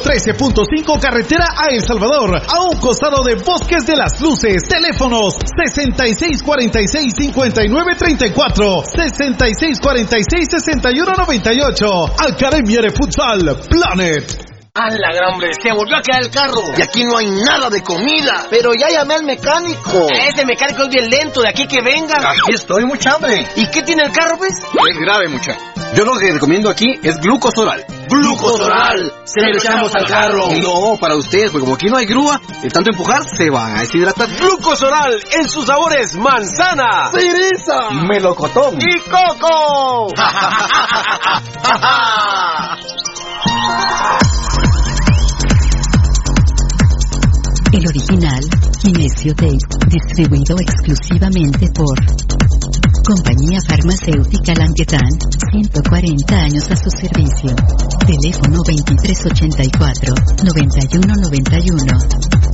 13.5 carretera a El Salvador, a un costado de Bosques de las Luces. Teléfonos 6646-5934, 6646-6198. Academia de Futsal Planet. ¡A la gran hombre! ¡Se volvió a quedar el carro! Y aquí no hay nada de comida. Pero ya llamé al mecánico. Ese mecánico es bien lento, de aquí que venga. Aquí estoy, mucha hambre. ¿Y qué tiene el carro, pues? Es grave, mucha. Yo lo que recomiendo aquí es glucosoral. ¡Glucosoral! Se lo echamos al carro. No, para ustedes, porque como aquí no hay grúa, de tanto empujar se van a deshidratar. Glucosoral en sus sabores manzana, cereza, melocotón y coco. El original, Kinesio Tape, distribuido exclusivamente por Compañía Farmacéutica Languetan, 140 años a su servicio. Teléfono 2384-9191.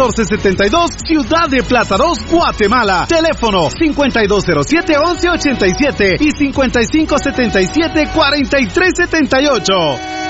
1472, Ciudad de Plátanos, Guatemala. Teléfono 5207-1187 y 5577-4378.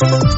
Municipal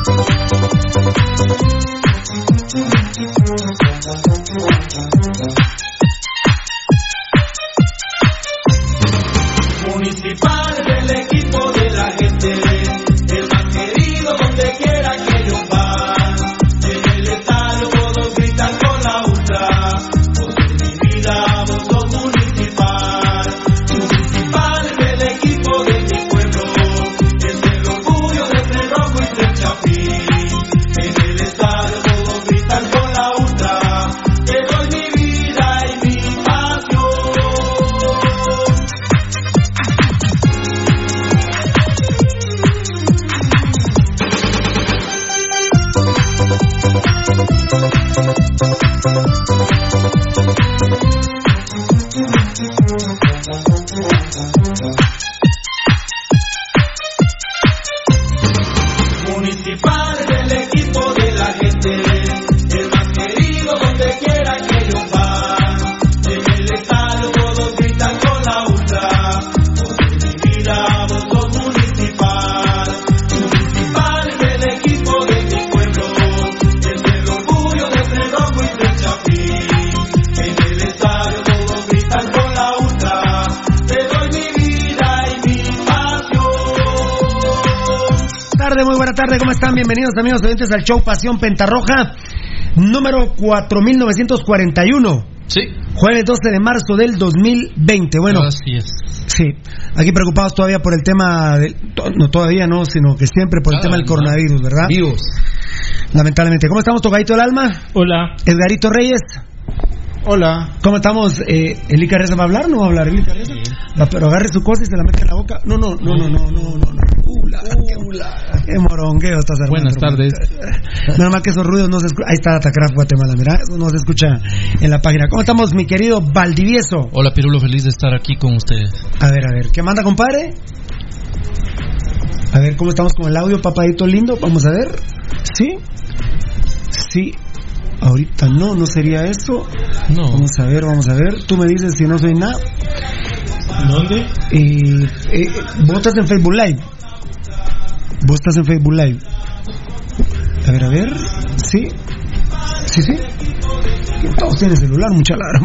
Bienvenidos amigos oyentes al show Pasión Pentarroja, número 4941. Sí. Jueves 12 de marzo del 2020. Bueno, Así es. sí, aquí preocupados todavía por el tema, del, no todavía no, sino que siempre por el tema del coronavirus, ¿verdad? Vivos. Lamentablemente. ¿Cómo estamos, Tocadito del Alma? Hola. Edgarito Reyes. Hola. ¿Cómo estamos? Eh, ¿Elica Reza va a hablar? ¿No va a hablar Elica Reza? Va, pero agarre su cosa y se la mete en la boca. No, no, no, no, no, no, no. no. Ula, qué, qué morongueo estás armando. Buenas tardes. Nada más que esos ruidos no se escuchan. Ahí está Atacraft Guatemala, mira, eso no se escucha en la página. ¿Cómo estamos, mi querido Valdivieso? Hola, Pirulo, feliz de estar aquí con ustedes. A ver, a ver, ¿qué manda, compadre? A ver, ¿cómo estamos con el audio, papadito lindo? Vamos a ver. ¿Sí? Sí. Ahorita no, no sería eso. No. Vamos a ver, vamos a ver. Tú me dices si no soy nada. ¿Dónde? Eh, eh, estás en Facebook Live. Vos estás en Facebook Live. A ver, a ver. Sí. Sí, sí. Todos tienen celular, mucha lara.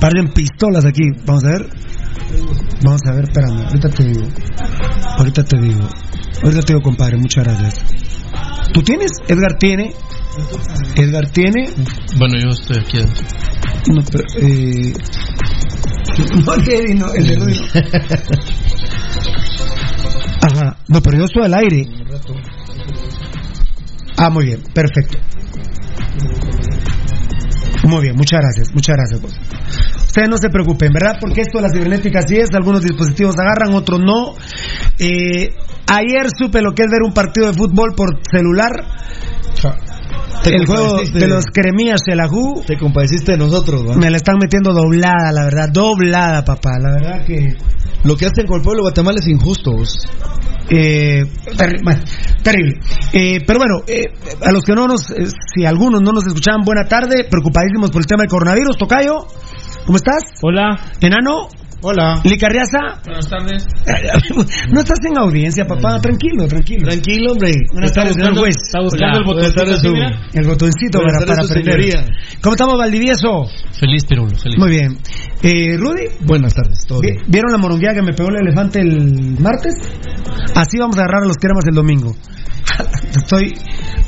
Paren pistolas aquí. Vamos a ver. Vamos a ver, espérame. Ahorita te digo. Ahorita te digo. Ahorita te digo, compadre. Muchas gracias. ¿Tú tienes? Edgar tiene. Edgar tiene. Bueno, yo estoy aquí adentro. No, pero, eh... No, el de no, el de no. No, pero yo estoy al aire. Ah, muy bien, perfecto. Muy bien, muchas gracias, muchas gracias. pues. Ustedes no se preocupen, ¿verdad? Porque esto de la cibernética sí es, algunos dispositivos agarran, otros no. Eh, Ayer supe lo que es ver un partido de fútbol por celular. El juego de los Cremías Celajú. Te compadeciste de nosotros, ¿va? Me la están metiendo doblada, la verdad. Doblada, papá. La verdad que. Lo que hacen con el pueblo de Guatemala es injusto. Eh, terrible. Eh, pero bueno, eh, a los que no nos, eh, si algunos no nos escuchaban, buena tarde, preocupadísimos por el tema del coronavirus. Tocayo, ¿cómo estás? Hola. Enano. Hola. Licarriaza. Buenas tardes. No estás en audiencia, papá. Tranquilo, tranquilo. Tranquilo, hombre. Buenas tardes, señor juez. Está buscando el botoncito. su-. El botoncito para, para aprender. señoría. ¿Cómo estamos, Valdivieso? Feliz, Pirulo. Feliz. Muy bien. Eh, Rudy, Buenas tardes, todo ¿vi- bien. ¿vieron la morongueada que me pegó el elefante el martes? Así vamos a agarrar a los cremas el domingo. Estoy,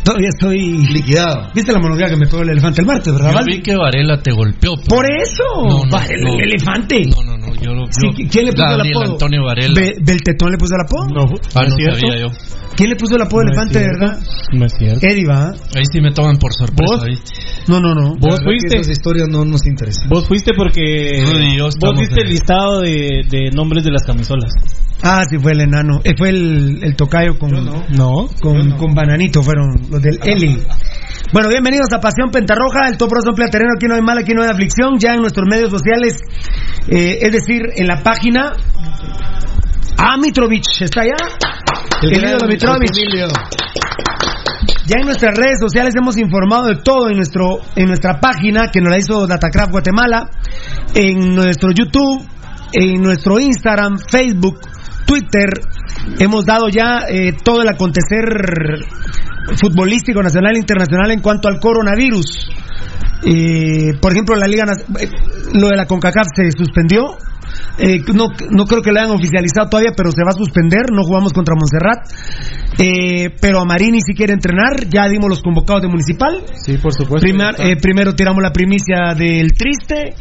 todavía estoy... Liquidado. ¿Viste la morongueada que me pegó el elefante el martes, verdad? Yo vi que Varela te golpeó. pero- Por eso, No, no, no. el elefante. No, no, no. Yo, lo- Sí, yo- ¿Quién le puso Gabriel el apodo? Antonio Varela. Be- ¿Beltetón le puso el apodo? No, ah, no sabía yo. ¿Quién le puso el apodo No elefante, de verdad? No es cierto. Eddie, ¿va? Ahí sí me toman por sorpresa. ¿Vos? No, no, no. Vos fuiste. Esas historias no nos interesan. Vos fuiste porque Rudy y yo vos viste el listado de, de nombres de las camisolas. Ah, sí, fue el enano. Eh, fue el, el tocayo con, No. con, con Bananito, fueron los del Eli. Bueno, bienvenidos a Pasión Pentarroja, el top rosa emplea terreno, aquí no hay mal, aquí no hay aflicción, ya en nuestros medios sociales, eh, es decir, en la página... Ah, Mitrovich, ¿está allá? El ídolo Mitrovich. Ya en nuestras redes sociales hemos informado de todo en nuestro en nuestra página que nos la hizo Datacraft Guatemala, en nuestro YouTube, en nuestro Instagram, Facebook, Twitter. Hemos dado ya eh, todo el acontecer futbolístico nacional e internacional en cuanto al coronavirus. Eh, por ejemplo, la Liga eh, lo de la CONCACAF se suspendió. Eh, no, no creo que lo hayan oficializado todavía, pero se va a suspender. No jugamos contra Montserrat. Eh, pero a Marini si quiere entrenar. Ya dimos los convocados de Municipal. Sí, por supuesto. Primer- eh, primero tiramos la primicia del Triste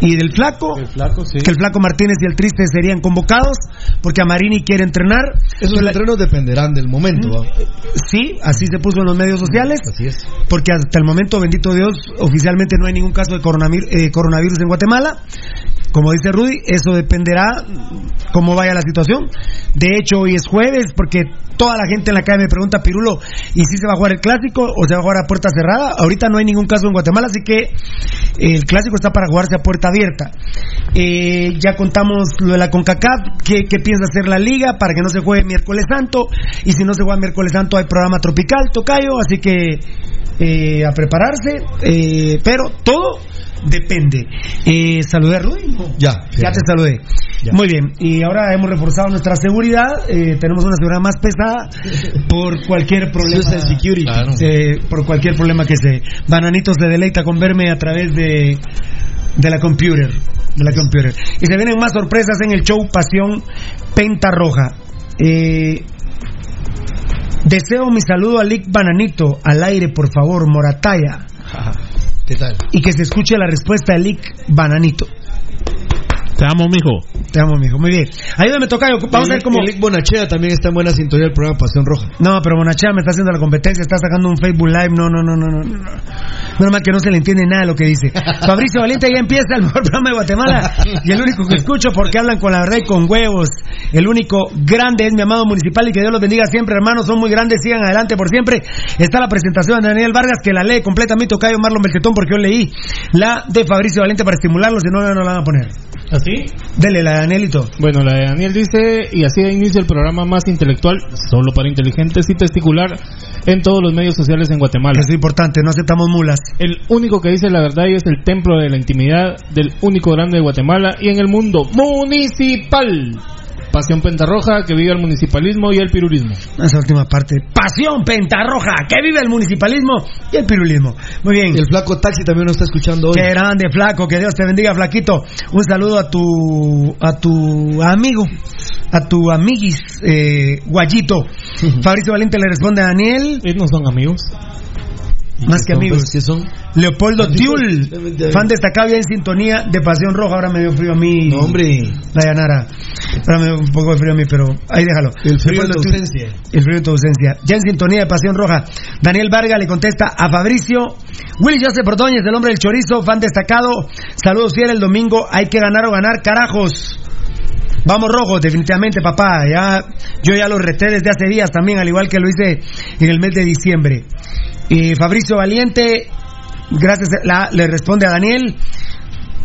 y del Flaco. el flaco, sí. Que el Flaco Martínez y el Triste serían convocados porque a Marini quiere entrenar. Esos entrenos dependerán del momento. ¿va? Sí, así se puso en los medios sociales. Así es. Porque hasta el momento, bendito Dios, oficialmente no hay ningún caso de coronavir- eh, coronavirus en Guatemala. Como dice Rudy, eso dependerá cómo vaya la situación. De hecho, hoy es jueves porque toda la gente en la calle me pregunta, Pirulo, ¿y si se va a jugar el clásico o se va a jugar a puerta cerrada? Ahorita no hay ningún caso en Guatemala, así que el clásico está para jugarse a puerta abierta. Eh, ya contamos lo de la CONCACAF, qué, piensa hacer la liga para que no se juegue miércoles santo. Y si no se juega miércoles santo, hay programa tropical, Tocayo, así que eh, a prepararse. eh, pero todo depende. Eh, ¿Saludé a Rudy? No. Ya. Ya te saludé. Ya. Muy bien, y ahora hemos reforzado nuestra seguridad. eh, tenemos una seguridad más pesada por cualquier problema. Social Security. Claro. Eh, por cualquier problema que se. Bananito se deleita con verme a través de, de la computer. De la computer. Y se vienen más sorpresas en el show Pasión Penta Roja. Eh, deseo mi saludo a Lick Bananito al aire, por favor, Morataya. Y que se escuche la respuesta de Lick Bananito. Te amo, mijo. Te amo, mijo. Muy bien. Ayúdame, Tocayo. Vamos a ver cómo. Elic Bonachea también está en buena sintonía del programa Pasión Roja. No, pero Bonachea me está haciendo la competencia, está sacando un Facebook Live. No, no, no, no, no. no. Menos mal que no se le entiende nada de lo que dice. Fabricio Valiente ya empieza el mejor programa de Guatemala y el único que escucho porque hablan con la verdad y con huevos. El único grande es mi amado municipal y que Dios los bendiga siempre, hermanos. Son muy grandes, sigan adelante por siempre. Está la presentación de Daniel Vargas que la lee completamente Tocayo Marlon Beltetón porque yo leí la de Fabricio Valiente para estimularlos, si no, no la van a poner. ¿Así? Dele la de Danielito. Bueno, la de Daniel dice, y así da inicio el programa más intelectual, solo para inteligentes y testicular, en todos los medios sociales en Guatemala. Eso es importante, no aceptamos mulas. El único que dice la verdad y es el templo de la intimidad del único grande de Guatemala y en el mundo, municipal. Pasión Pentarroja, que vive el municipalismo y el pirulismo. Esa última parte. Pasión pentarroja, que vive el municipalismo y el pirulismo. Muy bien. El flaco taxi también nos está escuchando hoy. Qué grande, flaco, que Dios te bendiga, flaquito. Un saludo a tu a tu amigo, a tu amiguis, eh, Guayito. Fabricio Valiente le responde a Daniel. Ellos no son amigos. Más que amigos. pues, ¿qué son? Leopoldo. Tiul, fan destacado ya en sintonía de Pasión Roja. Ahora me dio frío a mí. No, hombre. La Yanara. Ahora me dio un poco de frío a mí, pero ahí déjalo. El frío de tu ausencia. El frío de tu ausencia. Ya en sintonía de Pasión Roja. Daniel Vargas le contesta a Fabricio. Willy Joseph Ordóñez, el hombre del chorizo, fan destacado. Saludos fiel el domingo. Hay que ganar o ganar, carajos. Vamos rojos, definitivamente, papá. Ya, yo ya lo reté desde hace días también, al igual que lo hice en el mes de diciembre. Y Fabricio Valiente, gracias, le responde a Daniel.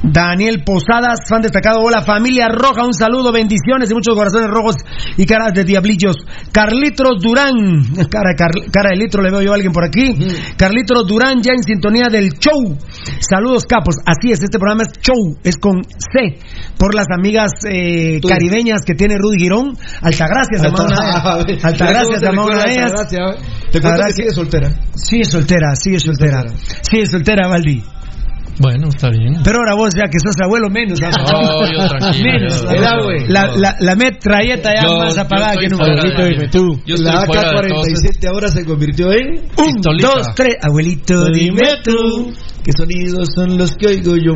Daniel Posadas, fan destacado. Hola, familia roja. Un saludo, bendiciones y muchos corazones rojos y caras de diablillos. Carlitos Durán, cara, Car- cara de litro, le veo yo a alguien por aquí. Carlitos Durán, ya en sintonía del show. Saludos, capos. Así es, este programa es show, es con C. Por las amigas eh, caribeñas que tiene Rudy Girón. Altagracia, se llama una de ellas. Altagracia, se llama una de ellas. Te cuento que sigue soltera. Sigue soltera, sigue soltera. Sigue soltera, Valdi. Bueno, está bien. Pero ahora vos, ya que sos abuelo, menos. No, yo tranquilo, Menos. yo- ¿verdad, yo- la, la, la metralleta ya Yo- más apagada que nunca. Abuelito, dime tú. La fuera de todo eso. AK-47 ahora se convirtió en... Un, Pistolita. dos, tres. Abuelito, dime tú. ¿Qué sonidos son los que oigo yo?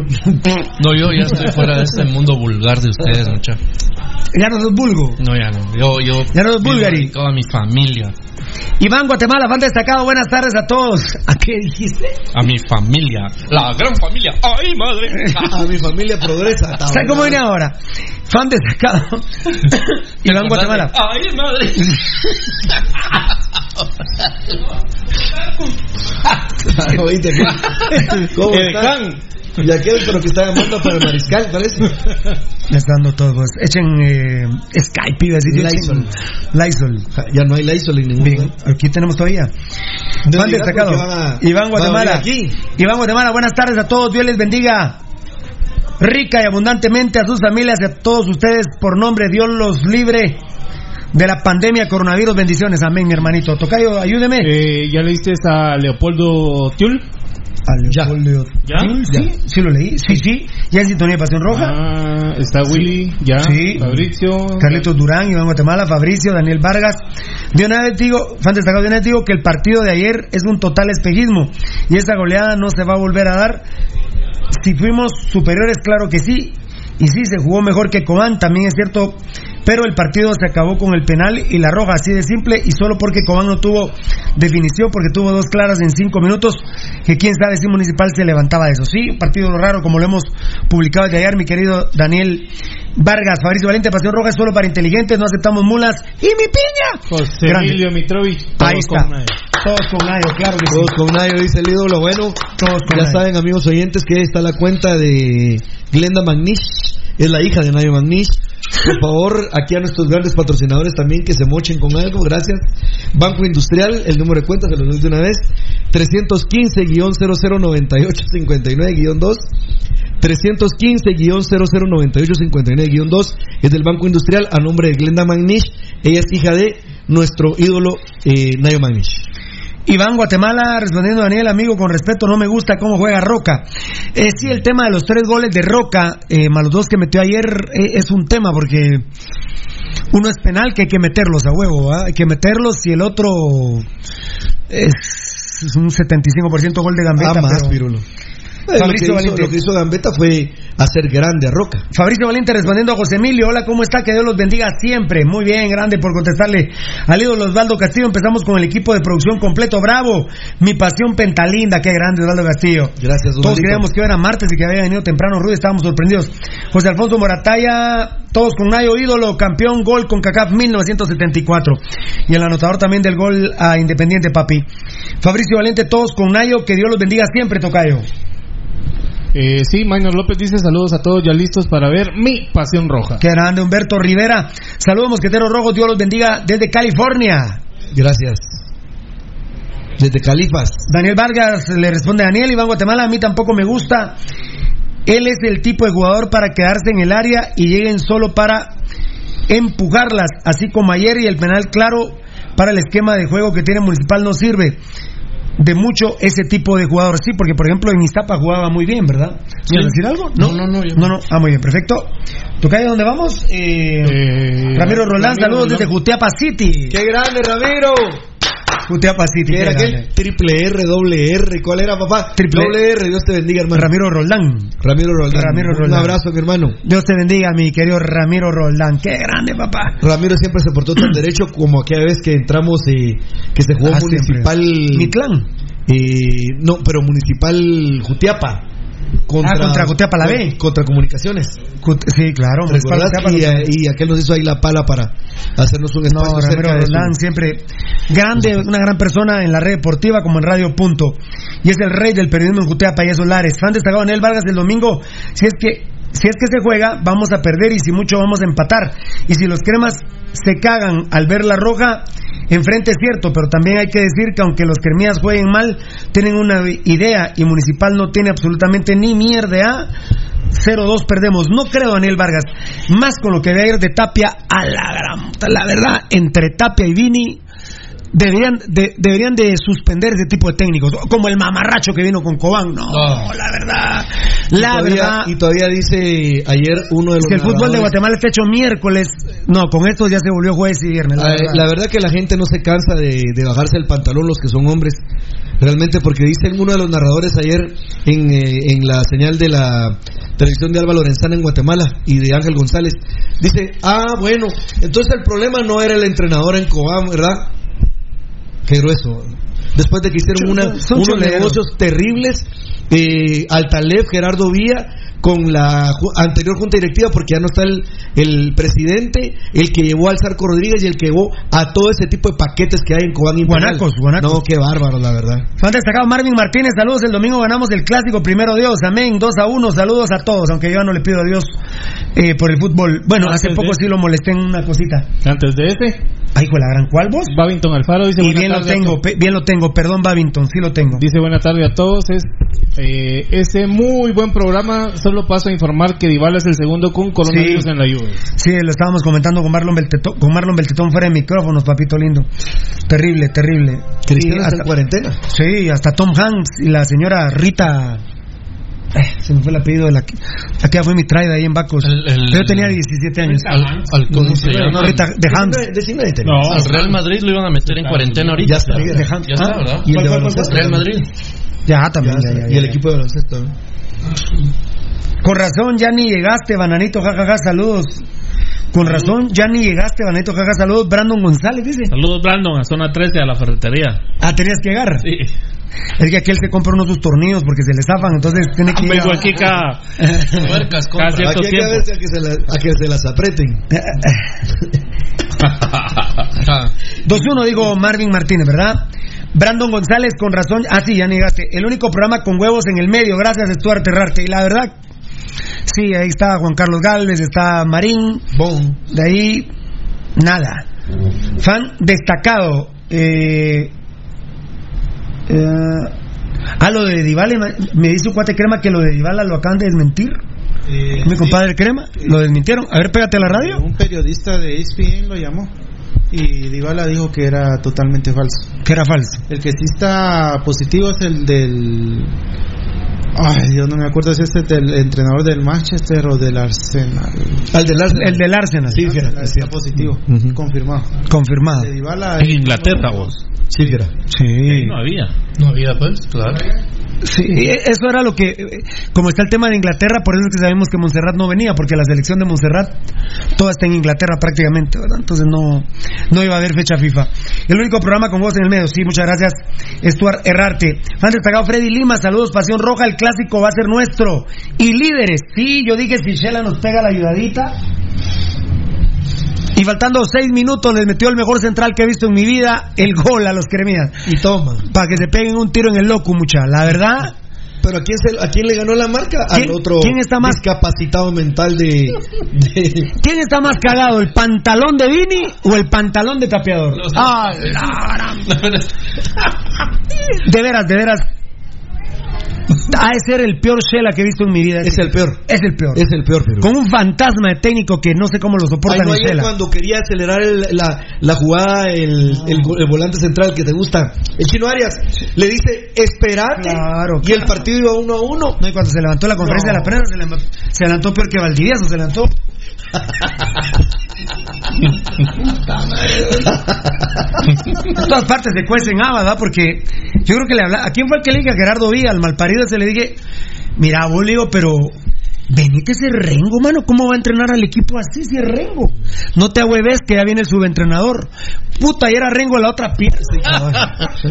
No, yo ya estoy fuera de este mundo vulgar de ustedes, mucha. Ya no sos vulgo. No, ya no. Yo, yo. Ya no es vivo Bulgari. Toda mi familia. Iván Guatemala, fan destacado. Buenas tardes a todos. ¿A qué dijiste? A mi familia. La gran familia. ¡Ay, madre! A mi familia progresa. ¿Sabes cómo viene ahora? Fan destacado. Iván Guatemala. ¡Ay, madre! ¿qué? ¿Cómo está? Y aquel pero que está llamando para el mariscal, parece. Me está dando todo. Pues. Echen eh, Skype, iba a decir. Lysol. Lysol. Ya no hay Lysol en ningún Bien, lugar. aquí tenemos todavía. Destacado. van a- Iván Guatemala. aquí. Iván Guatemala, buenas tardes a todos. Dios les bendiga. Rica y abundantemente a sus familias y a todos ustedes. Por nombre, Dios los libre de la pandemia coronavirus. Bendiciones. Amén, mi hermanito. Tocayo, ayúdeme. Eh, ¿Ya leíste a Leopoldo Tiul? A Leopoldo. ¿Ya? Sí, sí lo leí. Sí, sí. Ya en sintonía de Pasión Roja. Ah, está Willy, ya. Sí. Fabricio. Carlitos Durán, Iván Guatemala, Fabricio, Daniel Vargas. De una vez digo, fan destacado, de una vez digo que el partido de ayer es un total espejismo y esta goleada no se va a volver a dar. Si fuimos superiores, claro que sí. Y sí, se jugó mejor que Cobán, también es cierto. Pero el partido se acabó con el penal y la roja, así de simple. Y solo porque Cobán no tuvo definición, porque tuvo dos claras en cinco minutos, que quién sabe si Municipal se levantaba de eso. Sí, partido raro, como lo hemos publicado de ayer, mi querido Daniel Vargas. Fabricio Valente, Pasión Roja es solo para inteligentes, no aceptamos mulas. ¡Y mi piña! José Grande. Emilio Mitrovich. Ahí todos está. con nadie. Todos con Nayo, claro que sí. Todos con Nayo, dice el ídolo. Bueno, Todos con ya Nayo. saben, amigos oyentes, que está la cuenta de Glenda Magnish. Es la hija de Nayo Magnish. Por favor, aquí a nuestros grandes patrocinadores también que se mochen con algo. Gracias. Banco Industrial, el número de cuenta, se lo doy de una vez. 315-0098-59-2. 315-0098-59-2 es del Banco Industrial a nombre de Glenda Magnish. Ella es hija de nuestro ídolo eh, Nayo Magnish. Iván Guatemala, respondiendo a Daniel, amigo, con respeto, no me gusta cómo juega Roca. Eh, sí, el tema de los tres goles de Roca, eh, más los dos que metió ayer, eh, es un tema porque uno es penal que hay que meterlos a huevo, ¿ah? hay que meterlos y el otro es, es un 75% gol de Gambetta. Ah, más, pero- Pirulo. Eh, lo, que Fabricio hizo, lo que hizo Gambetta fue hacer grande a Roca. Fabricio Valiente respondiendo a José Emilio, hola, ¿cómo está? Que Dios los bendiga siempre. Muy bien, grande por contestarle al ídolo Osvaldo Castillo. Empezamos con el equipo de producción completo, bravo. Mi pasión pentalinda, qué grande Osvaldo Castillo. Gracias, Todos creíamos que era martes y que había venido temprano Rudy, estábamos sorprendidos. José Alfonso Morataya, todos con Nayo, ídolo, campeón, gol con CACAF 1974. Y el anotador también del gol a Independiente, papi. Fabricio Valente, todos con Nayo, que Dios los bendiga siempre, Tocayo. Eh, sí, Maynor López dice saludos a todos ya listos para ver mi pasión roja. Qué grande, Humberto Rivera. Saludos, mosqueteros rojos. Dios los bendiga desde California. Gracias. Desde Califas. Daniel Vargas le responde a Daniel. Iván Guatemala, a mí tampoco me gusta. Él es el tipo de jugador para quedarse en el área y lleguen solo para empujarlas, así como ayer y el penal claro para el esquema de juego que tiene Municipal no sirve de mucho ese tipo de jugador. Sí, porque por ejemplo en Iztapa jugaba muy bien, ¿verdad? Sí. ¿Quieres decir algo? No, no, no, yo- No, no. Ah, muy bien, perfecto. ¿Tocayo dónde vamos? Eh, Eh, Ramiro Roland, Ramiro saludos desde Jutiapa City. ¡Qué grande, Ramiro! City. ¿Qué era aquel? Triple R, doble R. ¿Cuál era, papá? Triple doble R. Dios te bendiga, hermano. Ramiro Roldán. Ramiro Roldán. Ramiro Un Roldán. abrazo, mi hermano. Dios te bendiga, mi querido Ramiro Roldán. Qué grande, papá. Ramiro siempre se portó tan derecho como aquella vez que entramos y que se jugó Ah, municipal. Mi clan. Eh, no, pero municipal Jutiapa. Contra, Ah, contra Coteapa la B. Contra Comunicaciones. Sí, claro. Coteapa, Y, eh, y aquel nos hizo ahí la pala para hacernos un espacio No, Ramiro su- siempre grande, una gran persona en la red deportiva como en Radio Punto. Y es el rey del periodismo en Jutea Payaso Lares. Fan destacado en el Vargas del domingo. Si es que si es que se juega, vamos a perder y si mucho vamos a empatar. Y si los cremas se cagan al ver la roja, enfrente es cierto, pero también hay que decir que aunque los cremías jueguen mal, tienen una idea y Municipal no tiene absolutamente ni mierda. 0-2 perdemos. No creo, Daniel Vargas. Más con lo que ve ayer de Tapia a la gran. La verdad, entre Tapia y Vini. Deberían de, deberían de suspender ese tipo de técnicos, como el mamarracho que vino con Cobán. No, la verdad, Y la todavía- verdad. Y todavía dice ayer uno de Es los. que el fútbol de Guatemala está hecho miércoles. No, con esto ya se volvió jueves y viernes. La verdad. La verdad que la gente no se cansa de, de bajarse el pantalón los que son hombres. Realmente porque dicen uno de los narradores ayer en, eh, en la señal de la televisión de Alba Lorenzana en Guatemala y de Ángel González. Dice, ah, bueno, entonces el problema no era el entrenador en Cobán, ¿verdad? Qué grueso. Después de que hicieron una, unos negocios terribles, eh, Altalef, Gerardo Vía, con la anterior junta directiva, porque ya no está el, el presidente, el que llevó al Zarco Rodríguez y el que llevó a todo ese tipo de paquetes que hay en Cobán Imperial. Guanacos, guanacos. No, qué bárbaro, la verdad. Fan destacado Marvin Martínez, saludos. El domingo ganamos el clásico, primero Dios, amén. 2 a 1, saludos a todos. Aunque yo ya no le pido a Dios eh, por el fútbol. Bueno, hace Antes poco de- sí lo molesté en una cosita. Antes de ese, Ay, con la gran cual vos. Babington Alfaro dice Y bien lo tengo, bien lo tengo. Perdón, Babington, sí lo tengo. Dice buena tarde a todos. Es eh, ese muy buen programa. Solo paso a informar que Dybala es el segundo con coronavirus Sí. en la Juve. Sí, lo estábamos comentando con Marlon Beltetón, con Marlon Beltetón fuera de micrófonos, papito lindo. Terrible, terrible. Cristiano está en cuarentena. Sí, hasta Tom Hanks y la señora Rita. eh, se me fue el apellido de la. Aquella fue mi traida ahí en Bacos. El- el- Yo tenía 17 años. Al, al- ¿cómo se llama? Rita de Hanks. Decime de No, al Real Madrid lo iban a meter en cuarentena ahorita. Ya está. De. Ya está, ¿verdad? ¿Y el de ¿Cuál, cuál, baloncesto? Real Madrid. Ya, también. Ya, ya, ya, y el equipo de baloncesto. Con razón, ya ni llegaste, Bananito, jajaja, saludos. Con razón, ya ni llegaste, Bananito, jajaja, saludos. Brandon González, dice. Saludos, Brandon, a zona 13, a la ferretería. Ah, tenías que llegar. Sí. Es que aquel se compra unos sus tornillos porque se le zafan, entonces tiene que ir. Vengo a- aquí cada, Tuercas, cada cierto Aquí hay que verse a que se, la- a que se las aprieten. Ajá. 2-1, digo Marvin Martínez, ¿verdad? Brandon González, con razón. Ah, sí, ya negaste. El único programa con huevos en el medio, gracias, Stuart Terrarte. Y la verdad, sí, ahí está Juan Carlos Galvez, está Marín. Bon. De ahí, nada. Fan destacado. Eh, eh, ah, lo de Dybala, me dice un cuate crema que lo de Dybala lo acaban de desmentir. Eh, Mi compadre crema, lo desmintieron. A ver, pégate a la radio. Un periodista de ESPN lo llamó y Dybala dijo que era totalmente falso. Que era falso. El que sí está positivo es el del... Ay, yo no me acuerdo si es el del entrenador del Manchester o del Arsenal. Al del Arsenal. El del Arsenal. Sí, que positivo, confirmado. Confirmado. En Inglaterra, vos. Sí, que era. Sí. No había. No había, pues, claro. Sí, eh, eso era lo que, eh, como está el tema de Inglaterra, por eso es que sabemos que Montserrat no venía, porque la selección de Montserrat toda está en Inglaterra prácticamente, ¿verdad? Entonces no, no iba a haber fecha FIFA. El único programa con voz en el medio, sí, muchas gracias, Stuart Errarte. Fan destacado Freddy Lima, saludos, Pasión Roja, el clásico va a ser nuestro. Y líderes, sí, yo dije si Shela nos pega la ayudadita. Y faltando seis minutos les metió el mejor central que he visto en mi vida, el gol a los cremías. Y toma. Para que se peguen un tiro en el loco, mucha. La verdad, Pero ¿a quién, se- ¿a quién le ganó la marca? ¿Quién- Al otro quién está más- discapacitado mental de, de- ¿Quién está más cagado, el pantalón de Vini o el pantalón de tapeador? Ah, la gran- De veras, de veras. Ha de ser el peor Shela que he visto en mi vida. Es el peor. Es el peor. Es el peor, pero. Con un fantasma de técnico que no sé cómo lo soporta Ay, no, ayer cuando quería acelerar el- la, la jugada, el, el, go- el volante central que te gusta, el chino Arias, le dice, esperate. Claro, y el partido iba uno a uno. No, y cuando se levantó la conferencia No. de la prensa, se, levantó, se levantó peor que Valdivieso, se levantó. en todas partes se cuecen habas, ¿verdad? Porque yo creo que le habla. ¿A quién fue el que le dije a Gerardo Villa, al malparido? Se le dije, mira, vos le digo, pero Benítez es Rengo, mano. ¿Cómo va a entrenar al equipo así si es Rengo? No te ahueves que ya viene el subentrenador. Puta, y era Rengo la otra pierna.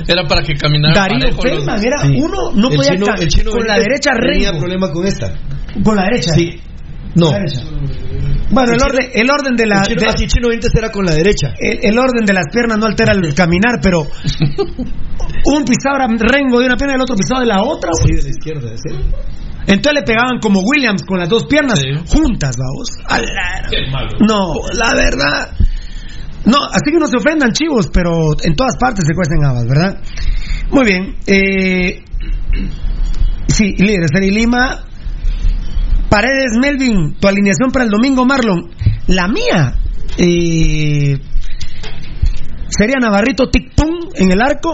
Era para que caminara. Darío los- Feldman, era Sí. uno, no El podía chino- ca- el chino con la derecha Tenía Rengo. problema con esta. Con la derecha. Sí. No. Bueno, el orden, el orden de la. El chino, de- así Chino Benítez era con la derecha. el, el orden de las piernas no altera el caminar, pero un pisado era Rengo de una pierna y el otro pisado de la otra. Sí, de la izquierda. sí. Entonces le pegaban como Williams con las dos piernas juntas, vamos. A la- No, la verdad. No, así que no se ofendan, chivos, pero en todas partes se cuecen habas, ¿verdad? Muy bien. Eh, sí, líderes, Eri Lima. Paredes Melvin, tu alineación para el domingo, Marlon. La mía. eh, sería Navarrito Tic Pum en el arco.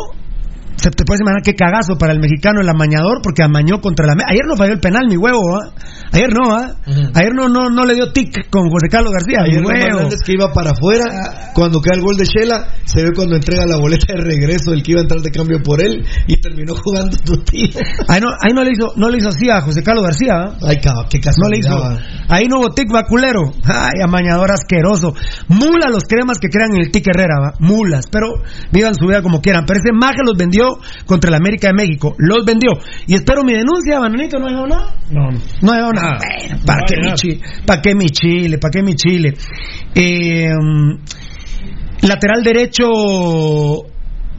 Se te puedes imaginar qué cagazo para el mexicano el amañador porque amañó contra la... Ayer no falló el penal, mi huevo, ¿ah? Ayer no, ¿ah? Ayer no, no, no le dio tic con José Carlos García, Ayer es que iba para afuera. Cuando cae el gol de Shela, se ve cuando entrega la boleta de regreso el que iba a entrar de cambio por él y terminó jugando tu tío. Ahí no, ahí no le hizo, no le hizo así a José Carlos García, ¿ah? Ay, cabrón, qué No le hizo. casualidad. Ahí no hubo tic vaculero. Ay, amañador asqueroso. Mula los cremas que crean en el tic Herrera, ¿va? Mulas. Pero vivan su vida como quieran. Pero ese maje los vendió contra el América de México. Los vendió. Y espero mi denuncia, Bananito. ¿No ha llegado nada? No, No ha llegado nada. Bueno, ¿para No qué mi chile? ¿Para qué mi chile? ¿Para qué mi chile? Eh, lateral derecho.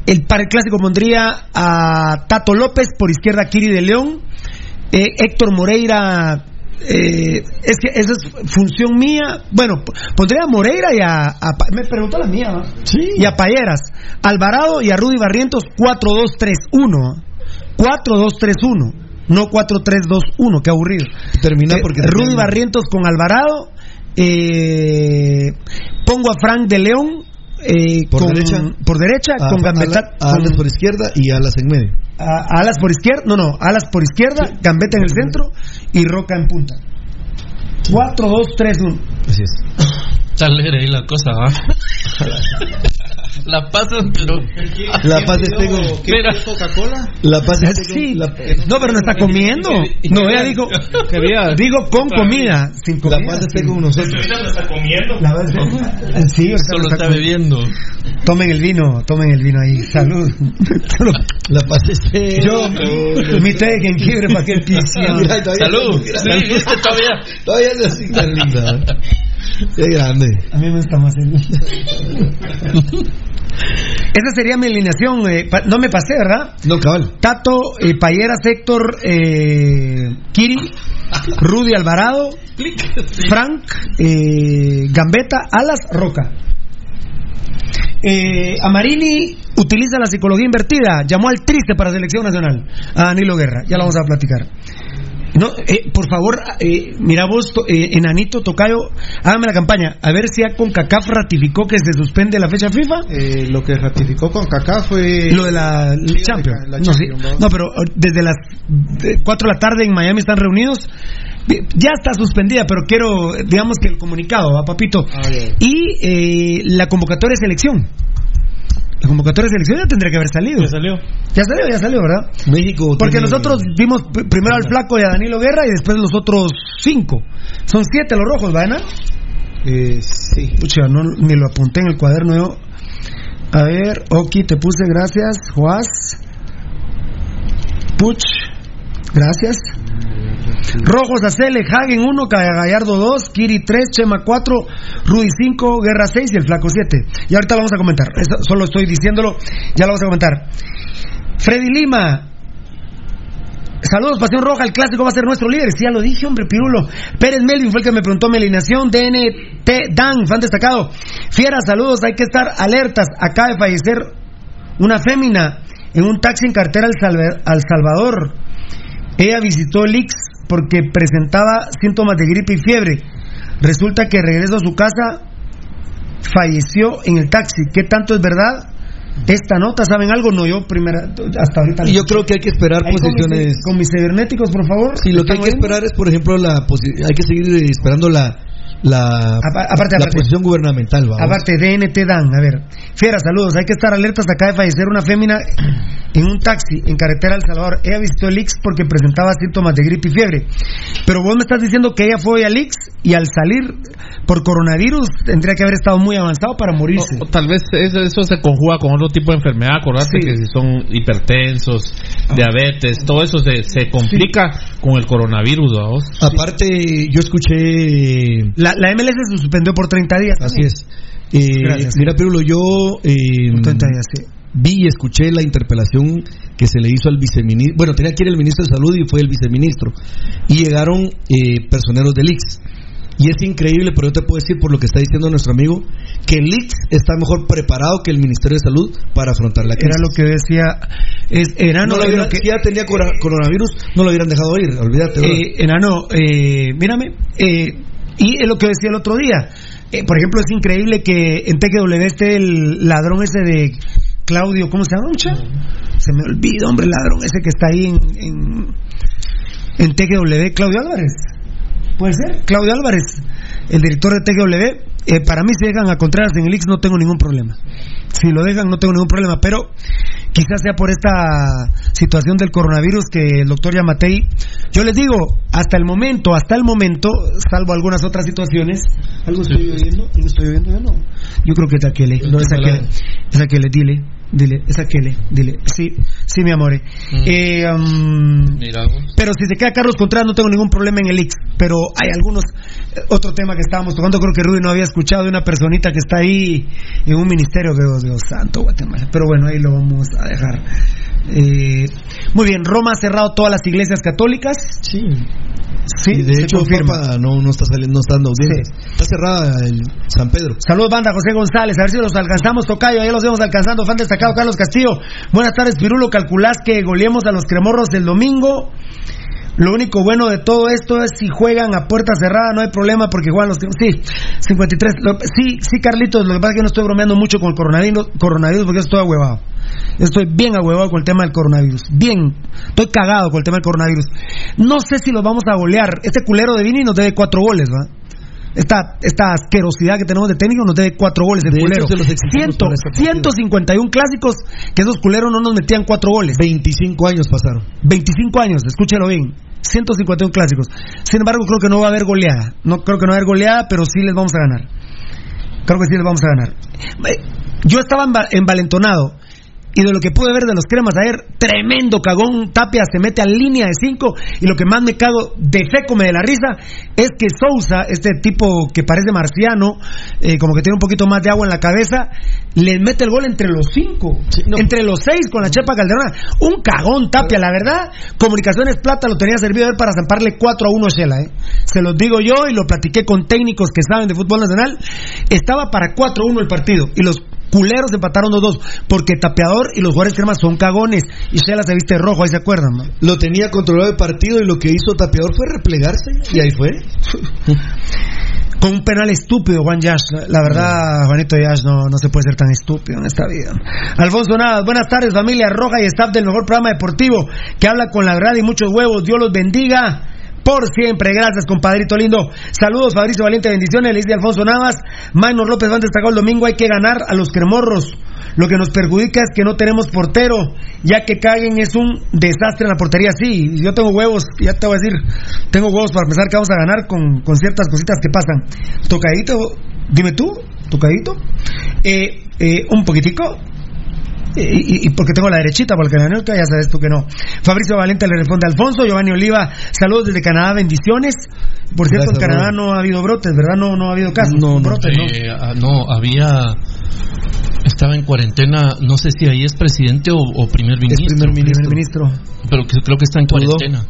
El, para el clásico pondría a Tato López, por izquierda Kiri de León, eh, Héctor Moreira, eh, es que esa es función mía, bueno, pondría a Moreira y a, a me preguntó la mía, ¿va? y a Payeras, Alvarado y a Rudy Barrientos 4-2-3-1, 4-2-3-1, no 4-3-2-1, qué aburrido. Termina Eh, porque Rudy. Barrientos con Alvarado, eh, pongo a Frank de León eh, Por con- derecha. por derecha A- con Gambetta a- Alas con- por izquierda y alas en medio. a- alas por izquierda, no, no, alas por izquierda, Gambetta en el centro y Roca en punta. 4, 2, 3, 1. Así es. Está alegre ahí la cosa, ¿va? la pero. La paz es tengo. Mira. Coca-Cola? La paz es tengo. Sí. la- No, pero no está comiendo. No, ella dijo, digo con comida, sin La comida. paz esté con nosotros. está comiendo? La verdad es- Sí, Solo lo está bebiendo. Tomen el vino, tomen el vino ahí. Salud. La paz esté. Yo, mi té de jengibre para que todavía- Salud. Viste, todavía. Todavía es así tan linda. Qué grande. A mí me gusta más el... Esa sería mi alineación. eh, no me pasé, ¿verdad? No, cabal. Tato, eh, Payeras, Héctor, eh, Kiri, Rudy Alvarado, Frank, eh, Gambetta, Alas, Roca. Eh, Amarini utiliza la psicología invertida. Llamó al triste para selección nacional a Danilo Guerra. Ya lo vamos a platicar. No, eh, por favor, eh, mira vos, eh, enanito Tocayo, hágame la campaña. A ver si ya CONCACAF ratificó que se suspende la fecha FIFA. Eh, lo que ratificó con Kaká fue. Lo de la Sí, Champions. la no, sí. Champions, ¿no? No, pero eh, desde las 4 de la tarde en Miami están reunidos. Ya está suspendida, pero quiero, digamos que el comunicado, ¿va, papito? Ah. Y eh, la convocatoria de selección. La convocatoria de selección ya tendría que haber salido. Ya salió. Ya salió, ya salió, ¿verdad? México. Porque tiene- nosotros vimos primero al Flaco y a Danilo Guerra y después los otros cinco. Son siete los rojos, ¿verdad? Eh, sí. Pucha, no, ni lo apunté en el cuaderno yo. A ver, Oki, te puse gracias. Juaz. Puch, gracias. Rojos, Acele, Hagen 1, Gallardo 2, Kiri 3, Chema 4, Rudy 5, Guerra 6 y el Flaco 7. Y ahorita lo vamos a comentar. Eso solo estoy diciéndolo, ya lo vamos a comentar. Freddy Lima. Saludos, Pasión Roja, el clásico va a ser nuestro líder. Sí, ya lo dije, hombre, Pirulo. Pérez Melvin fue el que me preguntó mi alineación. DNT Dan, fan destacado. Fiera, saludos, hay que estar alertas. Acaba de fallecer una fémina en un taxi en cartera al Salvador. Ella visitó el IX porque presentaba síntomas de gripe y fiebre. Resulta que regreso a su casa falleció en el taxi. ¿Qué tanto es verdad? Esta nota, ¿saben algo? No, yo primera, hasta ahorita. Y yo creo que hay que esperar Ahí con mis- posiciones. Con mis cibernéticos, por favor. Sí, lo que hay ¿Están que esperar es, por ejemplo, la hay que seguir eh, esperando la la, Apa- aparte, la aparte. posición gubernamental, vamos. Aparte, DNT Dan, a ver. Fiera, saludos. Hay que estar alertas. Acaba de fallecer una fémina en un taxi en carretera El Salvador. Ella visitó el IX porque presentaba síntomas de gripe y fiebre. Pero vos me estás diciendo que ella fue al IX y al salir por coronavirus tendría que haber estado muy avanzado para morirse. O, o tal vez eso, eso se conjuga con otro tipo de enfermedad. Acordate Sí. que si son hipertensos, diabetes, todo eso se, se complica con el coronavirus. ¿vamos? Aparte, yo escuché. La, la MLS se suspendió por 30 días. Así es. Eh, Gracias. Mira, Pirulo, yo eh, Por 30 días, sí. vi y escuché la interpelación que se le hizo al viceministro. Bueno, tenía que ir el ministro de Salud y fue el viceministro. Y llegaron eh, personeros del IX. Y es increíble, pero yo te puedo decir por lo que está diciendo nuestro amigo, que el IX está mejor preparado que el Ministerio de Salud para afrontar la crisis. Era lo que decía. Es, enano, no lo hubieran- que- Si ya tenía coronavirus, no lo hubieran dejado ir, olvídate. Eh, enano, eh, mírame, eh, y es lo que decía el otro día. Eh, por ejemplo, es increíble que en TQW esté el ladrón ese de Claudio, ¿cómo se llama? Mucha? Se me olvida, hombre, ladrón ese que está ahí en, en, en TQW, Claudio Álvarez. ¿Puede ser? Claudio Álvarez, el director de TQW. Eh, para mí, si dejan a Contreras en el X, no tengo ningún problema. Si lo dejan, no tengo ningún problema, pero quizás sea por esta situación del coronavirus que el doctor Yamatei, yo les digo, hasta el momento, hasta el momento, salvo algunas otras situaciones, algo estoy oyendo, algo estoy oyendo, yo no. Yo creo que es aquele, no es aquele, es aquele, dile, dile, es aquele, dile, sí, sí, mi amor. Eh, um, Mira, vos. pero si se queda Carlos Contreras no tengo ningún problema en el X. Pero hay algunos, eh, otro tema que estábamos tocando, creo que Rudy no había escuchado de una personita que está ahí en un ministerio que Dios, Dios santo Guatemala. Pero bueno, ahí lo vamos a dejar. Eh, muy bien, Roma ha cerrado todas las iglesias católicas. Sí. Sí, Y de se hecho, confirma. Papa no, no está saliendo, no está dando audiencias. Está cerrada el San Pedro. Saludos, banda José González. A ver si los alcanzamos, Tocayo. Ahí los vemos alcanzando. Fan destacado, Carlos Castillo. Buenas tardes, Pirulo. ¿Calculás que goleemos a los cremorros el domingo? Lo único bueno de todo esto es si juegan a puerta cerrada, no hay problema porque juegan los. Sí, 53. Lo- sí, sí, Carlitos. Lo que pasa es que no estoy bromeando mucho con el coronavirus, coronavirus porque estoy ahuevado. Estoy bien ahuevado con el tema del coronavirus. Bien. Estoy cagado con el tema del coronavirus. No sé si los vamos a golear. Este culero de Vini nos debe cuatro goles, ¿va? Esta, esta asquerosidad que tenemos de técnico nos debe cuatro goles De hecho, culero. los exigimos Ciento- para este partido. 151 clásicos que esos culeros no nos metían cuatro goles. 25 años pasaron. 25 años, escúchalo bien. 151 clásicos. Sin embargo, creo que no va a haber goleada. No creo que no va a haber goleada, pero sí les vamos a ganar. Creo que sí les vamos a ganar. Eh, Yo estaba enva- envalentonado. Y de lo que pude ver de los cremas ayer, tremendo cagón. Tapia se mete a línea de 5. Y lo que más me cago de me de la risa es que Sousa, este tipo que parece marciano, eh, como que tiene un poquito más de agua en la cabeza, le mete el gol entre los 5. Entre los 6 con la Chepa Calderona. Un cagón Tapia, la verdad. Comunicaciones Plata lo tenía servido a él para zamparle 4 a 1 a Shela. ¿eh? Se los digo yo y lo platiqué con técnicos que saben de fútbol nacional. Estaba para 4 a 1 el partido. Y los culeros empataron los dos. Porque Tapeador y los jugadores cremas son cagones. Y Shela se viste rojo, ahí se acuerdan. ¿no? Lo tenía controlado el partido y lo que hizo Tapeador fue replegarse. Y ahí fue. Con un penal estúpido, Juan Yash. La verdad, Juanito Yash no, no se puede ser tan estúpido en esta vida. Alfonso Navas, buenas tardes, familia roja y staff del mejor programa deportivo que habla con la verdad y muchos huevos. Dios los bendiga. Por siempre, gracias compadrito lindo. Saludos Fabricio Valiente, bendiciones, le dice Alfonso Navas. Maynor López van destacado el domingo, hay que ganar a los cremorros. Lo que nos perjudica es que no tenemos portero, ya que caguen es un desastre en la portería. Sí, yo tengo huevos, ya te voy a decir, tengo huevos para pensar que vamos a ganar con, con ciertas cositas que pasan. Tocadito, dime tú, tocadito. Eh, eh, un poquitico, y, y- y porque tengo la derechita, porque la neutra ya sabes tú que no. Fabricio Valente le responde a Alfonso, Giovanni Oliva, saludos desde Canadá, bendiciones. Por cierto, Gracias, en Canadá no ha habido brotes, ¿verdad? No, no ha habido casos. No, no. brotes, ¿no? Eh, ah, no, había. Estaba en cuarentena, no sé si ahí es presidente o, o primer ministro. primer Primer ministro. Pero que- creo que está en cuarentena.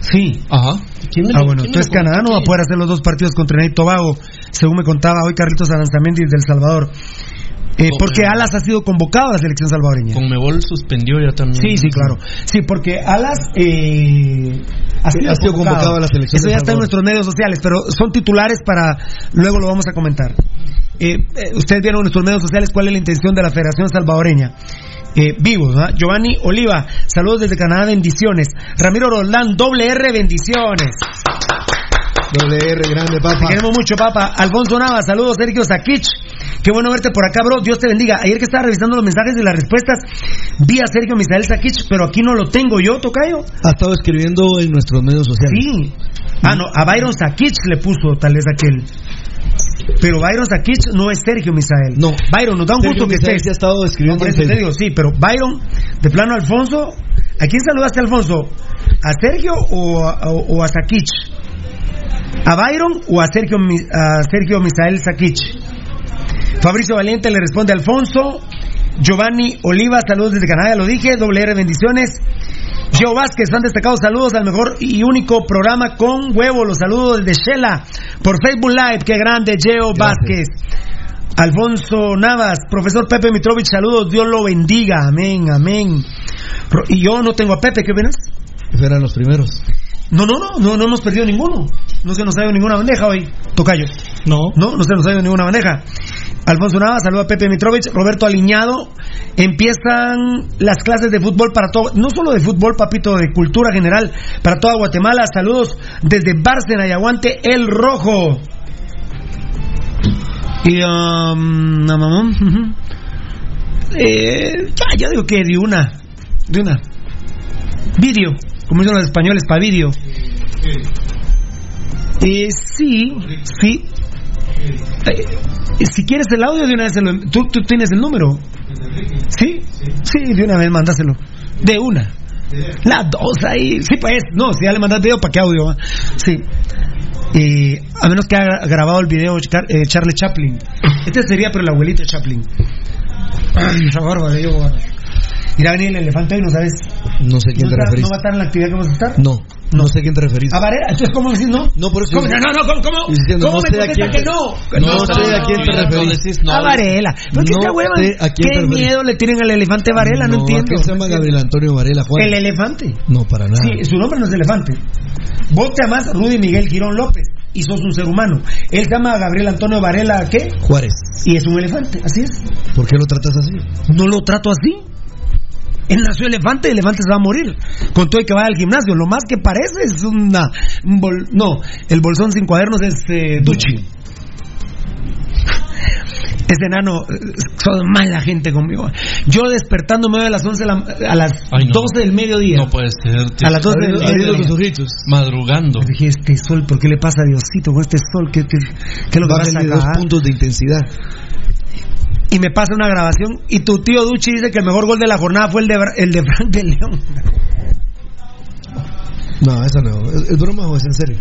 Sí. Ajá. ¿Quién Ah, lo- bueno, quién entonces Canadá no va a poder hacer los dos partidos contra Trinidad y Tobago, según me contaba hoy Carlitos Aranzamendi del Salvador. Eh, porque Alas ha sido convocado a la selección salvadoreña. Conmebol suspendió ya también. Sí, sí, claro. Sí, porque Alas eh, ha, sido Ha sido convocado a la selección Eso ya está en nuestros medios sociales, pero son titulares para. Luego lo vamos a comentar. Eh, eh, ustedes vieron en nuestros medios sociales cuál es la intención de la Federación Salvadoreña. Eh, vivos, ¿verdad? Giovanni Oliva, saludos desde Canadá, bendiciones. Ramiro Roldán, doble R, bendiciones. Doble R, grande, Te papá. queremos mucho, papá. Alfonso Navas, saludos, Sergio Sakich. Qué bueno verte por acá, bro. Dios te bendiga. Ayer que estaba revisando los mensajes y las respuestas, vi a Sergio Misael Sakich, pero aquí no lo tengo yo, Tocayo. Ha estado escribiendo en nuestros medios sociales. Sí. Ah, no, a Byron Sakich le puso tal vez aquel. Pero Byron Sakich no es Sergio Misael. No. Byron, nos da un Sergio gusto que Misael estés. sí ha estado escribiendo No, por en eso te digo, sí, pero Byron, de plano Alfonso, ¿a quién saludaste, Alfonso? ¿A Sergio o a, o- o a Sakich? ¿A Byron o a Sergio, a Sergio Misael Sakich? Fabricio Valiente le responde a Alfonso. Giovanni Oliva, saludos desde Canadá, lo dije. Doble R, bendiciones. Gio Vázquez, fan destacado, saludos al mejor y único programa con huevo. Los saludos desde Shela por Facebook Live. Qué grande, Geo Vázquez. Alfonso Navas, profesor Pepe Mitrovich, saludos, Dios lo bendiga, amén, amén. Y yo no tengo a Pepe, ¿qué opinas? Eran los primeros. No, no, no, no, no hemos perdido ninguno. No se nos ha ido ninguna bandeja hoy, Tocayo. No. No, no se nos ha ido ninguna bandeja. Alfonso Navas, saluda a Pepe Mitrovich, Roberto Aliñado. Empiezan las clases de fútbol para todo, no solo de fútbol, papito, de cultura general para toda Guatemala. Saludos desde Bárcena y aguante el rojo. Y, um, na, mamá, ujú. eh, ya, yo digo que de una, de una. Vídeo, como dicen los españoles, para vídeo. Eh, sí, sí. Eh, si quieres el audio, de una vez se lo- ¿Tú, tú tienes el número. ¿Sí? Sí, de una vez mándaselo. De una. Las dos ahí. Sí, pues. No, si ya le mandas video, ¿para qué audio? va? Sí. Eh, a menos que haya grabado el video Char- eh, Charlie Chaplin. Este sería, pero el abuelito de Chaplin. Ay, esa barba digo, barba. Irá a venir el elefante hoy, ¿no sabes? No sé quién ¿No, te referís. ¿No va a estar en la actividad que vamos a estar? No, no sé a quién te referís. ¿A Varela? Entonces, ¿cómo decís no? No, por eso. ¿Cómo? No, no, no, ¿cómo? ¿Cómo, diciendo, ¿Cómo no me sé a quién que te- no? No sé a quién te referís. a Varela. ¿Por qué No esta hueva? sé a quién ¿Qué te miedo le tienen al elefante Varela? No, entiendo. aquel se llama Gabriel Antonio Varela Juárez. El elefante. No, para nada. Sí, su nombre no es elefante. Vos te llamas Rudy Miguel Girón López y sos un ser humano. Él se llama Gabriel Antonio Varela, ¿qué? Juárez. Y es un elefante, así es. ¿Por qué lo tratas así? No lo trato así. Él nació elefante y el elefante se va a morir. Con todo y que vaya al gimnasio. Lo más que parece es una. un bol- no, el bolsón sin cuadernos es eh, Duchi. Ese enano, eh, son mala gente conmigo. Yo despertándome a las 11 de la- a las Ay, no. 12 del mediodía. No puede ser. tío. A las 12 del mediodía. Madrugando. Dije, este sol, ¿por qué le pasa a Diosito con este sol? ¿Qué, qué, qué es lo que pasa acá? dos puntos de intensidad. Y me pasa una grabación y tu tío Duchi dice que el mejor gol de la jornada fue el de, el de Frank de León. No, eso no. ¿Es, es broma o es en serio?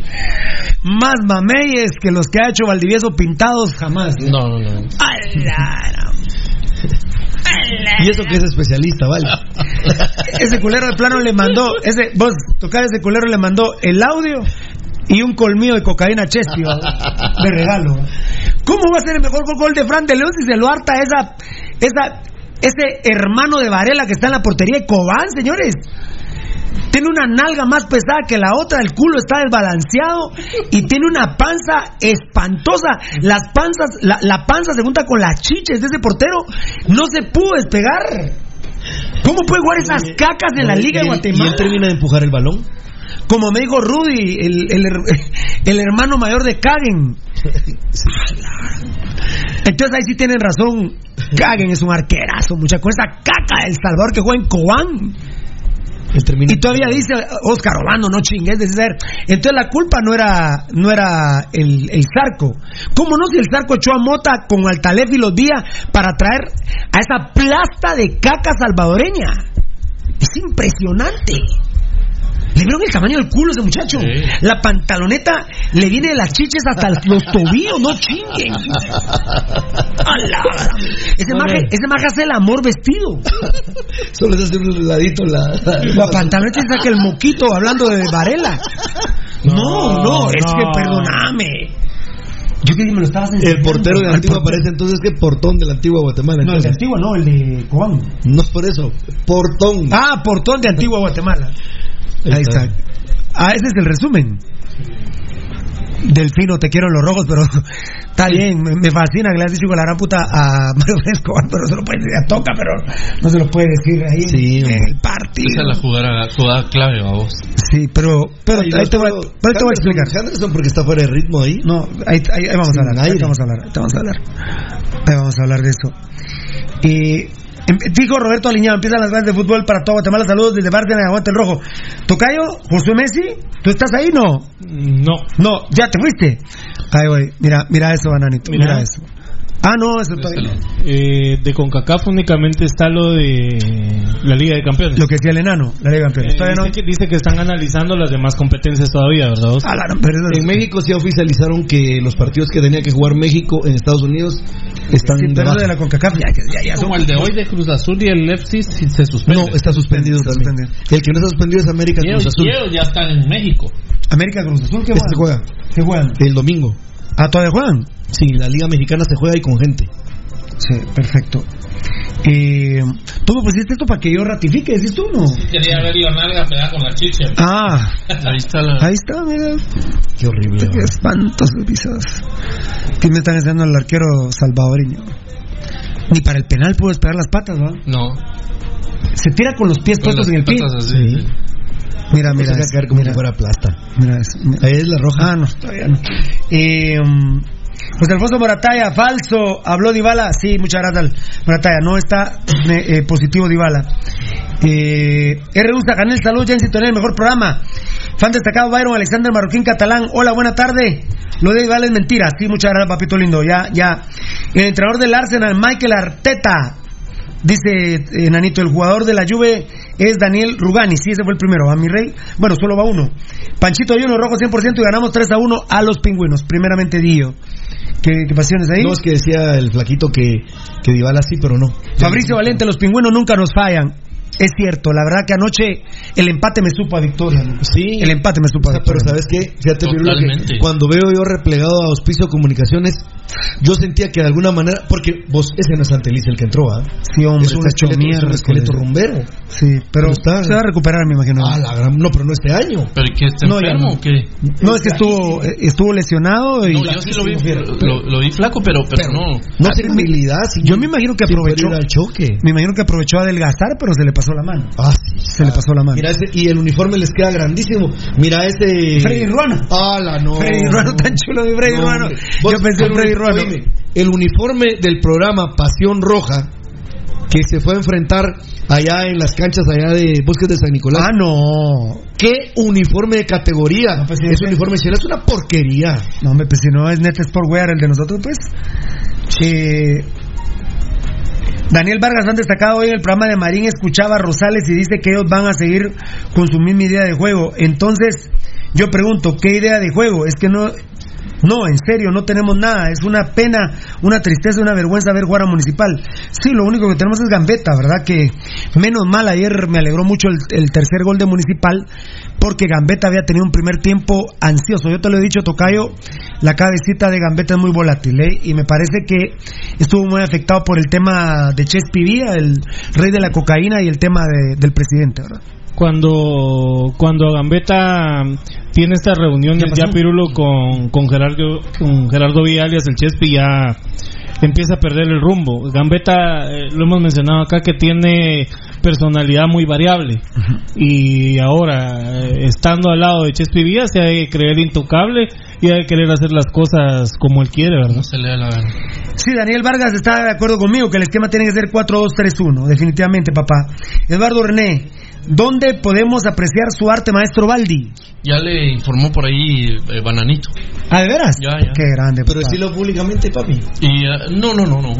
Más mameyes que los que ha hecho Valdivieso pintados jamás. No, no, no. Y eso que es especialista, vale. Ese culero de plano le mandó, ese, vos, tocar ese culero le mandó el audio y un colmillo de cocaína chespi ¿va? de regalo. ¿Cómo va a ser el mejor gol de Fran de León si se lo harta esa, esa, ese hermano de Varela que está en la portería de Cobán, señores? Tiene una nalga más pesada que la otra, el culo está desbalanceado y tiene una panza espantosa. Las panzas, la, la panza se junta con las chiches de ese portero. No se pudo despegar. ¿Cómo puede jugar esas cacas en la Liga de Guatemala? Y él termina de empujar el balón. Como me dijo Rudy, el, el el hermano mayor de Kagen. Entonces ahí sí tienen razón. Kagen es un arquerazo, mucha con esa caca del Salvador que juega en Cobán. Y todavía dice Oscar Obando, no chingues, de ser. Entonces la culpa no era, no era el, el Zarco. ¿Cómo no si el Zarco echó a Mota con Altalefi los días para traer a esa plasta de caca salvadoreña? Es impresionante. ¿Le vieron el tamaño del culo a ese muchacho? La pantaloneta le viene de las chiches hasta los tobillos, no chinguen. La Ese maje, ese maje hace el amor vestido. Solo se hace un ladito la. La pantaloneta saca el moquito hablando de Varela. No, no, es que perdóname. Yo que me lo estabas El portero de Al Antigua portero. parece entonces que portón de la antigua Guatemala. No, el de entonces. Antigua no, el de Cobán. No por eso, portón. Ah, portón de Antigua Guatemala. Ahí está. Ah, ese es el resumen. Delfino, te quiero en los rojos, pero está bien, me, me fascina que le has dicho con la gran puta a Mario Escobar, pero se lo puede decir a Toca, pero no se lo puede decir ahí Sí, en, el partido. Esa es la jugada, jugada clave, vamos. Sí, pero, pero Ay, ahí, te voy, pero- pero ahí te voy a explicar. Henderson porque está fuera de ritmo ahí. No, ahí, ahí- ahí vamos a hablar, ahí vamos a hablar, ahí vamos a hablar. Ahí vamos a hablar de eso. Y em- dijo Roberto Aliñado, empiezan las ganas de fútbol para todo Guatemala, saludos desde Bárcena, aguante el rojo. Tocayo, José Messi, ¿tú estás ahí? No. No. No, ya te fuiste. Voy, mira, mira eso, bananito, mira, Mira. eso. Ah, no, eso todavía. Eh, de CONCACAF únicamente está lo de la Liga de Campeones. Lo que decía el enano, la Liga de Campeones. Eh, dice, no. que, dice que están analizando las demás competencias todavía, ¿verdad? Ah, la- En México sí oficializaron que los partidos que tenía que jugar México en Estados Unidos están Sí, de de la CONCACAF ya, ya, ya, ya Como son- el de hoy de Cruz Azul y el Leipzig sí se suspende. No, está suspendido Está también. suspendido. El que no está suspendido es América Y Cruz Azul. y ellos ya están en México. América Cruz Azul, ¿qué Este juegan? juega ¿Qué juegan? el domingo. Ah, todavía juegan. Sí, la Liga Mexicana se juega ahí con gente. Sí, perfecto. Eh, ¿Tú me pusiste esto para que yo ratifique? ¿Decís tú no? Quería ver la nalga pegada con la chicha. Ah, Ahí está la. ahí está, mira. Qué horrible. Qué espantos pisadas. ¿Qué me están enseñando el arquero salvadoreño? Ni para el penal pudo despegar las patas, ¿va? No. Se tira con los pies puestos en el pie. patas así, Sí. sí. Mira, mira. caer como mira, si fuera plata. mira. Ahí es la roja. Ah, no, todavía no. Eh, um, José Alfonso Morataya, falso. Habló Dybala. Sí, muchas gracias, Morataya. No está eh, eh, positivo Dybala. Eh, R. Usa Canel, salud, ya en sintonía, el mejor programa. Fan destacado Byron Alexander Marroquín Catalán. Hola, buena tarde. Lo de Dybala es mentira. Sí, muchas gracias, papito lindo. Ya, ya. El entrenador del Arsenal, Michael Arteta. Dice eh, Nanito, el jugador de la Juve es Daniel Rugani. Sí, ese fue el primero. A mi rey, bueno, solo va uno. Panchito y uno rojo 100% y ganamos 3 a 1 a los pingüinos. Primeramente, Dio. ¿Qué, qué pasiones ahí? No, es que decía el flaquito que, que Dybala sí, pero no. Fabricio Valente, los pingüinos nunca nos fallan. Es cierto, la verdad que anoche el empate me supo a victoria. ¿no? Sí. El empate me supo a sea, pero victoria. ¿sabes qué? Fíjate, que cuando veo yo replegado a Auspicio Comunicaciones, yo sentía que de alguna manera, porque vos, ese no es Antelice el que entró, ¿ah? Sí, hombre, es un esqueleto, es un esqueleto rumbero. Sí, pero Pero está- se va a recuperar, me imagino. Ah, la gran, no, pero no este año. ¿Pero que está No, enfermo no. o qué? No, es que estuvo, eh, estuvo lesionado y... No, yo sí lo vi, lo, lo vi flaco, pero, pero, no. No tiene habilidad. sí. Yo me imagino que aprovechó. al choque. Me imagino que aprovechó a adelgazar, pero se le pasó la mano. Ah, sí. Se le pasó la mano. Mira ese, y el uniforme les queda grandísimo. Mira ese. Freddy Ruano. Ah, la no. Freddy Ruano, tan chulo mi Freddy No, Ruano. Yo pensé en Freddy Ruano. oíme, el uniforme del programa Pasión Roja que se fue a enfrentar allá en las canchas allá de Bosques de San Nicolás. Ah, no. ¿Qué uniforme de categoría? No, pues sí, es sí. un uniforme chela, es una porquería. No, hombre, pues si no es Net Sportwear el de nosotros, pues. Eh, Daniel Vargas han destacado hoy en el programa de Marín, escuchaba a Rosales y dice que ellos van a seguir con su misma idea de juego. Entonces, yo pregunto, ¿qué idea de juego? Es que no, no, en serio, no tenemos nada. Es una pena, una tristeza, una vergüenza ver jugar a Municipal. Sí, lo único que tenemos es Gambetta, ¿verdad? Que menos mal, ayer me alegró mucho el, tercer gol de Municipal, porque Gambetta había tenido un primer tiempo ansioso. Yo te lo he dicho, Tocayo, la cabecita de Gambetta es muy volátil, ¿eh? Y me parece que estuvo muy afectado por el tema de Chespi Villa, el rey de la cocaína, y el tema de- del presidente, ¿verdad? Cuando cuando Gambetta tiene estas reuniones ¿Qué pasó? ya Pirulo con, con Gerardo con Gerardo Villalias el Chespi ya empieza a perder el rumbo. Gambetta eh, lo hemos mencionado acá que tiene personalidad muy variable y ahora eh, estando al lado de Chespi Villa se ha de creer intocable y ha de querer hacer las cosas como él quiere, ¿verdad? No se le da la gana. Sí, Daniel Vargas está de acuerdo conmigo que el esquema tiene que ser 4-2-3-1, definitivamente, papá. Eduardo René, ¿dónde podemos apreciar su arte, maestro Baldi? Ya le informó por ahí eh, Bananito. ¿Ah, de veras? Ya, ya. Qué grande, Pero decirlo públicamente, papi. Y ah, no, no, no, no.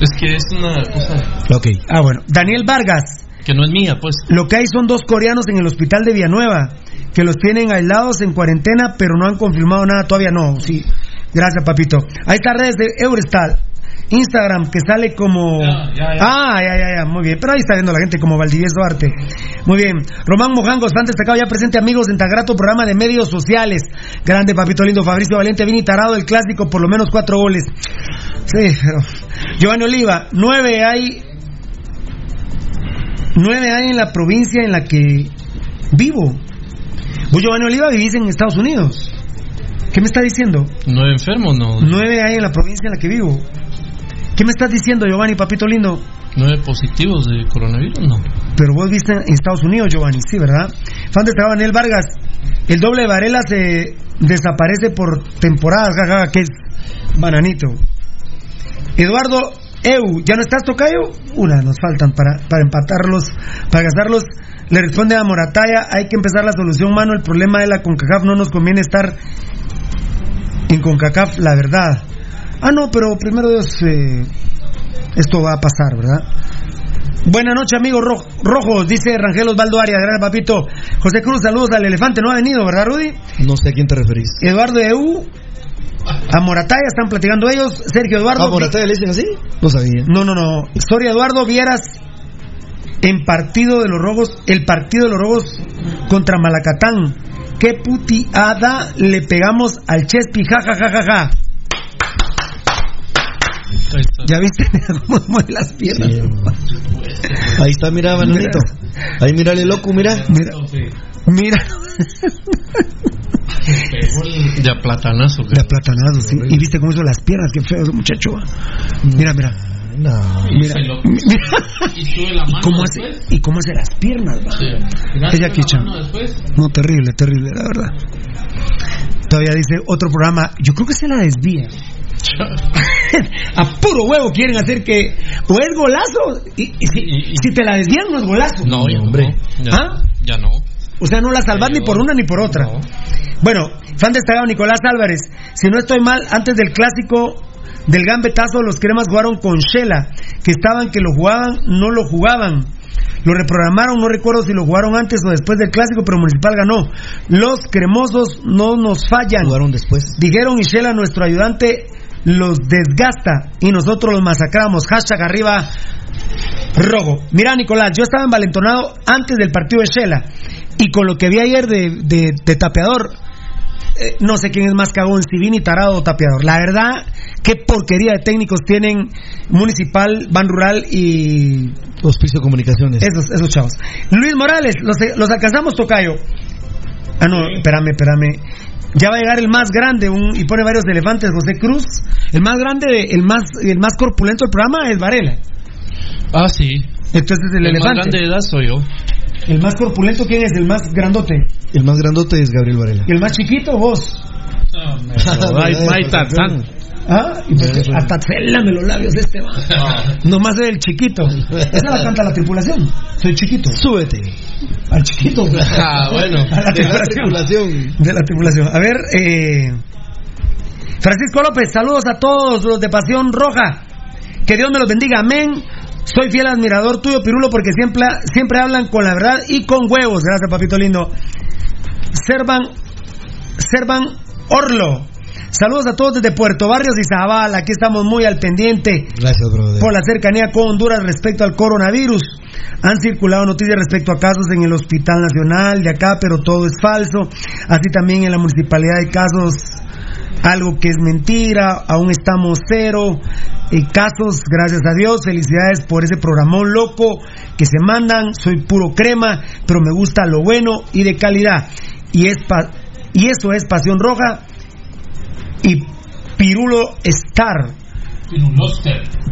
Es que es una cosa Ok. Ah, bueno. Daniel Vargas, que no es mía, pues. lo que hay son dos coreanos en el hospital de Villanueva que los tienen aislados en cuarentena, pero no han confirmado nada todavía. No, sí. Gracias, papito. Ahí está redes de Eurostat. Instagram que sale como Ya, ya, ya. ah ya ya ya muy bien pero ahí está viendo la gente como Valdivieso Arte muy bien Román Mojangos fan destacado ya presente amigos en tan grato programa de medios sociales grande papito lindo Fabricio Valente Vini Tarado el clásico por lo menos cuatro goles sí pero Giovanni Oliva nueve hay nueve hay en la provincia en la que vivo vos Giovanni Oliva vivís en Estados Unidos ¿Qué me está diciendo? Nueve enfermos, no. Nueve hay en la provincia en la que vivo. ¿Qué me estás diciendo, Giovanni, papito lindo? Nueve positivos de coronavirus, no. Pero vos viste en Estados Unidos, Giovanni, sí, ¿verdad? Fan de Daniel Vargas. El doble de Varela se desaparece por temporadas, jaja, que es bananito. Eduardo Eu, ¿ya no estás tocayo? Una, nos faltan para, para empatarlos, para gastarlos. Le responde a Morataya, hay que empezar la solución, mano. El problema de la CONCACAF no nos conviene estar en CONCACAF, la verdad. Ah, no, pero primero Dios, eh, esto va a pasar, ¿verdad? Buenas noches, amigos ro rojos, dice Rangel Osvaldo Arias, gracias papito. José Cruz, saludos al elefante, no ha venido, ¿verdad, Rudy? No sé a quién te referís. Eduardo EU, a Morataya están platicando ellos. Sergio Eduardo. ¿A Morataya le dicen así? No sabía. No, no, no. Historia Eduardo Vieras en partido de los rojos, el partido de los rojos contra Malacatán. Qué putiada le pegamos al Chespi, ja, ja, ja, ja, ja. ¿Ya viste cómo mueve las piernas? Ahí está, mira, bananito. Ahí mírale loco, mira. Mira. Mira. De aplatanazo. De aplatanazo, sí. Y viste cómo hizo las piernas, qué feo ese muchacho. Mira, mira. No. Mira, mira. ¿Y cómo hace, y cómo hace las piernas, va? Ella quicha. No, terrible, terrible, la verdad. Todavía dice otro programa, yo creo que se la desvía. A puro huevo quieren hacer que o es golazo y, y si, si, te la desvían no es golazo no, ya hombre no. Ya, ¿Ah? ya no o sea no la salvas ni por una ni por otra No. bueno fan destacado Nicolás Álvarez si no estoy mal antes del clásico del gambetazo los cremas jugaron con Shela que estaban que lo jugaban no lo jugaban lo reprogramaron, no recuerdo si lo jugaron antes o después del clásico, pero Municipal ganó. Los cremosos no nos fallan. Jugaron después. Dijeron y Shela, nuestro ayudante, los desgasta y nosotros los masacramos. Hashtag arriba rojo. Mira, Nicolás, yo estaba envalentonado antes del partido de Shela y con lo que vi ayer de, de, de tapeador, eh, no sé quién es más cagón, si Vini, Tarado o tapeador. La verdad, qué porquería de técnicos tienen Municipal, Ban Rural y Hospicio Comunicaciones. esos, esos chavos. Luis Morales, los, los alcanzamos, Tocayo. Ah, no, espérame, espérame. Ya va a llegar el más grande un, y pone varios elefantes, José Cruz. El más grande, el más, el más corpulento del programa es Varela. Ah, sí. Entonces el, El más elefante. grande de edad soy yo. El más corpulento, ¿quién es? El más grandote. El más grandote es Gabriel Varela. Y el más chiquito, vos. Mike Tarzán. Ah, y pues, hasta célame los labios de este va. Nomás el chiquito. Esa la canta la tripulación. Soy chiquito. Súbete. Al chiquito. Ah, bueno. A la De la tripulación. tripulación. De la tripulación. A ver, eh, Francisco López, saludos a todos los de Pasión Roja. Que Dios me los bendiga. Amén. Soy fiel admirador tuyo, Pirulo, porque siempre, siempre hablan con la verdad y con huevos. Gracias, papito lindo. Servan, Servan Orlo. Saludos a todos desde Puerto Barrios y Zabal. Aquí estamos muy al pendiente Gracias, brother. por la cercanía con Honduras respecto al coronavirus. Han circulado noticias respecto a casos en el Hospital Nacional de acá, pero todo es falso. Así también en la municipalidad hay casos, algo que es mentira, aún estamos cero. eh, casos, gracias a Dios, felicidades por ese programón loco que se mandan. Soy puro crema, pero me gusta lo bueno y de calidad. Y, es pa- y eso es Pasión Roja y Pirulo Star.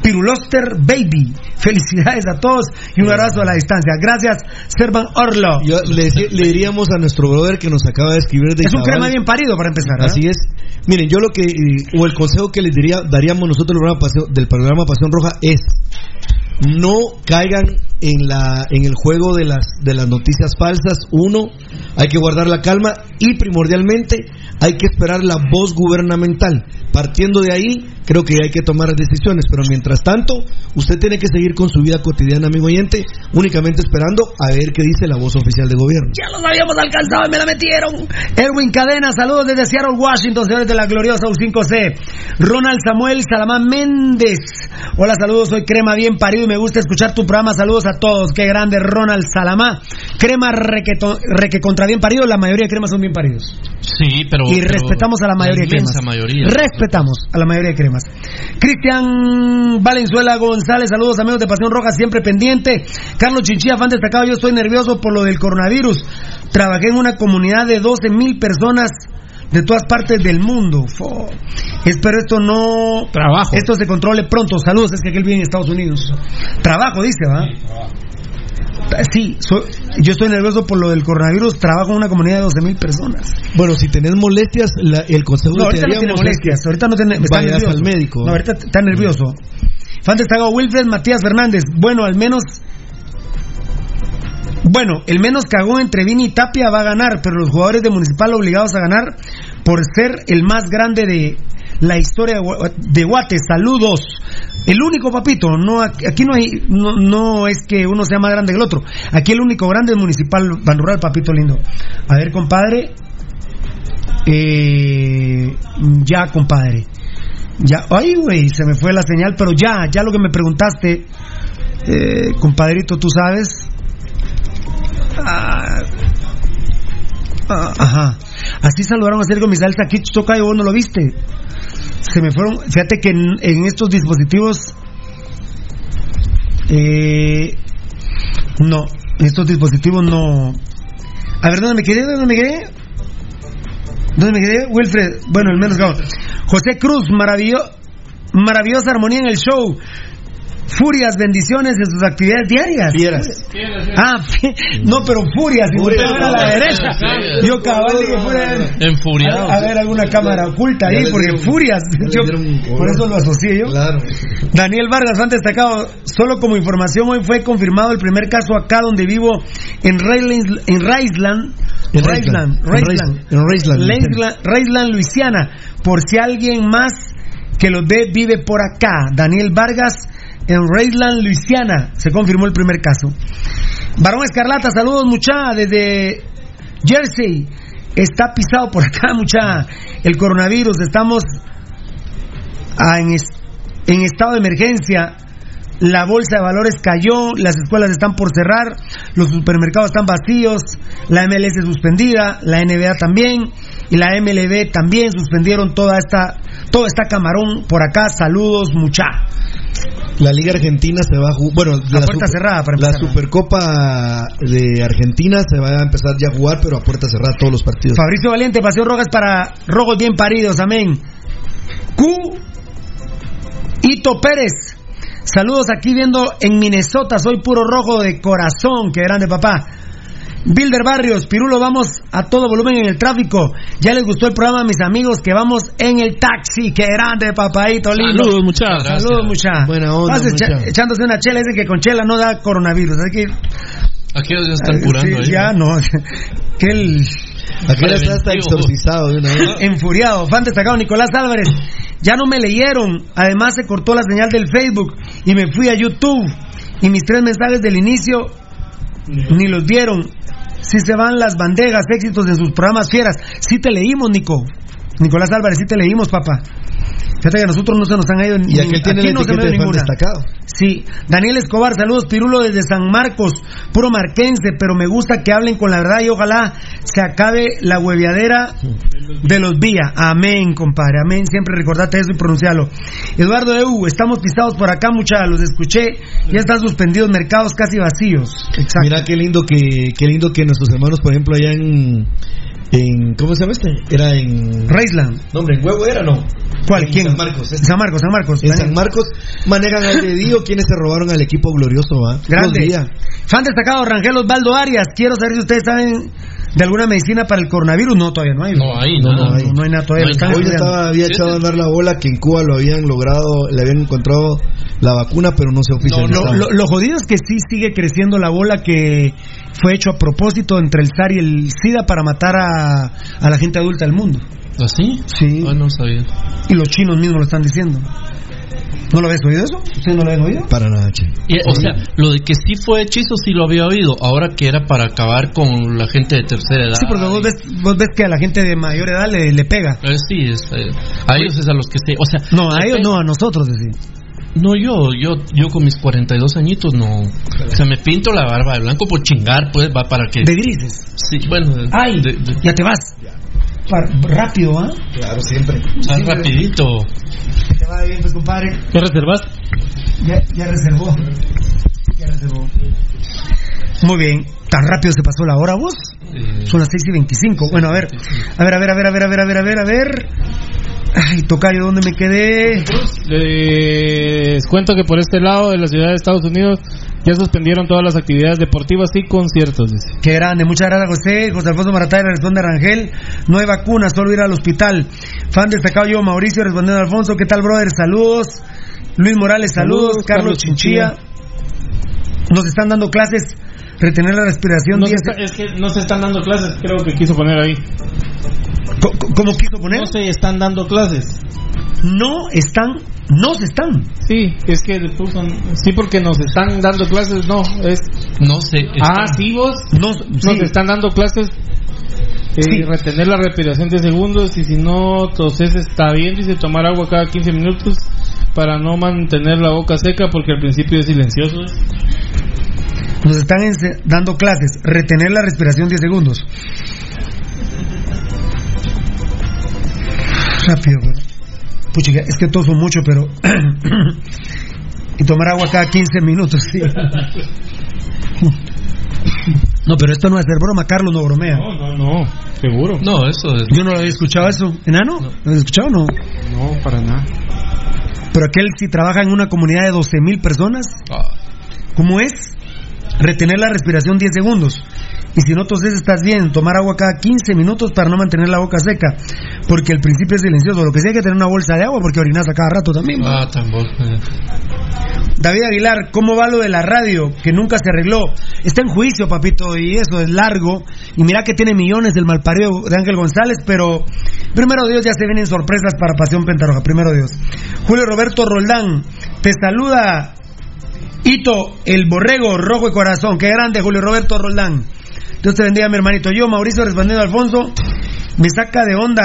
Piruloster Baby. Felicidades a todos y un abrazo a la distancia. Gracias, Servan Orlo. Yo le, le diríamos a nuestro brother que nos acaba de escribir de Es un crema bien parido para empezar. ¿eh? Así es. Miren, yo lo que, eh, o el consejo que les diría, daríamos nosotros del programa Pasión- del programa Pasión Roja es no caigan en la en el juego de las de las noticias falsas. Uno, hay que guardar la calma y primordialmente hay que esperar la voz gubernamental. Partiendo de ahí, creo que hay que tomar decisiones, pero mientras tanto, usted tiene que seguir con su vida cotidiana, amigo oyente, únicamente esperando a ver qué dice la voz oficial de gobierno. Ya los habíamos alcanzado y me la metieron. Erwin Cadena, saludos desde Seattle, Washington, señores de la gloriosa U5C. Ronald Samuel Salamán Méndez. Hola, saludos, soy Crema bien parido y me gusta escuchar tu programa. Saludos a todos. Qué grande, Ronald Salamá. Crema requeto- reque contra bien parido, la mayoría de cremas son bien paridos. Sí, pero. y pero respetamos a la mayoría de cremas. mayoría. Respetamos a la mayoría de cremas. Cristian Valenzuela González, saludos amigos de Pasión Roja, siempre pendiente. Carlos Chinchilla, fan destacado, yo estoy nervioso por lo del coronavirus. Trabajé en una comunidad de 12 mil personas. De todas partes del mundo. Espero esto no. Trabajo. Esto se controle pronto. Saludos, es que aquel vive en Estados Unidos. Trabajo, dice, ¿va? Sí, so- yo estoy nervioso por lo del coronavirus. Trabajo en una comunidad de 12 mil personas. Bueno, si tenés molestias, la- el consejo No, ahorita no tiene molestias. Ahorita no tiene. Está nervioso. al médico. No, ahorita está nervioso. Fan destacado Wilfred Matías Fernández. Bueno, al menos. Bueno, el menos cagón entre Vini y Tapia va a ganar, pero los jugadores de Municipal obligados a ganar por ser el más grande de la historia de Gua- de Guates. Saludos. El único papito, no aquí no hay no, es que uno sea más grande que el otro. Aquí el único grande es Municipal Ban Rural, papito lindo. A ver, compadre. Eh, ya, compadre. Ya, ay, güey, se me fue la señal, pero ya, ya lo que me preguntaste, eh, compadrito, tú sabes. Ah, ah, ajá. Así saludaron a Sergio Misael Takich Tocayo, vos no lo viste. Se me fueron, fíjate que en, estos dispositivos, eh, no, estos dispositivos no. A ver, ¿dónde me quedé? ¿Dónde me quedé? ¿Dónde me quedé? Wilfred, bueno, el menos cagón. José Cruz, maravillo- maravillosa armonía en el show. Furias, bendiciones en sus actividades diarias. Fieras. Ah, no, pero furias, y voltea a la derecha. Yo cabal dije fuera. Enfuriado. A, a ver alguna cámara oculta ahí, porque furias. yo- por eso lo asocié yo. Claro. Daniel Vargas, han destacado, solo como información, hoy fue confirmado el primer caso acá donde vivo en Rayland, en Raisland, En Raisland, Raisland. Raisland, En Raisland. Raisland, Raisland, Luisiana, por si alguien más que los ve vive por acá. Daniel Vargas en Raisland, Luisiana, se confirmó el primer caso. Barón Escarlata, saludos mucha desde Jersey. Está pisado por acá mucha el coronavirus. Estamos ah, en estado de emergencia. La bolsa de valores cayó, las escuelas están por cerrar, los supermercados están vacíos, la MLS suspendida, la NBA también y la MLB también suspendieron toda esta todo está camarón por acá. Saludos, mucha. La Liga Argentina se va a jugar. Bueno, la, puerta cerrada, para la. Supercopa de Argentina se va a empezar ya a jugar, pero a puerta cerrada todos los partidos. Fabricio Valiente, Paseo Rojas para rojos bien paridos, amén. Q. Ito Pérez. Saludos aquí viendo en Minnesota, soy puro rojo de corazón, qué grande papá. Bilder Barrios, Pirulo, vamos a todo volumen en el tráfico. Ya les gustó el programa a mis amigos que vamos en el taxi, qué grande papadito lindo. Saludos, muchachos. Saludos, muchachos. Buena onda, Vas mucha. echándose una chela, dicen que con chela no da coronavirus. Hay que Aquí ya están curando Sí, ahí. ya no. que el Aquel está hasta exorcizado de una vez. enfuriado. Fan destacado Nicolás Álvarez. Ya no me leyeron. Además se cortó la señal del Facebook y me fui a YouTube. Y mis tres mensajes del inicio ni los vieron. Si se van las bandejas, éxitos en sus programas fieras. Sí te leímos, Nico. Nicolás Álvarez, sí te leímos, papá. Fíjate que a nosotros no se nos han ido Y aquel tiene aquí no se fan ninguna. destacado. Sí, Daniel Escobar, saludos Pirulo desde San Marcos, puro marquense, pero me gusta que hablen con la verdad y ojalá se acabe la hueviadera de los vías. Amén, compadre, amén. Siempre recordate eso y pronuncialo. Eduardo Eu, estamos pisados por acá, muchachos, los escuché, ya están suspendidos mercados casi vacíos. Exacto. Mira qué lindo que qué lindo que nuestros hermanos, por ejemplo, allá en en ¿cómo se llama este? Era en Reisland. No, hombre, en Huevo era no. ¿Cuál? En ¿Quién? San Marcos. este. San Marcos, San Marcos. En San Marcos manejan al dedillo quienes se robaron al equipo glorioso, ¿va? Grande. Fan destacado, Rangel Osvaldo Arias. Quiero saber si ustedes saben de alguna medicina para el coronavirus. No, todavía no hay. No hay No, nada. no hay. No hay nada todavía. No hay Hoy estaba, había Sí, echado a andar la bola que en Cuba lo habían logrado, le habían encontrado la vacuna, pero no se Lo, oficializaba. lo- lo jodido es que sí sigue creciendo la bola que fue hecho a propósito entre el SAR y el SIDA para matar a, a la gente adulta del mundo. ¿Así? Sí. Ah, no sabía. Y los chinos mismos lo están diciendo. ¿No lo habéis oído eso? ¿Ustedes no lo habían oído? Para nada, che. Y, o sea, lo de que sí fue hechizo sí lo había oído. Ahora que era para acabar con la gente de tercera edad. Sí, porque vos ves, vos ves que a la gente de mayor edad le, le pega. Eh, sí, es, eh, a ellos es a los que se. O sea, No, a ellos no, a nosotros, decir. No, yo, yo, yo con mis 42 añitos no. O sea, me pinto la barba de blanco por chingar, pues, va para que. De grises. Sí, bueno. ¡Ay! de- de- Ya te vas. Rápido, ¿ah? Claro, siempre. ah, rapidito. Te va bien, pues, compadre. ¿Qué reservaste? Ya, ya reservó. Ya reservó. Muy bien. ¿Tan rápido se pasó la hora vos? Son las 6 y 25. Bueno, a ver. A ver, a ver, a ver, a ver, a ver, a ver, a ver, a ver. Ay, Tocayo, ¿dónde me quedé? Les cuento que por este lado de la ciudad de Estados Unidos ya suspendieron todas las actividades deportivas y conciertos, dice. Qué grande, muchas gracias José. José Alfonso Maratay responde a Rangel. No hay vacuna, solo ir al hospital. Fan destacado yo, Mauricio, respondiendo a Alfonso. ¿Qué tal, brother? Saludos. Luis Morales, saludos. Saludos, Carlos, Carlos Chinchilla. Nos están dando clases. Retener la respiración. No se 10 está- es que no se están dando clases, creo que quiso poner ahí. Co- ¿Cómo quiso poner? No se están dando clases. No están, no se están. Sí, es que puso, sí porque nos están dando clases, no, es No sé. ah, sí vos, No, nos sí. están dando clases. eh, Sí. retener la respiración de segundos y si no toses está bien, dice tomar agua cada 15 minutos para no mantener la boca seca porque al principio es silencioso. Nos están dando clases. Retener la respiración 10 segundos. Rápido, Puchica, es que toso mucho, pero. y tomar agua cada 15 minutos, sí. No, pero esto no es hacer broma, Carlos no bromea. No, no, no, seguro. No, eso es. Yo no lo había escuchado eso. ¿Enano? ¿Lo habías escuchado o no? No, para nada. Pero aquel si trabaja en una comunidad de 12 mil personas, Ah, ¿cómo es? Retener la respiración 10 segundos. Y si no toses estás bien, tomar agua cada 15 minutos para no mantener la boca seca. Porque el principio es silencioso. Lo que sí hay que tener una bolsa de agua porque orinas a cada rato también. ah, tampoco. David Aguilar, ¿cómo va lo de la radio? Que nunca se arregló. Está en juicio, papito, y eso es largo. Y mira que tiene millones del malparido de Ángel González, pero primero Dios ya se vienen sorpresas para Pasión Pentarroja. Primero Dios. Julio Roberto Roldán, te saluda Hito, el borrego rojo de corazón. Qué grande, Julio Roberto Roldán. Dios te bendiga, mi hermanito. Yo, Mauricio, respondiendo a Alfonso, me saca de onda.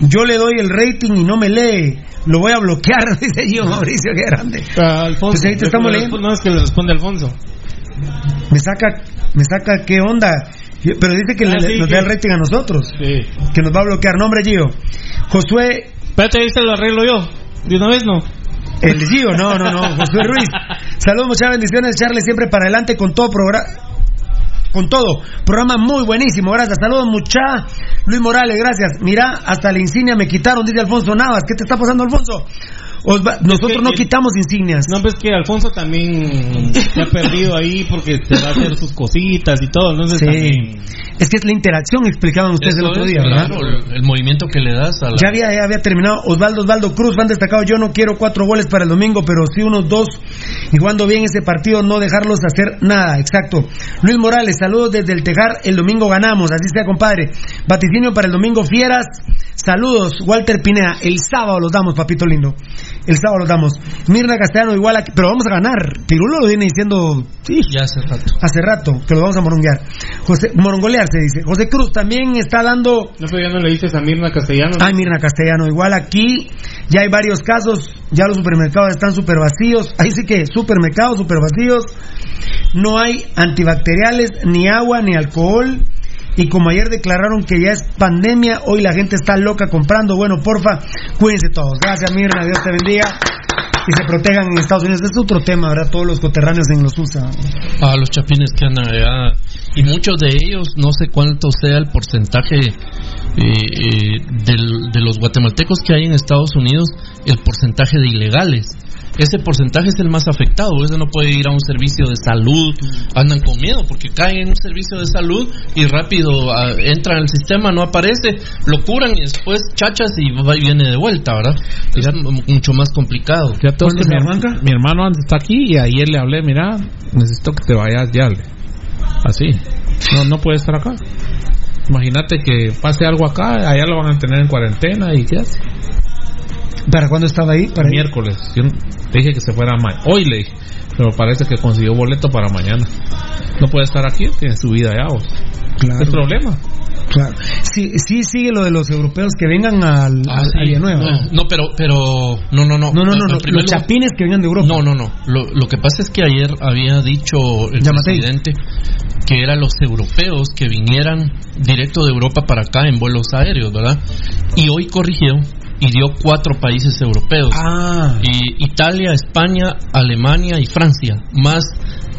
Yo le doy el rating y no me lee. Lo voy a bloquear, dice yo, Mauricio, qué grande. Ah, Alfonso, Pues ahí te estamos le- leyendo. No, es que le responde Alfonso. Me saca, me saca qué onda. Pero dice que Ah, le- sí, nos que- da el rating a nosotros. Sí. Que nos va a bloquear. Nombre Gio. Josué, Espérate, ahí se lo arreglo yo. De una vez no. El Gio, no, no, no. Josué Ruiz. Saludos, muchas bendiciones. Charles siempre para adelante con todo programa. Con todo, programa muy buenísimo, gracias. Saludos, mucha. Luis Morales, gracias. Mira, hasta la insignia me quitaron, dice Alfonso Navas. ¿Qué te está pasando, Alfonso? Os va- nosotros no quitamos insignias. No, pues que Alfonso también se ha perdido ahí porque se va a hacer sus cositas y todo. Entonces Sí. también. Es que es la interacción, explicaban ustedes el otro es, día, ¿verdad? el, el movimiento que le das a la. Ya había, ya había terminado. Osvaldo Osvaldo Cruz, van destacado. Yo no quiero cuatro goles para el domingo, pero sí unos dos. Y jugando bien ese partido, no dejarlos hacer nada. Exacto. Luis Morales, saludos desde el Tejar. El domingo ganamos. Así sea, compadre. Vaticinio para el domingo, fieras. Saludos, Walter Pinea. El sábado los damos, papito lindo. El sábado los damos. Mirna Castellano, igual aquí. Pero vamos a ganar. Pirulo lo viene diciendo. Sí. Ya hace rato. Hace rato que lo vamos a moronguear. José, morongolear se dice. José Cruz también está dando No, pero ya no le dices a Mirna Castellano. Ay, Mirna Castellano, igual aquí ya hay varios casos, ya los supermercados están súper vacíos, ahí sí que supermercados súper vacíos, no hay antibacteriales, ni agua, ni alcohol, y como ayer declararon que ya es pandemia, hoy la gente está loca comprando, bueno, porfa, cuídense todos, gracias Mirna, Dios te bendiga, y se protejan en Estados Unidos, es otro tema, ¿verdad? Todos los coterráneos en los USA. A los chapines que andan allá. Y muchos de ellos, no sé cuánto sea el porcentaje eh, eh, de los guatemaltecos que hay en Estados Unidos, el porcentaje de ilegales. Ese porcentaje es el más afectado. Ese no puede ir a un servicio de salud. Andan con miedo porque caen en un servicio de salud y rápido ah, entran al sistema, no aparece, lo curan y después chachas y va y viene de vuelta, ¿verdad? Es mu- mucho más complicado. Vos que mi, hermano, mi hermano antes está aquí y ayer le hablé, mira, necesito que te vayas ya. Así. No, no puede estar acá. Imagínate que pase algo acá, allá lo van a tener en cuarentena y qué hace. ¿Para cuándo estaba ahí? Para miércoles. Yo dije que se fuera hoy le dije, pero parece que consiguió boleto para mañana. No puede estar aquí, tiene su vida allá. vos. Claro. ¿Es problema? Claro. Sí, sí sigue lo de los europeos que vengan al, Ah, al- sí. a Villanueva. No, no, pero, pero, no, no, no. No, no, no, no, los chapines que vengan de Europa. No, no, no. Lo, lo que pasa es que ayer había dicho el presidente que eran los europeos que vinieran directo de Europa para acá en vuelos aéreos, ¿verdad? Y hoy corrigió y dio cuatro países europeos. Ah. Y Italia, España, Alemania y Francia, más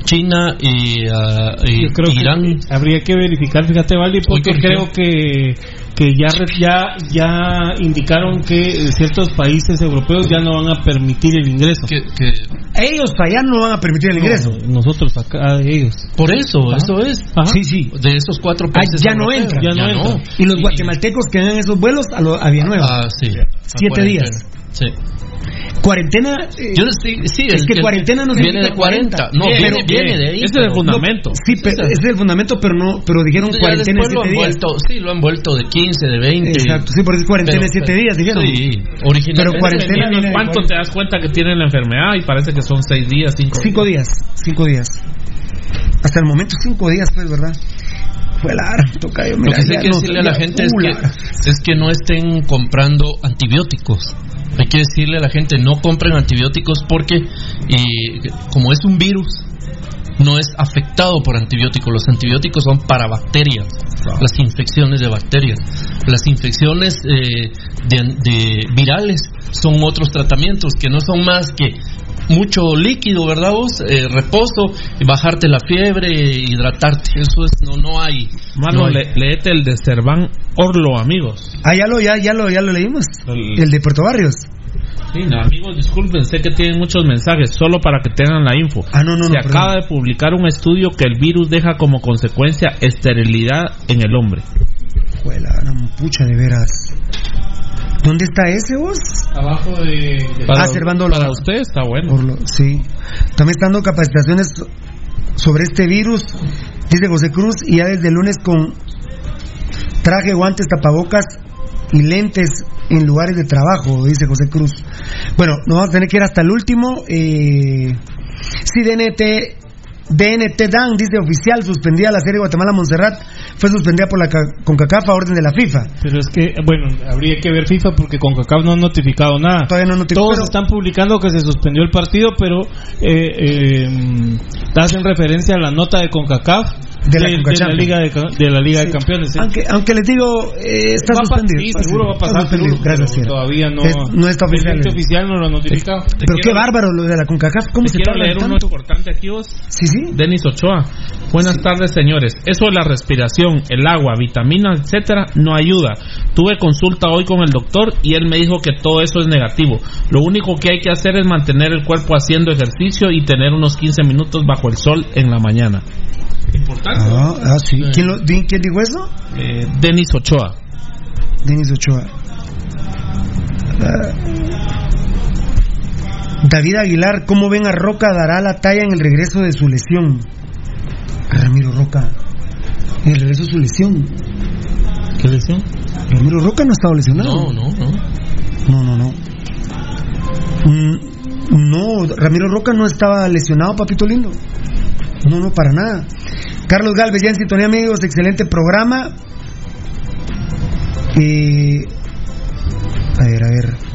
China y, ah, y Yo creo Irán. que habría que verificar, fíjate, Vali, porque creo que que ya re- ya ya indicaron que ciertos países europeos ya no van a permitir el ingreso. Que, que Ellos allá no van a permitir el ingreso. No, nosotros acá ellos. por eso, Ajá. eso es. Sí, sí. De esos cuatro Ah, países. ya no entran. Ya no entran. Y los guatemaltecos que dan esos vuelos a, lo, a Villanueva. Ah, sí. Siete A días. Sí. Cuarentena. eh, Yo sí, sí, es el- que cuarentena no viene de 40. No, Bien, viene, pero- viene de ahí. Ese es el fundamento. Sí, pero ese es el fundamento, pero no, pero dijeron Ya cuarentena después de lo siete han días. vuelto, sí, lo han vuelto de 15, de 20. Exacto, sí, porque es cuarentena de Pero- siete días, dijeron. Sí, originalmente. Pero cuarentena viene cuánto te das cuenta que tienen la enfermedad y parece que son seis días, cinco, Cinco días, cinco días. Hasta el momento cinco días, pues, ¿verdad? Fue la toca yo, Lo mira, que sí hay que no- decirle a la gente es que, es que no estén comprando antibióticos. Hay que decirle a la gente no compren antibióticos porque eh, como es un virus no es afectado por antibióticos. Los antibióticos son para bacterias, las infecciones de bacterias. Las infecciones eh, de, de virales son otros tratamientos que no son más que mucho líquido, ¿verdad vos? Eh, reposo, bajarte la fiebre, hidratarte. Eso es, no, no hay. Mano, no hay. le- leete el de Cerván Orlo, amigos. Ah, ya lo, ya, ya lo, ya lo leímos. El- El de Puerto Barrios. Sí, no, amigos, disculpen, sé que tienen muchos mensajes, solo para que tengan la info. Ah, no, no, Se no, acaba de publicar un estudio que el virus deja como consecuencia esterilidad en el hombre. Juela, una pucha de veras. ¿Dónde está ese vos? Abajo de, Para, Ah, para usted está bueno. Orlo, sí. También está dando capacitaciones sobre este virus, dice José Cruz, y ya desde el lunes con traje, guantes, tapabocas y lentes en lugares de trabajo, dice José Cruz. Bueno, nos vamos a tener que ir hasta el último. Eh, sí, DNT, Dan, dice oficial, suspendida la serie Guatemala-Montserrat, fue suspendida por la ca- CONCACAF a orden de la FIFA. Pero es que, bueno, habría que ver FIFA porque CONCACAF no ha notificado nada. Todavía no notificó, Todos pero- están publicando que se suspendió el partido, pero eh, eh, hacen referencia a la nota de CONCACAF De la de, Conca de la Champions. Liga de, la Liga Sí. de Campeones. sí. Aunque, aunque les digo, eh, está Va suspendido. sí, seguro va a pasar, seguro, Gracias, pero todavía no, Es- no está el oficial. ente oficial no lo ha notificado. Pero qué bárbaro lo de la CONCACAF, ¿cómo Te se quiero leer uno tanto? importante aquí vos. Sí, sí. Denis Ochoa. Buenas tardes, señores. Eso de la respiración, el agua, vitaminas, etcétera, no ayuda. Tuve consulta hoy con el doctor y él me dijo que todo eso es negativo. Lo único que hay que hacer es mantener el cuerpo haciendo ejercicio y tener unos 15 minutos bajo el sol en la mañana. Importante. Ah, ah, sí. ¿Quién, lo- ¿Quién dijo eso? Eh, Denis Ochoa. Denis Ochoa. Ah. David Aguilar, ¿cómo ven a Roca? Dará la talla en el regreso de su lesión. Ramiro Roca. En el regreso de su lesión. ¿Qué lesión? Ramiro Roca no ha estado lesionado. No, no, no. No, no, no. Mm, No, Ramiro Roca no estaba lesionado, papito lindo. No, no, para nada. Carlos Galvez, ya en sintonía, amigos, excelente programa. Eh, a ver, a ver.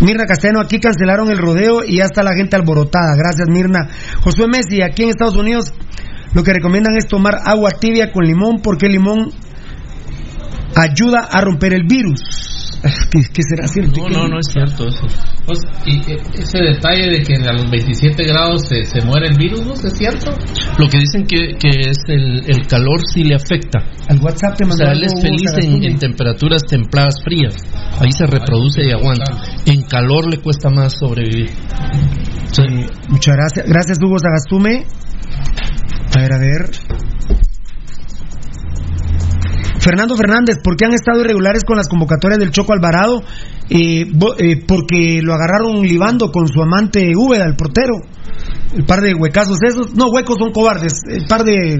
Mirna Castellano, aquí cancelaron el rodeo y ya está la gente alborotada. Gracias, Mirna. Josué Messi, aquí en Estados Unidos, lo que recomiendan es tomar agua tibia con limón, porque el limón ayuda a romper el virus. ¿Qué, qué será cierto? No, no, no es cierto eso. Pues, y eh, ese detalle de que a los 27 grados se, se muere el virus, ¿no? ¿Es cierto? Lo que dicen que, que es el, el calor sí le afecta. Al WhatsApp te O mandó sea, él es feliz en, en temperaturas templadas frías. Ahí se reproduce y aguanta. En calor le cuesta más sobrevivir. Sí. Muchas gracias. Gracias, Hugo Sagastume. A ver, a ver. Fernando Fernández, ¿por qué han estado irregulares con las convocatorias del Choco Alvarado? Eh, bo- eh, porque lo agarraron libando con su amante Úbeda, el portero. El par de huecazos esos. No, huecos son cobardes. El par de.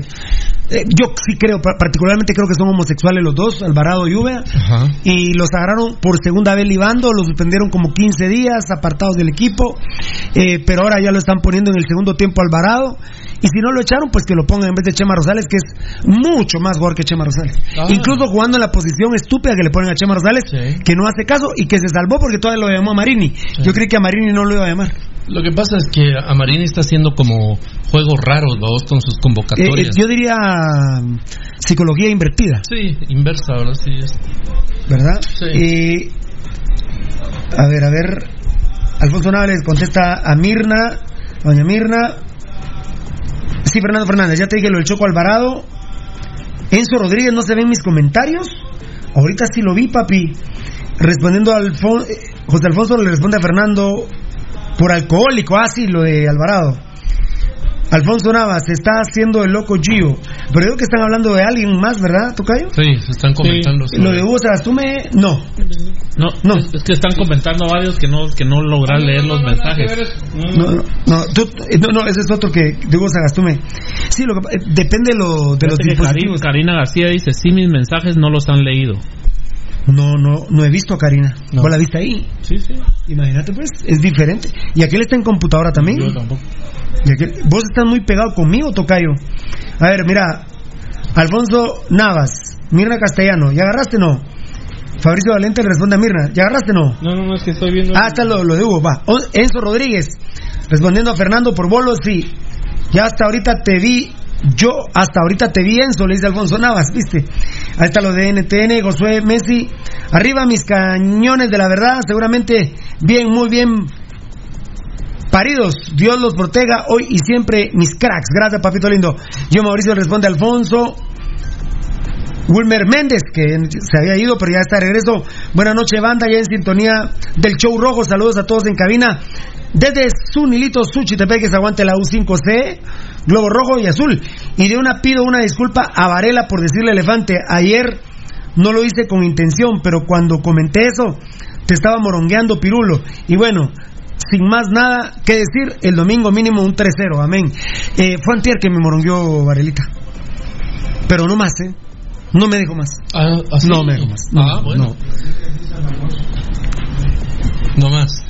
eh, yo sí creo, pa- particularmente creo que son homosexuales los dos, Alvarado y Úbeda. Ajá. y los agarraron por segunda vez libando, los suspendieron como 15 días, apartados del equipo, pero ahora ya lo están poniendo en el segundo tiempo Alvarado, y si no lo echaron, pues que lo pongan en vez de Chema Rosales, que es mucho más jugador que Chema Rosales. Ah. Incluso jugando en la posición estúpida que le ponen a Chema Rosales, Sí. que no hace caso y que se salvó porque todavía lo llamó a Marini. Yo creí que a Marini no lo iba a llamar. Lo que pasa es que a Marini está haciendo como juegos raros, vamos, con sus Eh, eh, convocatorias. yo diría mm, psicología invertida. Sí, inversa, ¿verdad? Sí, es. ¿verdad? Sí. Eh, a ver, a ver. Alfonso Navales contesta a Mirna. Doña Mirna. Sí, Fernando Fernández, ya te dije lo del Choco Alvarado. Enzo Rodríguez, no se ven mis comentarios. Ahorita sí lo vi, papi. Respondiendo Alfon- eh, José Alfonso le responde a Fernando por alcohólico, ah, sí, lo de Alvarado. Alfonso Navas, se está haciendo el loco Gio. Pero digo que están hablando de alguien más, ¿verdad, Tocayo? Sí, se están comentando. Lo de Hugo Sagastume, no. No, no. Es, que están comentando varios que no, que no logran leer los mensajes. No, no, no, tú- no, no, ese es otro que de Hugo Sagastume. Sí, lo que, eh, depende de, lo, de los dispositivos. Karin- Karina García dice, sí, mis mensajes no los han leído. No, no, no he visto a Karina. ¿Vos la viste ahí? Sí, sí. Imagínate, pues, es diferente. Y aquel está en computadora también. Yo tampoco. Vos estás muy pegado conmigo, Tocayo. A ver, mira. Alfonso Navas, Mirna Castellano, ¿ya agarraste no? Fabricio Valente le responde a Mirna, ¿ya agarraste no? No, no, no, es que estoy viendo. Ah, está lo, lo de Hugo, va. Enzo Rodríguez, respondiendo a Fernando por bolos, sí. Ya hasta ahorita te vi, yo hasta ahorita te vi, Enzo, le dice Alfonso Navas, ¿viste? Ahí está lo de NTN, Josué Messi. Arriba mis cañones de la verdad, seguramente bien, muy bien paridos. Dios los proteja hoy y siempre, mis cracks. Gracias, papito lindo. Yo, Mauricio, responde Alfonso. Wilmer Méndez, que se había ido, pero ya está de regreso. Buenas noches, banda, ya en sintonía del show rojo. Saludos a todos en cabina. Desde Sunilito, Suchitepec, que se aguante la U5C, globo rojo y azul. Y de una pido una disculpa a Varela por decirle elefante. Ayer no lo hice con intención, pero cuando comenté eso, te estaba morongueando, Pirulo. Y bueno, sin más nada que decir, el domingo mínimo un 3-0, amén. Eh, fue antier que me morongueó Varelita. Pero no más, ¿eh? No me dijo más. Ah, ¿así? No me dijo más. No, ah, bueno. No más.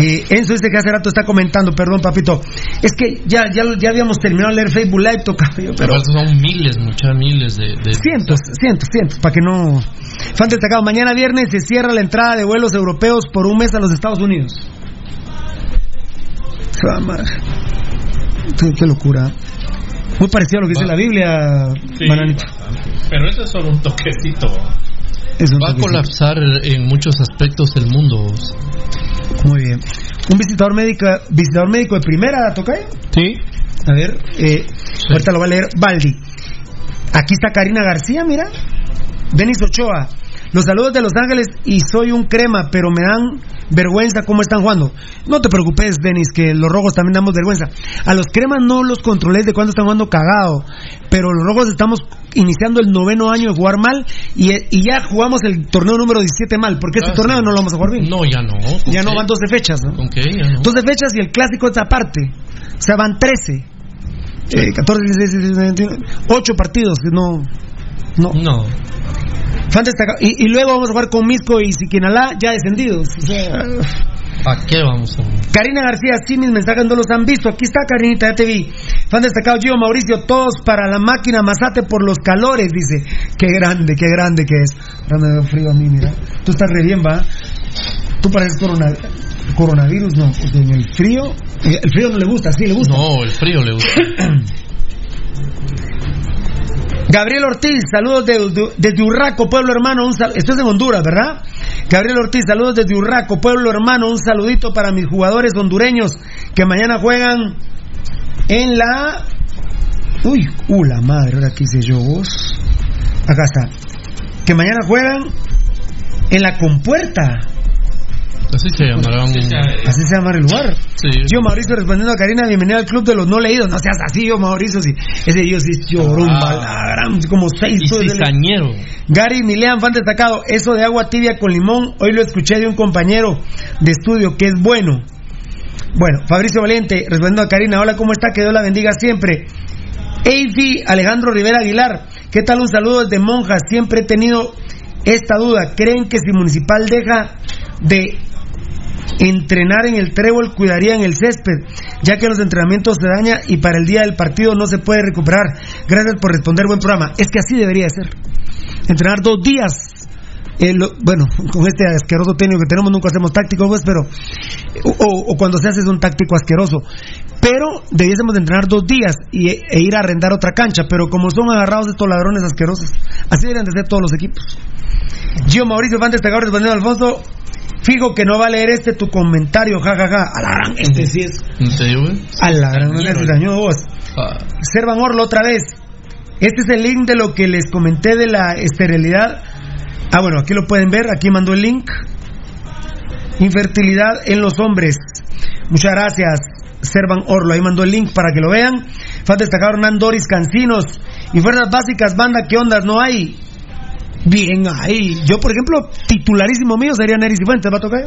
Eh, Enzo dice que hace rato está comentando, perdón papito. Es que ya, ya, ya habíamos terminado de leer Facebook Live, toca, pero Pero son miles, muchas miles de. de- cientos, cientos, cientos, para que no. Fan destacado, mañana viernes se cierra la entrada de vuelos europeos por un mes a los Estados Unidos. Se va a amar. Qué, qué locura. Muy parecido a lo que dice la Biblia, Sí. Pero eso es solo un toquecito. Es un Va a colapsar en muchos aspectos el mundo. Muy bien. Un visitador médico, visitador médico de primera, ¿tocayo? Sí. A ver, eh, ahorita lo va a leer Baldi. Aquí está Karina García, mira. Denis Ochoa. Los saludos de Los Ángeles y soy un crema, pero me dan vergüenza cómo están jugando. No te preocupes, Denis, que los rojos también damos vergüenza. A los cremas no los controles de cuándo están jugando cagado, pero los rojos estamos iniciando el noveno año de jugar mal y, y ya jugamos el torneo número 17 mal, porque este Ah, torneo no lo vamos a jugar bien. No, ya no. ¿Con Ya no van 12 fechas, ¿no? ¿Con qué? Ya no. 12 fechas y el clásico es aparte. O sea, van 13. Eh, 14, 16, 17, 21, 8 partidos. No. No. No. Y, y luego vamos a jugar con Misco y Siquinalá ya descendidos. O sea, ¿Para qué vamos a.? Karina García, sí, mis mensajes no los han visto. Aquí está, Karinita, ya te vi. Fan destacado, Gio Mauricio, todos para la máquina Mazate por los calores, dice. Qué grande, qué grande que es. Ahora me frío a mí, mira. Tú estás re bien, va. Tú pareces corona- coronavirus, no. En el frío, el frío no le gusta, sí le gusta. No, el frío le gusta. Gabriel Ortiz, saludos de- de- desde Urraco, pueblo hermano. Un sal- Esto es en Honduras, ¿verdad? Gabriel Ortiz, saludos desde Urraco, pueblo hermano. Un saludito para mis jugadores hondureños que mañana juegan en la. Uy, uh, la madre, ahora qué hice yo vos. Acá está. Que mañana juegan en la compuerta. Así se llamará un. Así se llama el lugar. Sí. Yo, Mauricio, respondiendo a Karina, bienvenido al club de los no leídos. No seas así, yo, Mauricio. Sí. Ese yo sí lloró un Ah. balagrán, como seis. Y cizañero. Gary Milean, fan destacado. Eso de agua tibia con limón, hoy lo escuché de un compañero de estudio que es bueno. Bueno, Fabricio Valiente, respondiendo a Karina, hola, ¿cómo está? Que Dios la bendiga siempre. AV Alejandro Rivera Aguilar, ¿qué tal? Un saludo desde Monjas. Siempre he tenido esta duda. ¿Creen que si Municipal deja de entrenar en el trébol cuidaría en el césped, ya que los entrenamientos se daña y para el día del partido no se puede recuperar. Gracias por responder, buen programa. Es que así debería de ser. Entrenar dos días. eh, bueno, con este asqueroso técnico que tenemos nunca hacemos táctico, pues, pero o, cuando se hace es un táctico asqueroso. Pero debiésemos de entrenar dos días y, e ir a arrendar otra cancha, pero como son agarrados estos ladrones asquerosos, así deberían de ser todos los equipos. Gio Mauricio respondiendo a Alfonso Fijo que no va a leer este tu comentario, jajaja. A la gran, este sí es. ¿En serio? A la gran, no dañó vos. Servan Orlo otra vez. Este es el link de lo que les comenté de la esterilidad. Ah, bueno, aquí lo pueden ver. Aquí mandó el link. Infertilidad en los hombres. Muchas gracias, Servan Orlo. Ahí mandó el link para que lo vean. Falta destacar Hernán Doris Cancinos. Y fuerzas básicas, banda, ¿qué ondas? No hay. Bien ahí. Yo, por ejemplo, titularísimo mío sería Neris y Fuentes. ¿Va a tocar?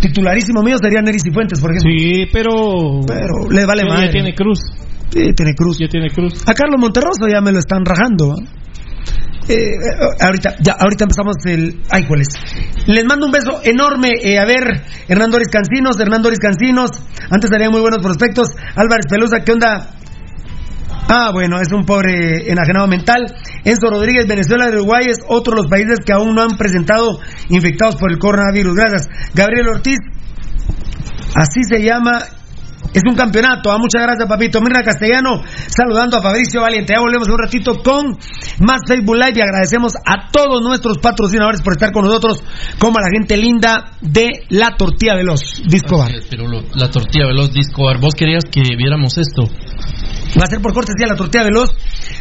Titularísimo mío sería Neris y Fuentes, por ejemplo. Sí, pero. Pero le vale madre. Ya tiene cruz. Sí, tiene cruz. Ya tiene cruz. A Carlos Monterroso ya me lo están rajando. Eh, eh, ahorita, ya, ahorita empezamos el. Ay, ¿cuál es? Les mando un beso enorme. eh, a ver, Hernán Doris Cancinos, Hernán Doris Cancinos. Antes salían muy buenos prospectos. Álvarez Pelusa, ¿qué onda? Ah, bueno, es un pobre enajenado mental. Enzo Rodríguez, Venezuela Uruguay es otro de los países que aún no han presentado infectados por el coronavirus. Gracias. Gabriel Ortiz, así se llama. Es un campeonato. Ah, muchas gracias, papito. Mirna Castellano, saludando a Fabricio Valiente. Ya volvemos un ratito con más Facebook Live y agradecemos a todos nuestros patrocinadores por estar con nosotros, como a la gente linda de La Tortilla Veloz, Disco Bar. así es, pero la tortilla veloz disco bar. Vos querías que viéramos esto. Va a ser por cortesía la tortilla veloz.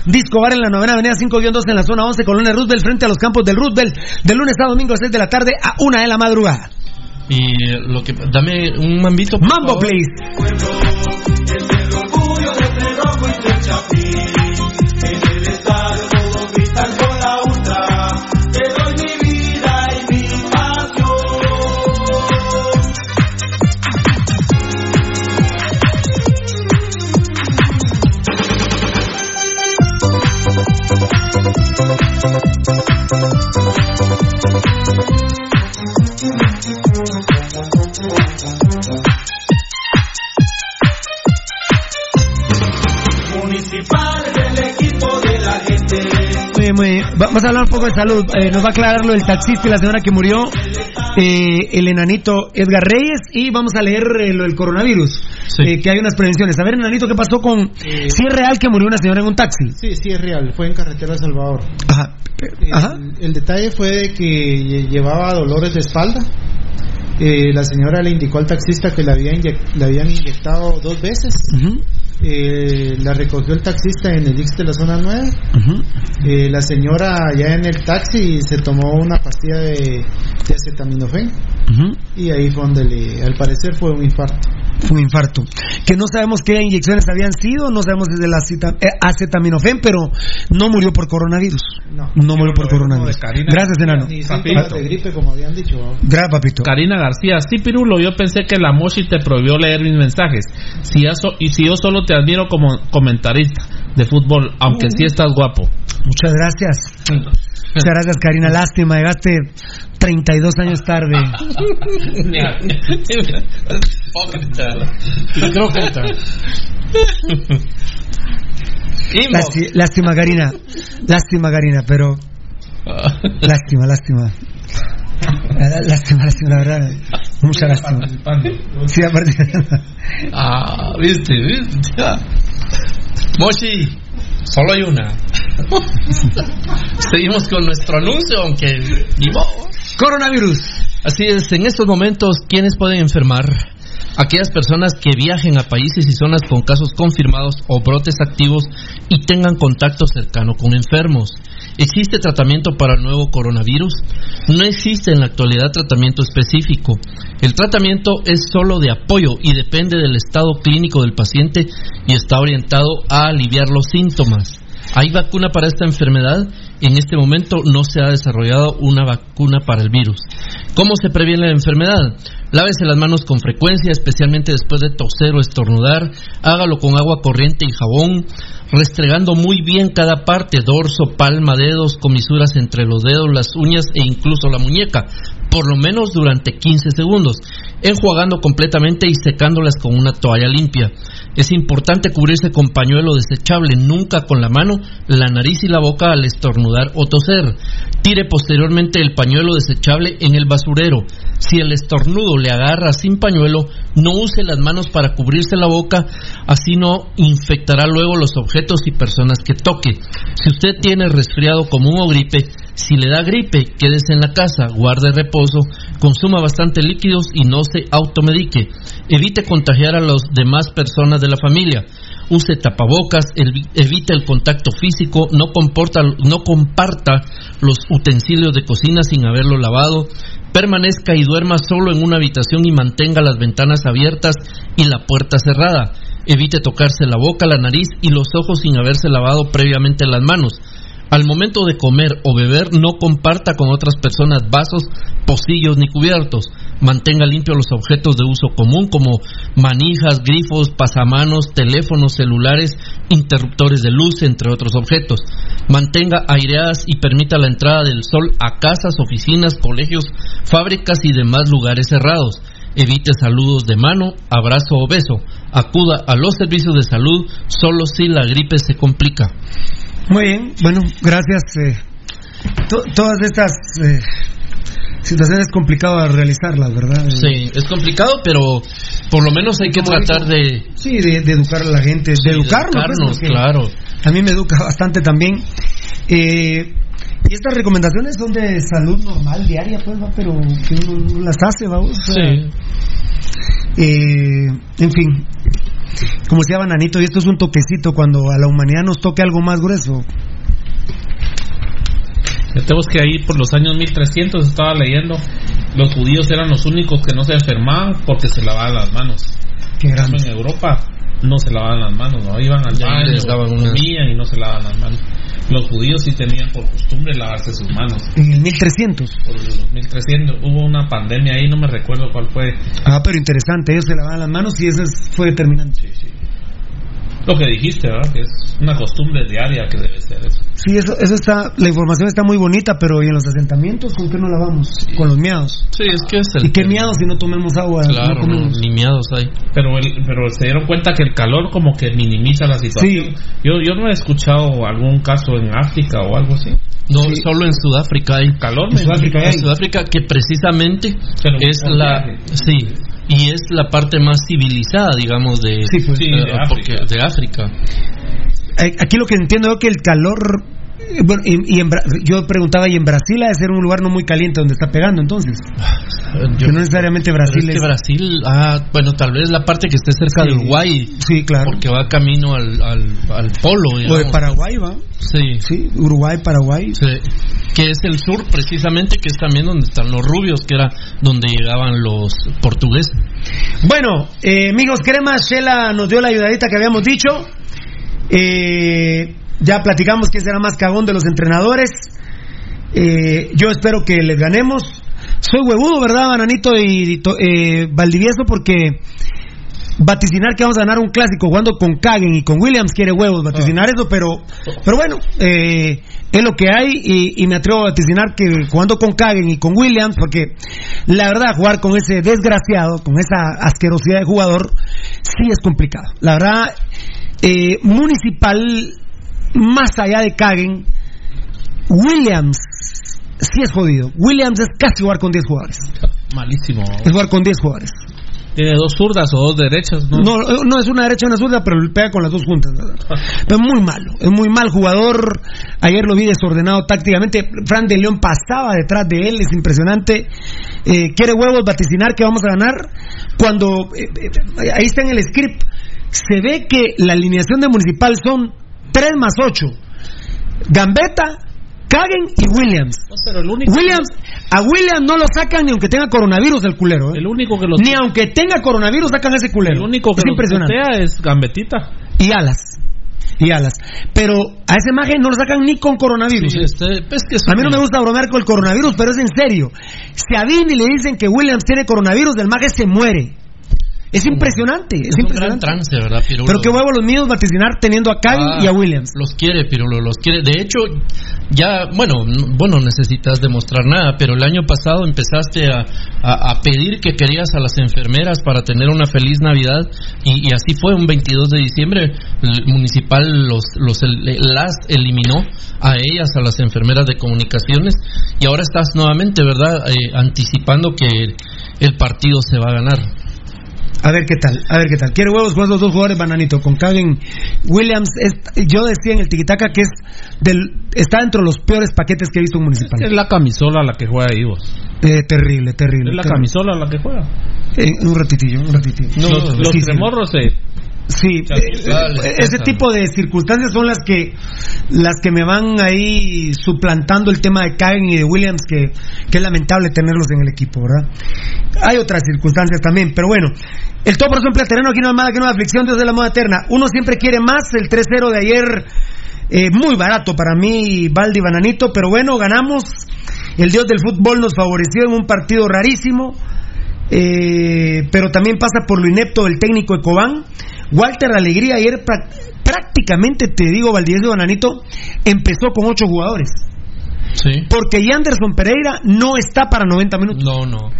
Disco Bar en la novena avenida 5-2 en la zona 11, Colonia Roosevelt, frente a los campos del Roosevelt, de lunes a domingo a 6 de la tarde a 1 de la madrugada. Y lo que. Dame un mambito. por Mambo, favor. please. Muy- Vamos a hablar un poco de salud. Eh, nos va a aclarar lo del taxista y la señora que murió, eh, el enanito Edgar Reyes, y vamos a leer eh, lo del coronavirus, eh, que hay unas prevenciones. A ver, enanito, ¿qué pasó con... Si es real que murió una señora en un taxi. Sí, sí, es real. Fue en Carretera de Salvador. Ajá. El, el detalle fue de que lle- llevaba dolores de espalda. Eh, la señora le indicó al taxista que le, había inyec- le habían inyectado dos veces. Eh, la recogió el taxista en el Ix de la zona 9. Eh, la señora ya en el taxi se tomó una pastilla de, de acetaminofén y ahí fue donde le, al parecer fue un infarto. Fue un infarto. Que no sabemos qué inyecciones habían sido, no sabemos desde la aceta- eh, acetaminofén, pero no murió por coronavirus. No. murió por coronavirus. Gracias, enano. Ni de gripe como habían dicho. ¿no? Gracias, papito. Karina García, sí, Pirulo, yo pensé que la Moshi te prohibió leer mis mensajes. Si ya so- y si yo solo te admiro como comentarista de fútbol, aunque sí estás guapo. Muchas gracias. Muchas gracias, Karina. Lástima, llegaste 32 años tarde. Lasti- lástima, Karina. Lástima, Karina, pero. Lástima, lástima. Lástima, lástima, la verdad. Mucha lástima. Sí, aparte. Ah, viste, viste. Moshi, solo hay una. Seguimos con nuestro anuncio, aunque ni modo. Coronavirus. Así es, en estos momentos, ¿quiénes pueden enfermar? Aquellas personas que viajen a países y zonas con casos confirmados o brotes activos y tengan contacto cercano con enfermos. ¿Existe tratamiento para el nuevo coronavirus? No existe en la actualidad tratamiento específico. El tratamiento es solo de apoyo y depende del estado clínico del paciente y está orientado a aliviar los síntomas. ¿Hay vacuna para esta enfermedad? En este momento no se ha desarrollado una vacuna para el virus. ¿Cómo se previene la enfermedad? Lávese las manos con frecuencia, especialmente después de toser o estornudar. Hágalo con agua corriente y jabón, restregando muy bien cada parte, dorso, palma, dedos, comisuras entre los dedos, las uñas e incluso la muñeca, por lo menos durante 15 segundos, enjuagando completamente y secándolas con una toalla limpia. Es importante cubrirse con pañuelo desechable, nunca con la mano, la nariz y la boca al estornudar o toser. Tire posteriormente el pañuelo desechable en el basurero. Si el estornudo le agarra sin pañuelo, no use las manos para cubrirse la boca, así no infectará luego los objetos y personas que toque. Si usted tiene resfriado común o gripe, Si le da gripe, quédese en la casa, guarde reposo, consuma bastante líquidos y no se automedique. Evite contagiar a las demás personas de la familia. Use tapabocas, evite el contacto físico, no, comporta, no comparta los utensilios de cocina sin haberlo lavado, permanezca y duerma solo en una habitación y mantenga las ventanas abiertas y la puerta cerrada. Evite tocarse la boca, la nariz y los ojos sin haberse lavado previamente las manos. Al momento de comer o beber, no comparta con otras personas vasos, pocillos ni cubiertos. Mantenga limpios los objetos de uso común como manijas, grifos, pasamanos, teléfonos celulares, interruptores de luz, entre otros objetos. Mantenga aireadas y permita la entrada del sol a casas, oficinas, colegios, fábricas y demás lugares cerrados. Evite saludos de mano, abrazo o beso. Acuda a los servicios de salud solo si la gripe se complica. Muy bien, bueno, gracias. Eh, todas estas eh, situaciones es complicado realizarlas, ¿verdad? Sí, es complicado, pero por lo menos hay que tratar de... Sí, de, educar a la gente, de educarnos, pues, claro. A mí me educa bastante también. Eh, y estas recomendaciones son de salud normal, diaria, pues, ¿va? pero que uno, las hace, vamos. Sí. Eh, en fin, como decía Bananito, y esto es un toquecito cuando a la humanidad nos toque algo más grueso. Tenemos que ahí por los años 1300 estaba leyendo, los judíos eran los únicos que no se enfermaban porque se lavaban las manos. Qué grande. En Europa no se lavaban las manos, no iban al baño, comían y no se lavaban las manos. Los judíos sí tenían por costumbre lavarse sus manos. En el 1300. Por el 1300 hubo una pandemia ahí, no me recuerdo cuál fue. Ah, pero interesante, ellos se lavaban las manos y eso fue determinante. Sí, sí lo que dijiste, ¿verdad? Que es una costumbre diaria que debe ser eso. Sí, eso, eso está, la información está muy bonita, pero ¿y en los asentamientos con qué no lavamos? Con los miados. Sí, es que es el... ¿Y qué miados si no tomemos agua? Claro, ni miados hay. Pero, el, pero se dieron cuenta que el calor como que minimiza la situación. Sí. Yo, yo no he escuchado algún caso en África o algo así. No, solo en Sudáfrica hay calor. En Sudáfrica, en Sudáfrica que precisamente es la... Sí, y es la parte más civilizada, digamos, de, pues, de, África. Aquí lo que entiendo es que el calor eh, bueno, y, yo preguntaba, ¿y en Brasil ha de ser un lugar no muy caliente donde está pegando entonces? que no necesariamente Brasil es, que Brasil, ah, bueno, tal vez la parte que esté cerca de Uruguay. Sí, claro. Porque va camino al, al, polo. O de Paraguay, ¿va? Sí. Sí, Uruguay, Paraguay. Sí. Que es el sur, precisamente, que es también donde están los rubios, que era donde llegaban los portugueses. Bueno, eh, amigos, Crema, Shela nos dio la ayudadita que habíamos dicho. Eh ya platicamos quién será más cagón de los entrenadores. Eh, yo espero que les ganemos. Soy huevudo, ¿verdad, Bananito y eh, Valdivieso? Porque vaticinar que vamos a ganar un clásico jugando con Kagen y con Williams quiere huevos vaticinar eso, pero, pero bueno, eh, es lo que hay y, y, me atrevo a vaticinar que jugando con Kagen y con Williams, porque la verdad jugar con ese desgraciado, con esa asquerosidad de jugador, sí es complicado. La verdad, eh, Municipal más allá de Kagen, Williams sí es jodido. Williams es casi jugar con 10 jugadores. Malísimo. Es jugar con 10 jugadores. Tiene dos zurdas o dos derechas, ¿no? No, no es una derecha y una zurda, pero pega con las dos juntas. Pero es muy malo, es muy mal jugador. Ayer lo vi desordenado tácticamente. Fran de León pasaba detrás de él, es impresionante. Eh, quiere huevos vaticinar que vamos a ganar. Cuando eh, eh, ahí está en el script, se ve que la alineación de Municipal son 3 más 8. Gambetta, Kagen y Williams. Williams, a Williams no lo sacan ni aunque tenga coronavirus el culero. ¿eh? El único que Ni aunque tenga coronavirus sacan ese culero. El único que es impresionante. es Gambetita. Y alas. Y alas. Pero a ese maje no lo sacan ni con coronavirus. Este, pues a mí no me gusta bromear con el coronavirus, pero es en serio. Si a Vini le dicen que Williams tiene coronavirus, el maje se muere. Es impresionante, es, impresionante. trance, ¿verdad, Pero qué huevo los míos vaticinar teniendo a ah, y a Williams. Los quiere, Pirulo, los quiere. De hecho, ya, bueno, bueno, necesitas demostrar nada, pero el año pasado empezaste a, a, pedir que querías a las enfermeras para tener una feliz Navidad y, así fue, un 22 de diciembre, el municipal los, los las eliminó a ellas, a las enfermeras de comunicaciones y ahora estás nuevamente, ¿verdad?, eh, anticipando que el partido se va a ganar. A ver qué tal, a ver qué tal. Quiere huevos con los dos jugadores, Bananito, con Kagen Williams. yo decía en el Tiquitaca que es del, está dentro de los peores paquetes que he visto en Municipal. Es la camisola la que juega ahí vos. Eh, terrible, terrible. Es la terrible. camisola la que juega. Eh, un ratitillo, un ratitillo. los los tremorros se Sí, eh, eh, ese tipo de circunstancias son las que las que me van ahí suplantando el tema de Kagen y de Williams que, que es lamentable tenerlos en el equipo, ¿verdad? Hay otras circunstancias también, pero bueno, el todo por ejemplo terreno aquí no hay nada que no hay aflicción desde la moda eterna. Uno siempre quiere más, el 3-0 de ayer eh, muy barato para mí, Valdi Bananito, pero bueno, ganamos. El dios del fútbol nos favoreció en un partido rarísimo. Eh, pero también pasa por lo inepto del técnico Ecobán. Walter Alegría ayer prácticamente, te digo, Valdivieso Bananito, empezó con ocho jugadores. Sí. Porque Yanderson Pereira no está para 90 minutos. No, no.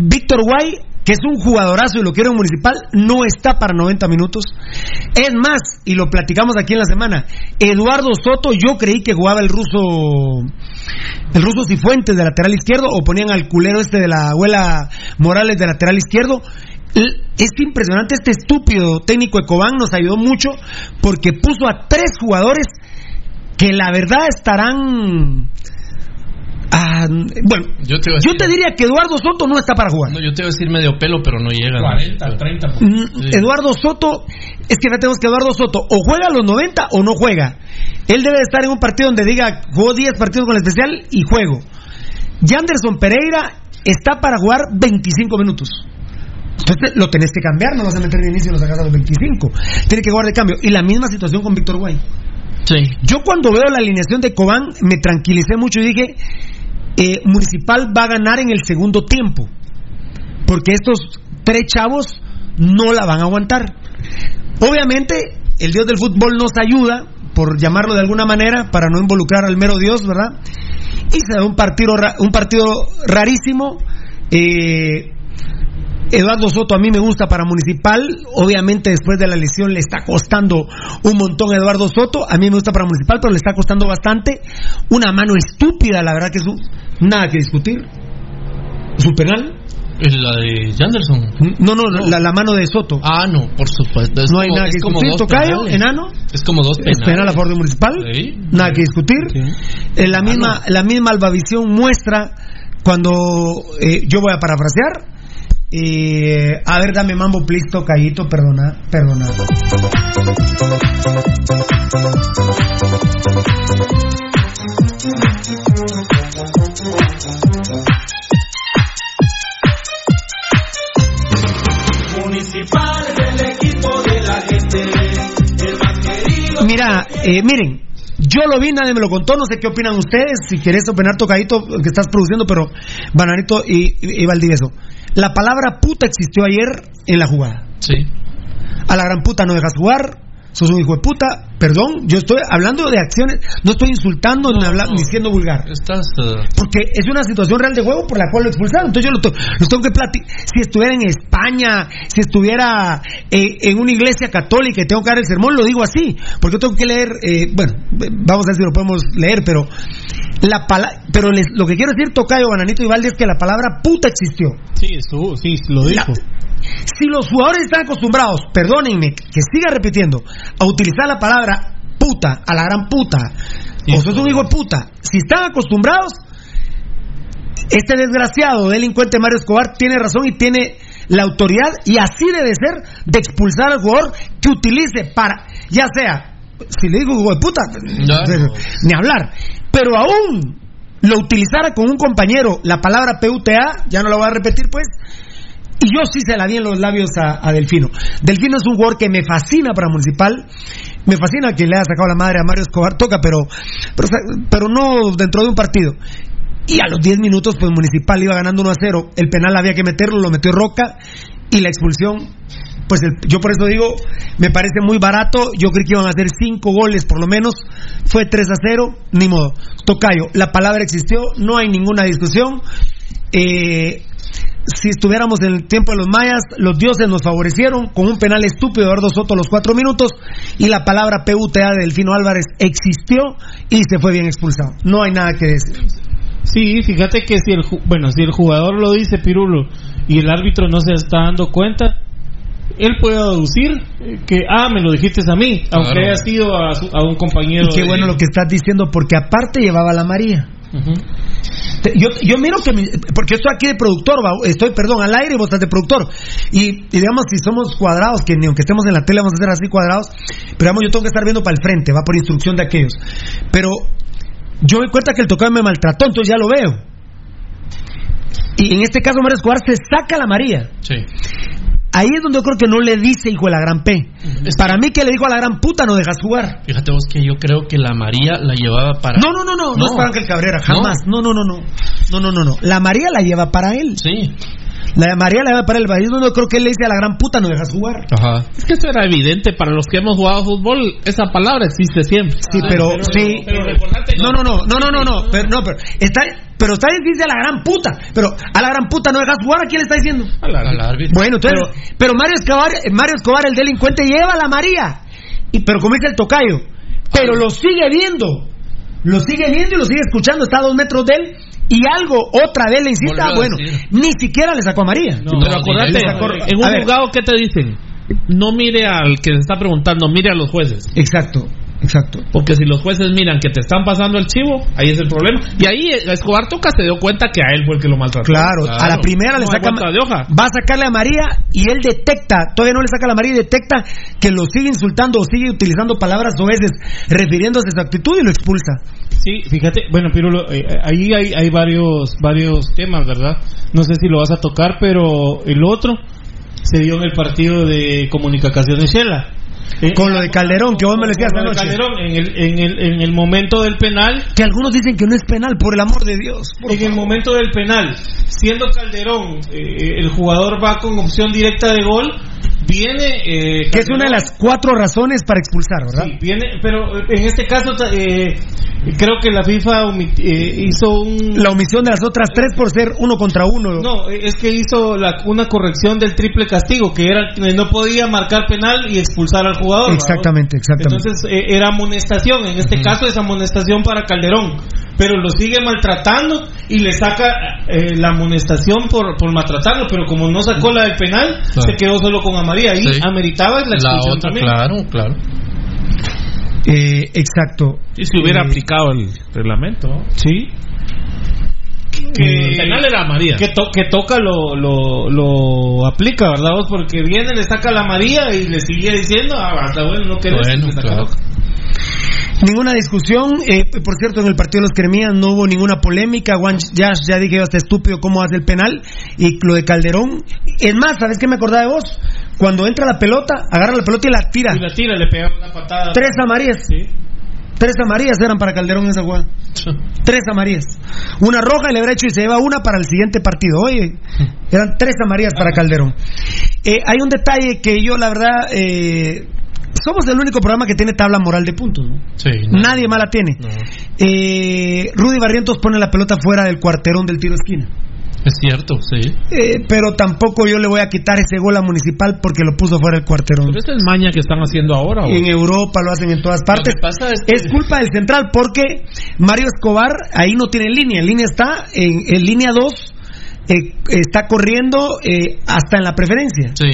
Víctor Guay, que es un jugadorazo y lo quiero en Municipal, no está para 90 minutos. Es más, y lo platicamos aquí en la semana, Eduardo Soto, yo creí que jugaba el ruso, el ruso Cifuentes de lateral izquierdo, o ponían al culero este de la abuela Morales de lateral izquierdo. Es impresionante, este estúpido técnico Ecobán nos ayudó mucho porque puso a tres jugadores que la verdad estarán... ah, bueno, Yo te, yo diría que Eduardo Soto no está para jugar. no, yo te iba a decir medio pelo, pero no llega. 40, 30. Mm, Eduardo Soto, es que tenemos que Eduardo Soto o juega a los 90 o no juega. Él debe estar en un partido donde diga, jugó 10 partidos con el especial y juego. Yanderson Pereira está para jugar 25 minutos. Entonces lo tenés que cambiar, no vas a meter de inicio y lo sacas a los 25. Tiene que jugar de cambio. Y la misma situación con Víctor Guay. Sí. Yo cuando veo la alineación de Cobán me tranquilicé mucho y dije, eh, Municipal va a ganar en el segundo tiempo. Porque estos tres chavos no la van a aguantar. Obviamente, el Dios del fútbol nos ayuda, por llamarlo de alguna manera, para no involucrar al mero Dios, ¿verdad? Y se da un partido, un partido rarísimo. Eh, Eduardo Soto a mí me gusta para Municipal. Obviamente después de la lesión le está costando un montón a Eduardo Soto. A mí me gusta para Municipal, pero le está costando bastante. Una mano estúpida, la verdad que es un- nada que discutir. ¿Su penal? La de Janderson. No, no, La, la mano de Soto. Ah, no, por supuesto. Es no hay como- nada que discutir. Tocayo, penales. enano. Es como dos Es penales. penal a favor de Municipal. Sí. Nada que discutir. Eh, la, misma, la misma albavisión muestra cuando eh, yo voy a parafrasear. Eh, a ver, dame mambo, please, tocayito, perdona, perdona. Municipal es el equipo de la gente, el más querido. Mira, eh, miren, yo lo vi, nadie me lo contó, no sé qué opinan ustedes, si querés opinar tocadito que estás produciendo, pero Bananito y, y, Valdivieso. La palabra puta existió ayer en la jugada. Sí. A la gran puta no dejas jugar, sos un hijo de puta, perdón, yo estoy hablando de acciones, no estoy insultando ni, habla- ni siendo vulgar. Estás. eh, Porque es una situación real de juego por la cual lo expulsaron. Entonces yo lo, tengo que platicar. Si estuviera en España, si estuviera eh, en una iglesia católica y tengo que dar el sermón, lo digo así. Porque yo tengo que leer, eh, bueno, vamos a ver si lo podemos leer, pero la pala- pero les- lo que quiero decir, Tocayo, Bananito y Valde, es que la palabra puta existió. Sí, estuvo, sí, lo dijo. Si los jugadores están acostumbrados, perdónenme, que siga repitiendo, a utilizar la palabra puta, a la gran puta, o sos un hijo de puta, si están acostumbrados, este desgraciado delincuente Mario Escobar tiene razón y tiene la autoridad, y así debe ser, de expulsar al jugador que utilice para, ya sea, si le digo hijo de puta, ni hablar, pero aún lo utilizara con un compañero la palabra PUTA, ya no la voy a repetir pues, y yo sí se la di en los labios a, a Delfino. Delfino es un jugador que me fascina para Municipal. Me fascina que le haya sacado la madre a Mario Escobar Toca, pero, pero, no dentro de un partido. Y a los 10 minutos, pues Municipal iba ganando 1 a 0. El penal había que meterlo, lo metió Roca. Y la expulsión, pues el- yo por eso digo, me parece muy barato. Yo creí que iban a hacer 5 goles por lo menos. Fue 3 a 0, ni modo. Tocayo, la palabra existió, no hay ninguna discusión. Eh, si estuviéramos en el tiempo de los mayas, los dioses nos favorecieron con un penal estúpido de Eduardo Soto a los cuatro minutos y la palabra PUTA de Delfino Álvarez existió y se fue bien expulsado. No hay nada que decir. Sí, fíjate que si el bueno, si el jugador lo dice Pirulo y el árbitro no se está dando cuenta, él puede deducir que ah, me lo dijiste a mí, aunque Claro. haya sido a, su- a un compañero. Y qué de- bueno lo que estás diciendo, porque aparte llevaba la María. Yo, yo miro que mi- porque estoy aquí de productor, estoy, perdón, al aire y vos estás de productor. Y, y digamos, si somos cuadrados, que ni aunque estemos en la tele vamos a ser así cuadrados, pero digamos, yo tengo que estar viendo para el frente, va por instrucción de aquellos. Pero yo me cuenta que el tocado me maltrató, entonces ya lo veo. Y en este caso, Mario Escobar se saca la María. Sí. Ahí es donde yo creo que no le dice hijo de la gran P. Para mí que le dijo a la gran puta no dejas jugar. Fíjate vos que yo creo que la María la llevaba para. No, no, no, no, no, es para Ángel Cabrera, jamás. No, no, no, no. No, no, no, no. La María la lleva para él. Sí. La María la lleva para él. Yo no creo que él le dice a la gran puta no dejas jugar. Ajá. Es que eso era evidente para los que hemos jugado fútbol. Esa palabra existe siempre. Sí, pero, sí. no, no, no, no, no, no, no, pero, no, pero está, pero está bien dice a la gran puta, pero a la gran puta no dejas jugar, ¿a quién le está diciendo? Al árbitro. Bueno, entonces, pero, Mario Escobar, Mario Escobar, el delincuente, lleva a la María, y pero como dice el tocayo, pero lo sigue viendo, lo sigue viendo y lo sigue escuchando, está a dos metros de él, y algo, otra vez le insista, Volvió a bueno, ni siquiera le sacó a María. pero acordate, en un juzgado, ¿qué te dicen? No mire al que se está preguntando, mire a los jueces. Exacto, exacto. Porque si los jueces miran que te están pasando el chivo, ahí es el problema. Y ahí eh, Escobar Toca se dio cuenta que a él fue el que lo maltrató. Claro, a la primera le No hay saca de hoja. va a sacarle a María y él detecta, todavía no le saca a la María y detecta que lo sigue insultando o sigue utilizando palabras oeces refiriéndose a su actitud y lo expulsa. Sí, fíjate, bueno, Pirulo, eh, ahí hay, hay varios, varios temas, ¿verdad? No sé si lo vas a tocar, pero el otro se dio en el partido de comunicaciones Shela. Eh, Con lo de Calderón, que vos me lo decías anoche. Calderón, en el, en, el, en el momento del penal. Que algunos dicen que no es penal, por el amor de Dios. En el momento del penal, siendo Calderón, eh, el jugador va con opción directa de gol, viene. eh, Que es una de las cuatro razones para expulsar, ¿verdad? Sí, viene, pero eh, en este caso eh, creo que la FIFA eh, hizo un... La omisión de las otras tres por ser uno contra uno. No, eh, es que hizo la- una corrección del triple castigo, que era que no podía marcar penal y expulsar al jugador. ¿verdad? Exactamente, exactamente. Entonces eh, era amonestación, en este caso es amonestación para Calderón, pero lo sigue maltratando y le saca eh, la amonestación por, por maltratarlo, pero como no sacó la del penal, Claro. se quedó solo con amarilla y Sí. ameritaba la La expulsión otra, también. claro, claro. Eh, exacto. Y si hubiera Eh, aplicado el reglamento. Sí. que El penal era María. que, to- que toca lo, lo, lo aplica, ¿verdad? vos? Porque viene, le saca la María y le sigue diciendo, ah, hasta bueno, no querés. Bueno, le saca claro. la- Ninguna discusión, eh, por cierto, en el partido de los Cremías no hubo ninguna polémica. Juan Yash, ya dije yo, hasta estúpido cómo hace el penal. Y lo de Calderón. Es más, ¿sabes qué me acordaba de vos? Cuando entra la pelota, agarra la pelota y la tira. Y la tira, le pega una patada. Tres amarillas. Sí. Tres amarillas eran para Calderón en esa jugada. Tres amarillas. Una roja y le habrá hecho y se lleva una para el siguiente partido. Oye, eran tres amarillas para Calderón. Eh, hay un detalle que yo, la verdad, eh, somos el único programa que tiene tabla moral de puntos. ¿no? Sí, Nadie más la tiene. Eh, Rudy Barrientos pone la pelota fuera del cuarterón del tiro esquina. Es cierto, sí. Eh, pero tampoco yo le voy a quitar ese gol a Municipal porque lo puso fuera del cuarterón. Pero esa es maña que están haciendo ahora. ¿o? En Europa lo hacen en todas partes. Pasa es que- Es culpa del central porque Mario Escobar ahí no tiene línea. En línea está en, en línea 2. Está corriendo eh, hasta en la preferencia. Sí.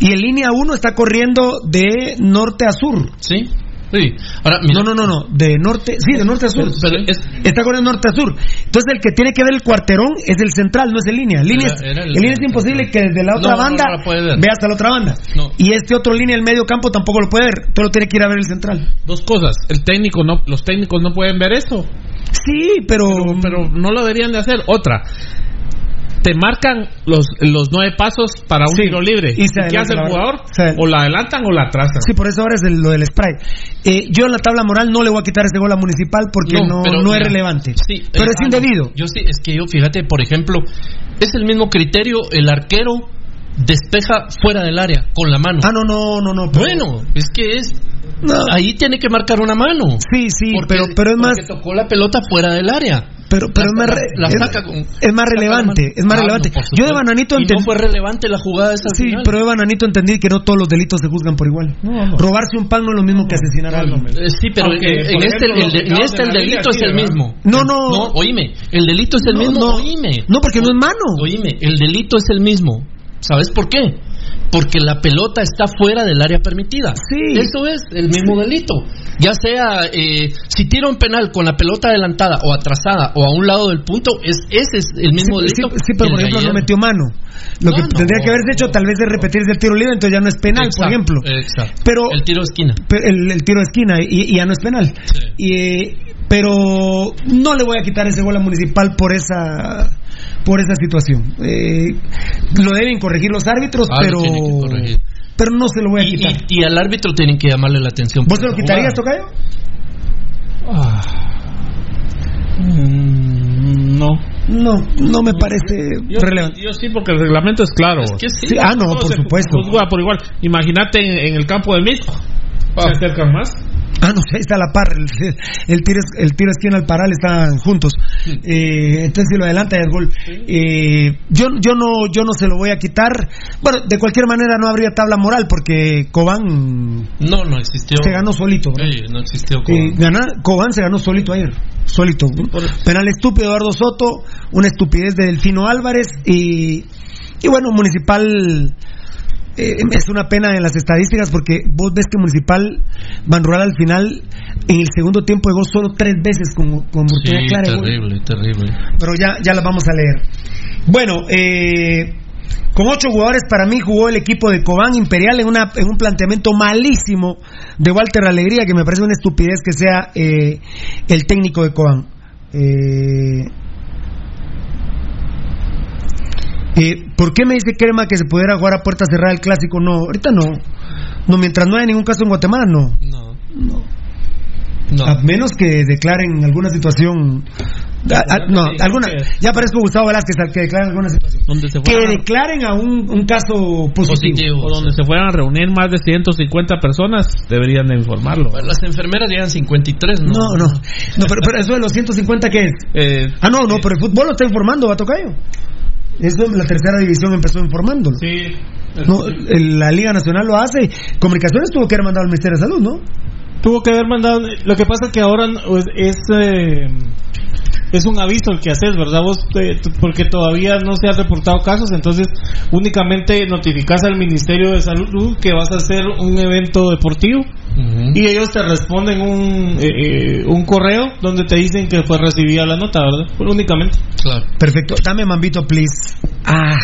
Y en línea 1 está corriendo de norte a sur. Sí. Sí. Ahora, mira, No, no, no, no. De norte. Sí, de norte a sur. Pero es- Está corriendo norte a sur. Entonces el que tiene que ver el cuarterón es el central, no es el línea. El línea, Era- es- era el- el línea es imposible que desde la otra No, banda no vea hasta la otra banda. Y este otro línea, el medio campo, tampoco lo puede ver. Todo lo tiene que ir a ver el central. Dos cosas. El técnico no, los técnicos no pueden ver eso. Sí, pero. Pero no lo deberían de hacer. Otra. Te marcan los, los nueve pasos para un Sí. tiro libre. Y se ¿Y ¿Qué hace el jugador? O la adelantan o la atrasan. Sí, por eso ahora es el- lo del spray. Eh, yo en la tabla moral no le voy a quitar ese gol a Municipal porque no, pero no es relevante. sí, pero eh, es indebido. Yo sí, es que yo, fíjate, por ejemplo, es el mismo criterio, el arquero despeja fuera del área con la mano. Ah, no, no, no, no. pero- Bueno, es que es. No. Ahí tiene que marcar una mano. Sí, sí, Porque- pero, pero es más. Porque tocó la pelota fuera del área. Pero, pero es, más, re- la es- saca con- es más relevante, es más Ah, no, relevante. Yo de. Bananito Y no entendí. fue relevante la jugada esa Sí, final. pero de Bananito entendí que no todos los delitos se juzgan por igual. Robarse un pan no es lo mismo que asesinar a alguien. Eh, Sí, pero Aunque, en, este, ejemplo, el, en este el delito es el mismo. No, no. No, oíme, el delito es el No, mismo, no. oíme. No, porque no es mano. Oíme, el delito es el mismo. ¿Sabes por qué? Porque la pelota está fuera del área permitida. Sí. Eso es el mismo delito. Ya sea, eh, si tira un penal con la pelota adelantada o atrasada o a un lado del punto, es ese es el mismo Sí, sí, delito. sí, pero por ejemplo no metió mano. Lo que No, no. tendría que haberse hecho tal vez es repetirse el tiro libre, entonces ya no es penal, por ejemplo. Exacto. Pero el tiro de esquina. pero el, el tiro de esquina y, y ya no es penal. Y, eh, pero no le voy a quitar ese gol a Municipal por esa por esa situación. Eh, lo deben corregir los árbitros, Ah, pero pero no se lo voy a Y, quitar. y- y al árbitro tienen que llamarle la atención. ¿Vos se lo quitarías, jugada. Tocayo? Mm, no. No, no me parece Yo, relevante. yo sí, porque el reglamento es claro. sí. Ah, no, por se supuesto. juzga por igual. Imagínate en, en el campo de Misco. Se acercan más. Ah, no ahí está la par. El, el tiro, el tiro esquina al paral están juntos. Eh, entonces, si lo adelanta, es gol. Eh, yo, yo, no, yo no se lo voy a quitar. Bueno, de cualquier manera no habría tabla moral porque Cobán No, no existió. se ganó solito. Sí, no existió. Eh, ganar- Cobán se ganó solito ayer. Solito. Penal estúpido Eduardo Soto, una estupidez de Delfino Álvarez y, y bueno, Municipal eh, es una pena en las estadísticas porque vos ves que Municipal Ban Rural al final en el segundo tiempo llegó solo tres veces con, con Sí, clara terrible, terrible. Pero ya, ya las vamos a leer. Bueno, eh, con ocho jugadores para mí jugó el equipo de Cobán Imperial en, una, en un planteamiento malísimo de Walter Alegría, que me parece una estupidez que sea eh, el técnico de Cobán. Eh, eh, ¿Por qué me dice Crema que se pudiera jugar a puerta cerrada el clásico? No, ahorita no. No, mientras no haya ningún caso en Guatemala, no. No. A menos que declaren alguna situación. No, alguna. Ya parezco Gustavo Velázquez al que declaren alguna situación. Donde se Que declaren a un, un caso positivo. o donde se fueran a reunir más de 150 personas, deberían de informarlo. Las enfermeras llegan 53, ¿no? No, no. No, pero, pero eso de los 150, ¿qué es? ah, no, no, pero el fútbol lo está informando, Batocayo. Eso la tercera división empezó informándolo. Sí. No, la Liga Nacional lo hace. Comunicaciones tuvo que haber mandado al Ministerio de Salud, ¿no? Tuvo que haber mandado. Lo que pasa que ahora pues, es. eh, es un aviso el que haces, ¿verdad? Vos, eh, porque todavía no se han reportado casos, entonces únicamente notificas al Ministerio de Salud que vas a hacer un evento deportivo y ellos te responden un, eh, eh, un correo donde te dicen que fue recibida la nota, ¿verdad? Pues únicamente. Claro. Perfecto. Dame mambito, please. Ah.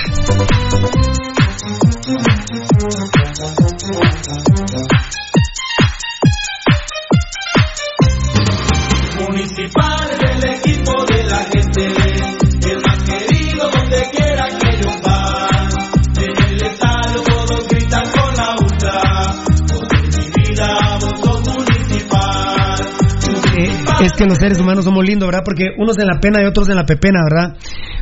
Municipal es que los seres humanos somos lindos, ¿verdad? Porque unos en la pena y otros en la pepena, ¿verdad?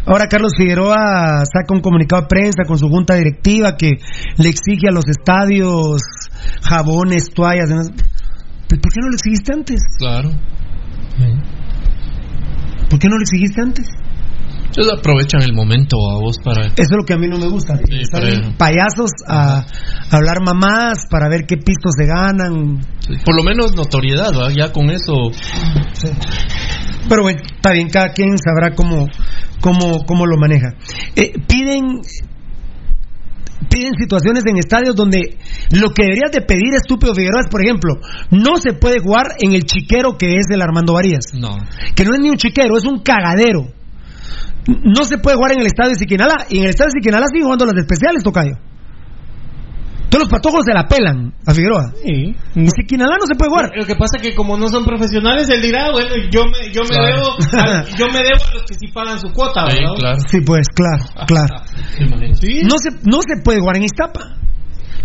Ahora Carlos Figueroa saca un comunicado de prensa con su junta directiva que le exige a los estadios jabones, toallas. demás. ¿Por qué no lo exigiste antes? Claro. ¿Por qué no lo exigiste antes? Ellos aprovechan el momento a vos para. Eso es lo que a mí no me gusta. Salen para- payasos a, a hablar mamás para ver qué pistos se ganan. Sí, Por lo menos notoriedad, ¿va? Ya con eso. Pero bueno, está bien, cada quien sabrá cómo, cómo, cómo lo maneja. Eh, piden piden situaciones en estadios donde lo que deberías de pedir, estúpido Figueroa, es, por ejemplo, no se puede jugar en el chiquero que es el Armando Varías. No. Que no es ni un chiquero, es un cagadero. No se puede jugar en el estadio de Siquinala. Y en el estadio de Siquinala siguen jugando las especiales, Tocayo. Todos los patojos se la pelan a Figueroa. Sí. En Siquinala no se puede jugar. Lo que pasa es que como no son profesionales, él dirá, bueno, yo me, yo me Claro. debo, a, yo me debo a los que sí pagan su cuota, Sí, ¿verdad? claro. Sí, pues, claro, claro. Sí. No se, no se puede jugar en Iztapa.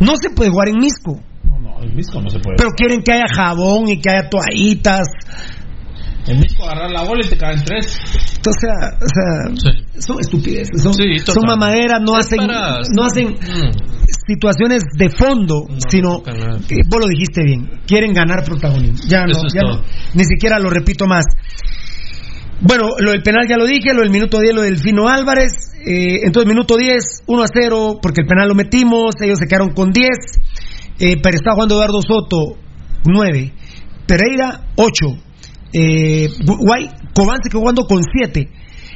No se puede jugar en Misco. No, no, en Misco no se puede. Pero quieren que haya jabón y que haya toallitas. En Misco agarrar la bola y te caen tres. Entonces, o sea, o sea, son estupideces. Son, Sí, son mamaderas, no hacen, no hacen Mm. situaciones de fondo, sino, eh, vos lo dijiste bien, quieren ganar protagonismo. Ya no, ya no, ni siquiera lo repito más. Bueno, lo del penal ya lo dije, lo del minuto 10, lo del Fino Álvarez. Eh, entonces, minuto 10, 1 a 0, porque el penal lo metimos, ellos se quedaron con 10. Eh, pero está jugando Eduardo Soto, 9. Pereira, 8. Eh, Guay, Cobán se quedó jugando con 7.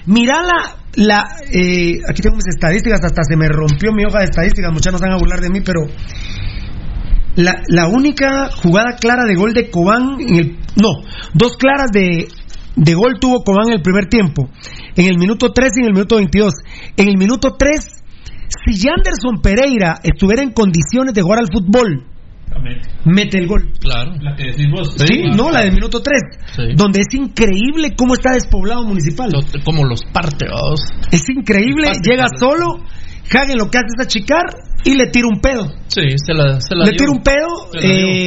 Mirá la. la eh, aquí tengo mis estadísticas, hasta se me rompió mi hoja de estadísticas, muchas no van a burlar de mí, pero. La, la única jugada clara de gol de Cobán, en el, no, dos claras de, de gol tuvo Cobán en el primer tiempo. En el minuto 3 y en el minuto 22. En el minuto 3, si Yanderson Pereira estuviera en condiciones de jugar al fútbol, mete el gol. Claro. La que decís vos. Sí, no, la del minuto 3. Sí. Donde es increíble cómo está despoblado municipal. Los- como los parte, vamos. Es increíble, Parte, llega parte. solo, Hagen lo que hace es achicar y le tira un pedo. Sí, se la, se la le tira un pedo. Se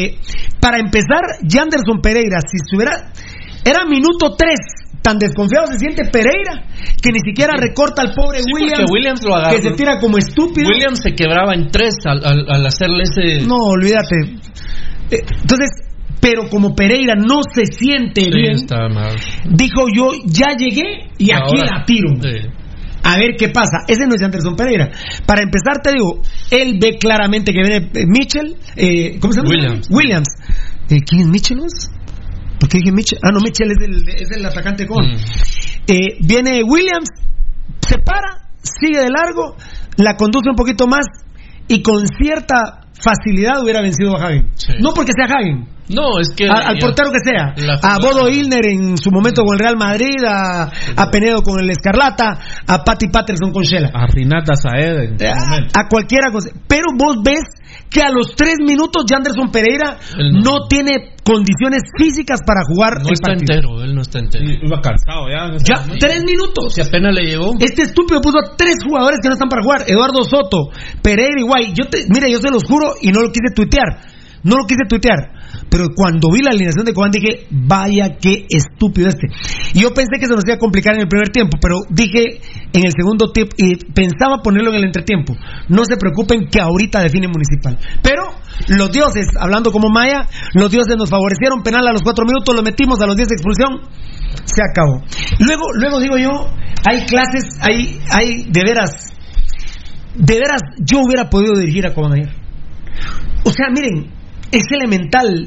eh, para empezar, Yanderson Pereira, si estuviera. Era minuto 3. Tan desconfiado se siente Pereira que ni siquiera recorta al pobre Sí, Williams, Williams lo que se tira como estúpido. Williams se quebraba en tres al, al, al hacerle ese. No, olvídate. Eh, Entonces, pero como Pereira no se siente Sí, bien, está mal. dijo yo ya llegué y aquí Ahora, la tiro. sí. A ver qué pasa. Ese no es Anderson Pereira. Para empezar, te digo, él ve claramente que viene eh, Mitchell. eh, ¿Cómo se llama? Williams. Williams. Eh, ¿Quién es Mitchell? Vos? ¿Por qué dije Mitchell? Ah, no, Mitchell es el, es el atacante con. Mm. Eh, viene Williams, se para, sigue de largo, la conduce un poquito más y con cierta facilidad hubiera vencido a Hagen. Sí. No porque sea Hagen, No, es que. a- al portero que sea, a Bodo Ilner en su momento con el Real Madrid, a, a Penedo con el Escarlata, a Patty Patterson con Shela. A Rinata Saed en su a, momento. a cualquiera cosa. Pero vos ves que a los tres minutos Janderson Pereira no. no. tiene condiciones físicas para jugar No el está partido. entero, él no está entero. Iba cansado ya. Ya, momento. tres minutos. Si apenas le llegó. Este estúpido puso a tres jugadores que no están para jugar. Eduardo Soto, Pereira y Guay. Yo te, mire, yo se los juro y no lo quise tuitear. No lo quise tuitear. Pero cuando vi la alineación de Cobán dije, vaya qué estúpido este. Y yo pensé que se nos iba a complicar en el primer tiempo, pero dije en el segundo tiempo, y pensaba ponerlo en el entretiempo. No se preocupen que ahorita define Municipal. Pero los dioses, hablando como Maya, los dioses nos favorecieron. Penal a los cuatro minutos, lo metimos a los 10 de expulsión se acabó. Luego, luego digo yo, hay clases, hay, hay de veras, de veras, yo hubiera podido dirigir a Cobán ayer. O sea, miren, es elemental.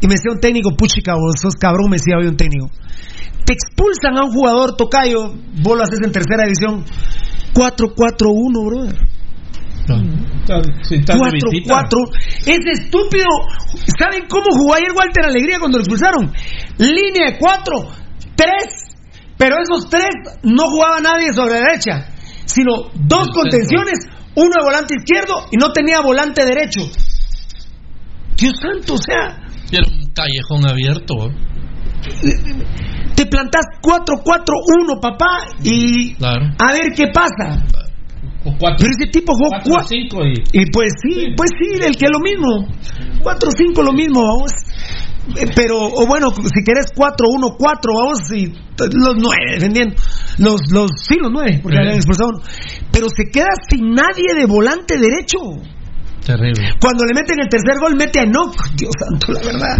Y me decía un técnico, puchica, vos sos cabrón, me decía hoy un técnico. Te expulsan a un jugador tocayo, vos lo haces en tercera división. 4-4-1, brother. Visita. 4-4. Es estúpido. ¿Saben cómo jugó ayer Walter Alegría cuando lo expulsaron? Línea de 4, 3. Pero esos tres no jugaba nadie sobre la derecha, sino dos contenciones, uno de volante izquierdo y no tenía volante derecho. Dios santo, o sea, Era un callejón abierto. ¿eh? te plantás 4-4-1, papá, y Claro. a ver qué pasa. O cuatro, Pero ese tipo jugó cuatro, 4 cinco y... Y pues sí, pues sí, el que lo mismo. 4-5 lo mismo, vamos. Eh, Pero, o bueno, si querés 4-1-4, vamos, y los 9 defendiendo. Los, los, sí, los 9, porque Sí. habían expulsado uno. Pero se queda sin nadie de volante derecho. Terrible. Cuando le meten el tercer gol, mete a Enoch. Dios santo, la verdad.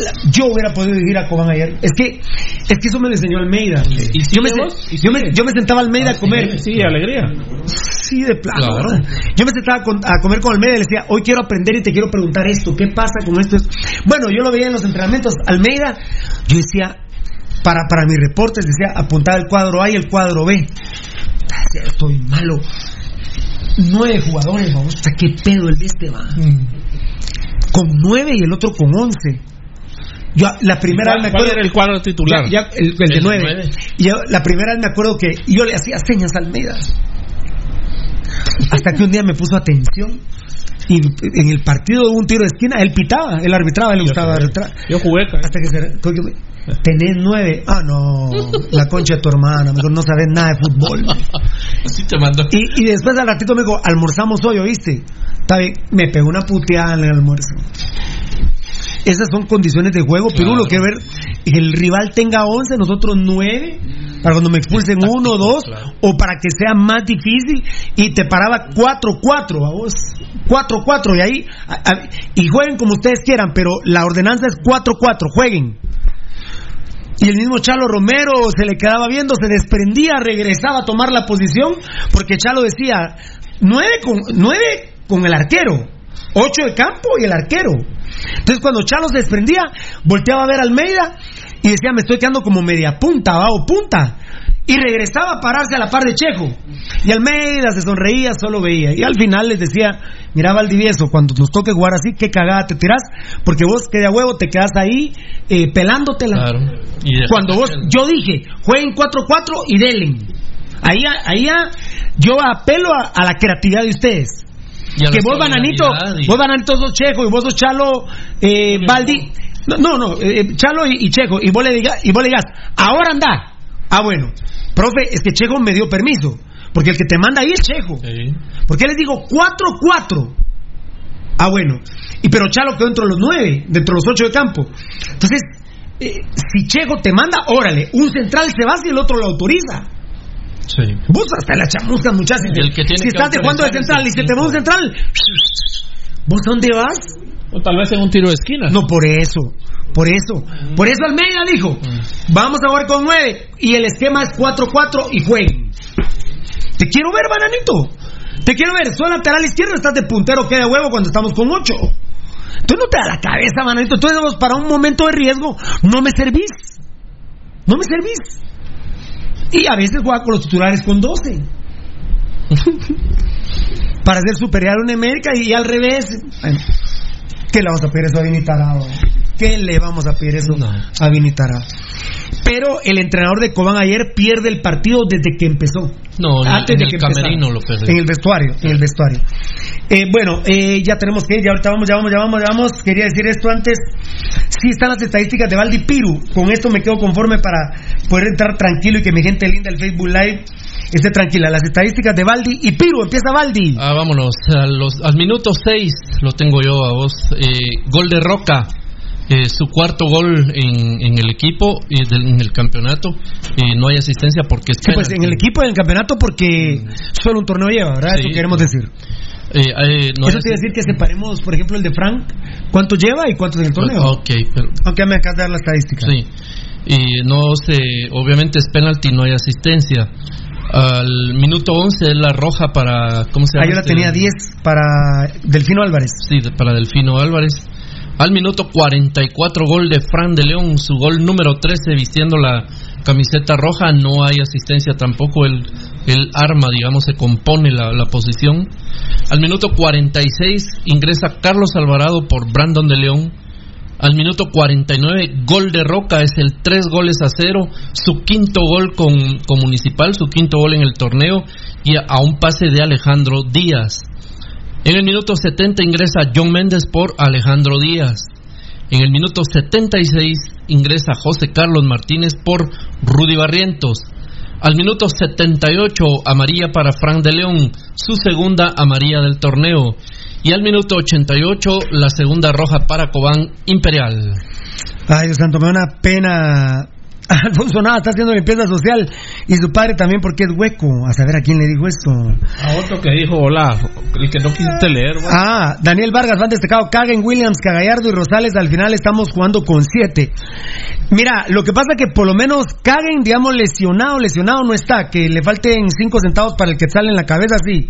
La- Yo hubiera podido ir a Cobán ayer. Es que, es que eso me lo enseñó Almeida. ¿Y yo, me, yo, me, yo me sentaba Almeida a comer. Sí, alegría. Sí, de plano. Claro. ¿verdad? Yo me sentaba con- a comer con Almeida y le decía, hoy quiero aprender y te quiero preguntar esto, ¿qué pasa con esto? Bueno, yo lo veía en los entrenamientos. Almeida, yo decía, para, para mis reportes, decía, apuntaba el cuadro A y el cuadro B. Estoy malo. Nueve jugadores, vamos, hasta qué pedo el de este va. Con nueve y el otro con once. Yo, la primera vez me ¿Cuál acuerdo. era el cuadro titular? Ya, ya, el, el de El de nueve. nueve. Y yo, la primera vez me acuerdo que yo le hacía señas a Almeida. Hasta que un día me puso atención y en el partido hubo un tiro de esquina, él pitaba, él arbitraba, él le gustaba arbitrar. Yo jugué. Hasta que se. Tenés nueve. Ah, no. La concha de tu hermana. Mejor no sabes nada de fútbol. Así te mando. Y, y después al ratito me dijo, almorzamos hoy, ¿oíste? Está bien. Me pegó una puteada en el almuerzo. Esas son condiciones de juego, pero Claro. lo quiero ver que el rival tenga 11, nosotros 9, para cuando me expulsen uno o dos, claro. o para que sea más difícil, y te paraba 4-4, vamos, 4-4, y ahí, a- a- y jueguen como ustedes quieran, pero la ordenanza es 4-4, jueguen. Y el mismo Chalo Romero se le quedaba viendo, se desprendía, regresaba a tomar la posición, porque Chalo decía, nueve con, nueve con el arquero, ocho de campo y el arquero. Entonces cuando Chalo se desprendía, volteaba a ver Almeida y decía, me estoy quedando como media punta, o punta. Y regresaba a pararse a la par de Chejo. Y Almeida se sonreía, solo veía. Y al final les decía, mira Valdivieso, cuando nos toque jugar así, qué cagada te tirás, porque vos que de a huevo te quedas ahí eh, pelándotela. Claro. Y de- Cuando vos, yo dije, jueguen 4-4 y delen. Ahí, ahí ah, yo apelo a, a la creatividad de ustedes. Que vos, Bananito, y- vos, Bananito, sos Chejo y vos sos Chalo, eh, Baldi. No, no, no, eh, Chalo y, y Chejo. Y vos, le digas, y vos le digas, ahora anda. Ah, bueno. Profe, es que Chejo me dio permiso. Porque el que te manda ahí es Chejo. ¿Por qué les digo 4-4? Ah, bueno. Y pero Chalo quedó dentro de los nueve, dentro de los ocho de campo. Entonces, eh, si Chejo te manda, órale, un central se va y el otro lo autoriza. Sí. Vos hasta la chamusca, muchachos. Si estás jugando de central y se te va un central, ¿vos dónde vas? O tal vez en un tiro de esquina. No, por eso. Por eso. Por eso Almeida dijo, vamos a jugar con nueve y el esquema es 4-4 y jueguen. Te quiero ver, bananito. Te quiero ver. Soy lateral izquierdo, estás de puntero que de huevo cuando estamos con ocho. Tú no te da la cabeza, bananito. Entonces, vos, para un momento de riesgo, no me servís. No me servís. Y a veces juega con los titulares con 12. para ser superior a un América y al revés. Bueno, ¿Qué le vamos a pedir eso a Vini Tarado? ¿Qué le vamos a pedir eso a Vini Tarado? Pero el entrenador de Cobán ayer pierde el partido desde que empezó. No, Antes en de el que camerino lo perdió. En el vestuario, en el vestuario. Eh, bueno, eh, ya tenemos que ir, ya ahorita vamos, ya vamos, ya vamos, ya vamos. Quería decir esto antes. Sí están las estadísticas de Valdi Piru. Con esto me quedo conforme para poder entrar tranquilo y que mi gente linda del Facebook Live esté tranquila. Las estadísticas de Valdi y Piru. Empieza Valdi. Ah, vámonos. A los, al minuto 6 lo tengo yo a vos. Eh, gol de Roca. Eh, su cuarto gol en, en el equipo, eh, del- en el campeonato. Eh, no hay asistencia porque es Sí, pues en el equipo del campeonato porque solo un torneo lleva, ¿verdad? Mm. Sí. Eso queremos decir. Eh, eh, no Eso quiere decir que separemos, por ejemplo, el de Frank, cuánto lleva y cuántos en el torneo. Ok, pero- Aunque me acabas de dar la estadística. Sí. Y no se. Obviamente es penalti, no hay asistencia. Al minuto 11 es la roja para. ¿Cómo se Ah, llama? yo la este? tenía 10 para Delfino Álvarez. Sí, para Delfino Álvarez. Al minuto 44, gol de Fran de León, su gol número 13 vistiendo la camiseta roja. No hay asistencia tampoco, el, el arma, digamos, se compone la, la posición. Al minuto 46 ingresa Carlos Alvarado por Brandon de León. Al minuto 49, gol de Roca, es el 3 goles a 0, su quinto gol con, con Municipal, su quinto gol en el torneo y a, a un pase de Alejandro Díaz. En el minuto 70 ingresa John Méndez por Alejandro Díaz. En el minuto 76 ingresa José Carlos Martínez por Rudy Barrientos. Al minuto 78 amarilla para Frank de León, su segunda amarilla del torneo. Y al minuto 88 la segunda roja para Cobán Imperial. Ay, Dios santo, me da una pena. Alfonso Nada está haciendo limpieza social y su padre también porque es hueco. A saber a quién le dijo esto. A otro que dijo hola, el que no quisiste leer. güey. Ah, Daniel Vargas, van destacado. Caguen, Williams, Cagallardo y Rosales. Al final estamos jugando con siete. Mira, lo que pasa que por lo menos Caguen, digamos, lesionado, lesionado no está. Que le falten cinco centavos para el que sale en la cabeza, sí.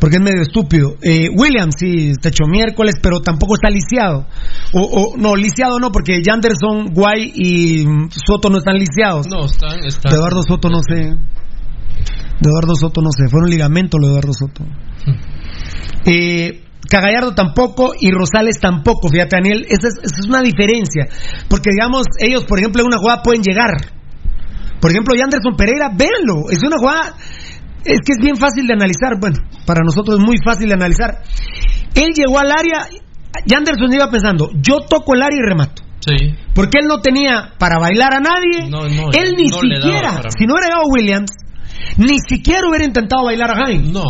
Porque es medio estúpido. Eh, Williams, sí, está hecho miércoles, pero tampoco está lisiado. O, o- no, lisiado no, porque Yanderson, Guay y Soto no están lisiados. No, están, están. De Eduardo Soto no sé. De Eduardo Soto no sé. Fueron ligamentos lo de Eduardo Soto. Eh, Cagallardo tampoco y Rosales tampoco. Fíjate, Daniel, esa es, esa es una diferencia. Porque, digamos, ellos, por ejemplo, en una jugada pueden llegar. Por ejemplo, Yanderson Pereira, véanlo. Es una jugada. Es que es bien fácil de analizar. Bueno, para nosotros es muy fácil de analizar. Él llegó al área. Yanderson iba pensando: yo toco el área y remato. Sí. Porque él no tenía para bailar a nadie. No, no, él ni no le daba siquiera, si no hubiera llegado Williams, ni siquiera hubiera intentado bailar a Jaime. No,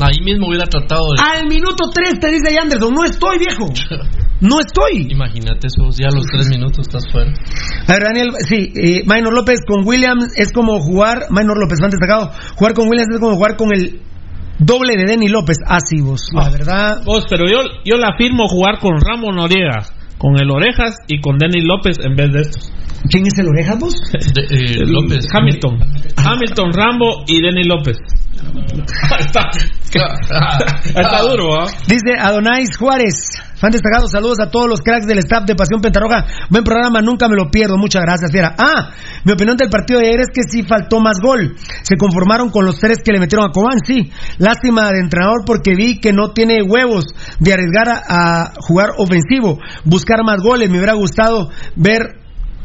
ahí mismo hubiera tratado de. Al minuto 3 te dice Anderson, no estoy viejo. No estoy. Imagínate eso, ya a los tres minutos estás fuera. A ver, Daniel, sí, eh, Minor López con Williams es como jugar, Minor López, fan destacado, jugar con Williams es como jugar con el doble de Denny López. Así vos, la verdad. Vos, pero yo, yo la afirmo jugar con Ramón Noriega, con el Orejas y con Denny López en vez de estos. ¿Quién es el Orejas vos? De- eh, López. Hamilton. Hamilton, Rambo y Denny López. está, está duro, ¿ah? Dice Adonais Juárez, fan destacado, saludos a todos los cracks del staff de Pasión Pentarroja. Buen programa, nunca me lo pierdo, muchas gracias, Fiera. Ah, mi opinión del partido de ayer es que sí faltó más gol. Se conformaron con los tres que le metieron a Cobán, sí. Lástima de entrenador porque vi que no tiene huevos de arriesgar a, a jugar ofensivo, buscar más goles. Me hubiera gustado ver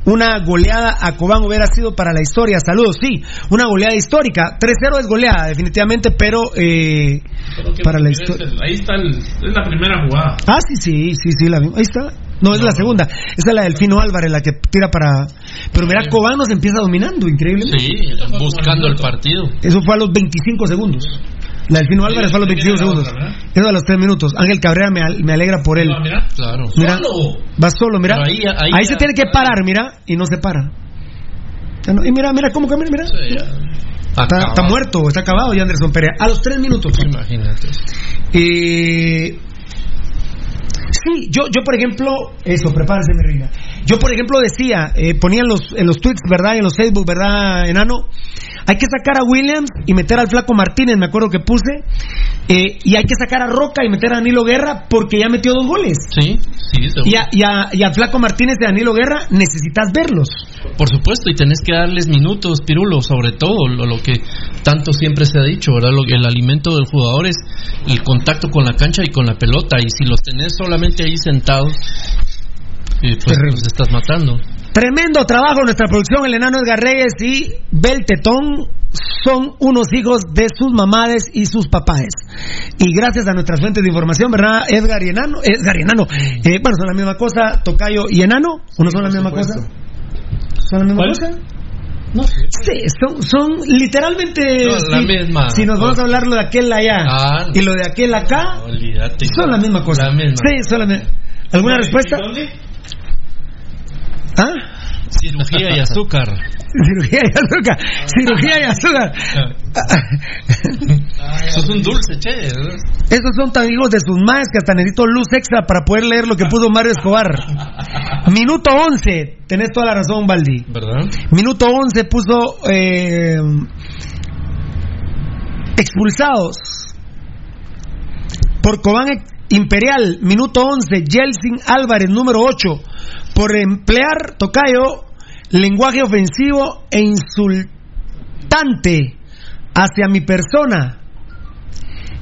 una goleada a Cobán hubiera sido para la historia. Saludos, sí, una goleada histórica. 3-0 es goleada, definitivamente, pero eh, para la historia. Ahí está, el- es la primera jugada. Ah, sí, sí, sí, sí, la vi- Ahí está. No, es la segunda. Esa es la del Fino Álvarez, la que tira para. Pero mira, Cobán nos empieza dominando, increíblemente. Sí, buscando el partido. Eso fue a los 25 segundos. La del Fino Álvarez fue a los 25 segundos. Eso a los 3 minutos. Ángel Cabrera me, al- me alegra por él. Claro. Mira, va solo, mira. Pero ahí- Ahí, ahí se tiene que parar, mira, y no se para. No- Y mira, mira cómo camina, mira. Está, muerto, está acabado ya Anderson Pérez. A los 3 minutos. Imagínate. Eh, sí, yo, yo por ejemplo, eso, prepárese mi reina. Yo por ejemplo decía, eh, ponía en los, en los tweets, ¿verdad? Y en los Facebook, ¿verdad, enano? Hay que sacar a Williams y meter al flaco Martínez, me acuerdo que puse. eh, y hay que sacar a Roca y meter a Danilo Guerra porque ya metió dos goles. Sí, sí, seguro. Y a, y, a, y a flaco Martínez y a Danilo Guerra necesitas verlos. Por supuesto, y tenés que darles minutos, Pirulo, sobre todo lo, lo que tanto siempre se ha dicho, ¿verdad? Lo, el alimento del jugador es el contacto con la cancha y con la pelota, y si los tenés solamente ahí sentados, eh, pues los estás matando. Tremendo trabajo nuestra producción, el enano Edgar Reyes y Beltetón son unos hijos de sus mamades y sus papás. Y gracias a nuestras fuentes de información, ¿verdad? Edgar y enano, Edgar y enano, eh, bueno, son la misma cosa, Tocayo y enano, ¿o no son la misma cosa? ¿Son la misma ¿Cuál? cosa? No. Sí, son, son literalmente. No, la si, misma. Si nos vamos a hablar lo de aquel allá Ah, y lo de aquel acá, son la misma cosa. La misma. Sí, son la misma. ¿Alguna respuesta? ¿Ah? Cirugía y azúcar. Cirugía y azúcar. Cirugía y azúcar. Eso es un dulce, che. Esos son tan hijos de sus madres que hasta necesito luz extra para poder leer lo que puso Mario Escobar. Minuto 11. Tenés toda la razón, Baldi. ¿Verdad? Minuto 11 puso eh, expulsados por Cobán Imperial. Minuto 11. Yeltsin Álvarez, número 8. Por emplear, Tocayo, lenguaje ofensivo e insultante hacia mi persona.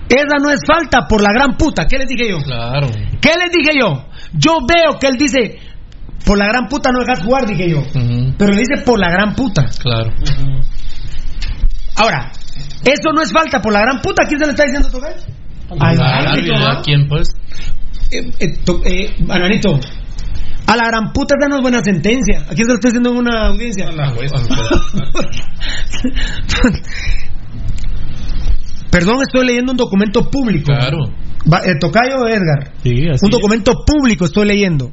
Esa no es falta por la gran puta. ¿Qué les dije yo? Claro. ¿Qué les dije yo? Yo veo que él dice, por la gran puta no dejas jugar, dije yo. Pero le dice por la gran puta. Claro. Ahora, eso no es falta por la gran puta. ¿A quién se le está diciendo tocar? ¿a quién, pues? Eh, eh, to- eh, Ananito, a la gran puta esa no es buena sentencia. ¿A quién se lo está diciendo en una audiencia? Perdón, estoy leyendo un documento público. Claro. Va- eh, Tocayo Edgar. Sí, así un documento público estoy leyendo.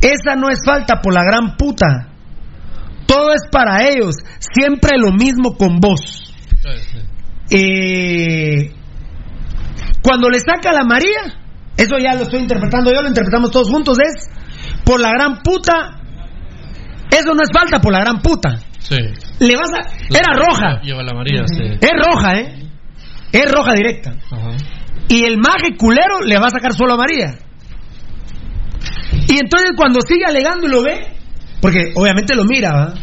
Esa no es falta por la gran puta. Todo es para ellos. Siempre lo mismo con vos. Eh, cuando le saca la María, eso ya lo estoy interpretando yo, lo interpretamos todos juntos, es por la gran puta. Eso no es falta por la gran puta. Sí. Le vas a. Era roja. Lleva la María, sí. Es roja, ¿eh? Es roja directa. Ajá. Y el maje culero le va a sacar solo a María. Y entonces cuando sigue alegando y lo ve, porque obviamente lo mira, ¿va?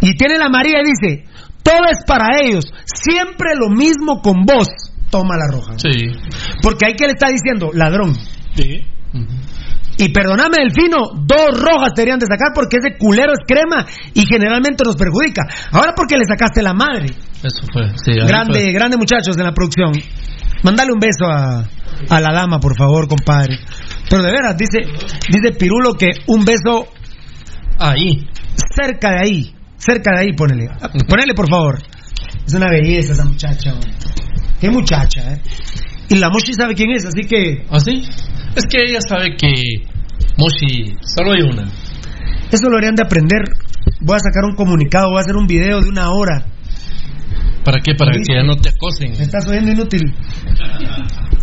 Y tiene la María y dice, todo es para ellos, siempre lo mismo con vos. Toma la roja. Sí. Porque ahí que le está diciendo, ladrón. Sí. Y perdóname, Delfino, dos rojas deberían de sacar porque ese culero es crema y generalmente nos perjudica. Ahora porque le sacaste la madre. Eso fue. Sí, Grande, fue. grande muchachos en la producción. Mándale un beso a, a la dama, por favor, compadre. Pero de veras, dice, dice Pirulo que un beso ahí, cerca de ahí, cerca de ahí, ponele. Ponele, por favor. Es una belleza esa muchacha. hombre. Qué muchacha, ¿eh? Y la Moshi sabe quién es, así que ¿Ah, sí? Es que ella sabe que Moshi solo hay una. eso lo harían de aprender. Voy a sacar un comunicado, voy a hacer un video de una hora. ¿Para qué? Para que ya no te acosen. Me estás oyendo inútil.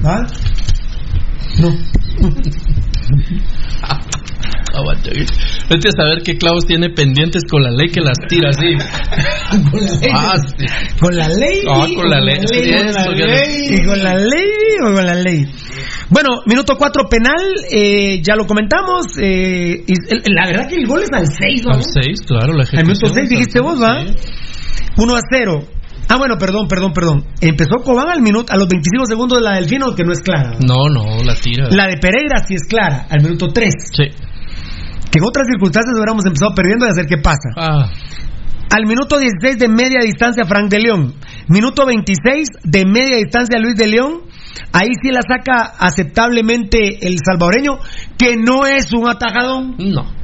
¿Ah? No. Vete a saber qué clavos tiene pendientes con la ley que las tira así. con la ley. Ah, sí. Con la ley. Con la ley. Con la ley. ¿Y con la ley o con la ley? Bueno, minuto 4 penal, eh, ya lo comentamos. eh, y el- la verdad que el gol es al 6, ¿no? Al 6, claro, la Al minuto ejecución. 6 dijiste vos, ¿va? 1 a 0. Ah, bueno, perdón, perdón, perdón. Empezó Cobán al minuto, a los 25 segundos de la Delfino, que no es clara. No, no, la tira. La de Pereira sí es clara, al minuto 3. Sí. Que en otras circunstancias hubiéramos empezado perdiendo y hacer qué pasa. Ah, Al minuto 16 de media distancia Frank de León. Minuto 26 de media distancia Luis de León. Ahí sí la saca aceptablemente el salvadoreño, que no es un atajadón. no.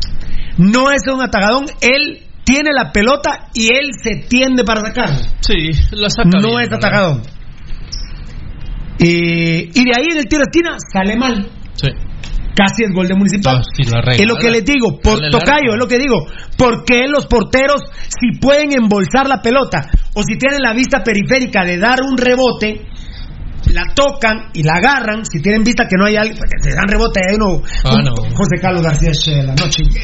No es un atajadón. Él tiene la pelota y él se tiende para sacarla. Sí, la saca. No bien, es ¿verdad? atajadón. Eh, y de ahí en el tiro de esquina sale mal. Sí. Casi es gol de municipal. Es lo que les digo, por tocayo, es lo que digo. ¿Por qué los porteros, si pueden embolsar la pelota o si tienen la vista periférica de dar un rebote, la tocan y la agarran? Si tienen vista que no hay alguien, porque se dan rebote, hay uno. Ah, un- no. José Carlos García Shela, no chingue.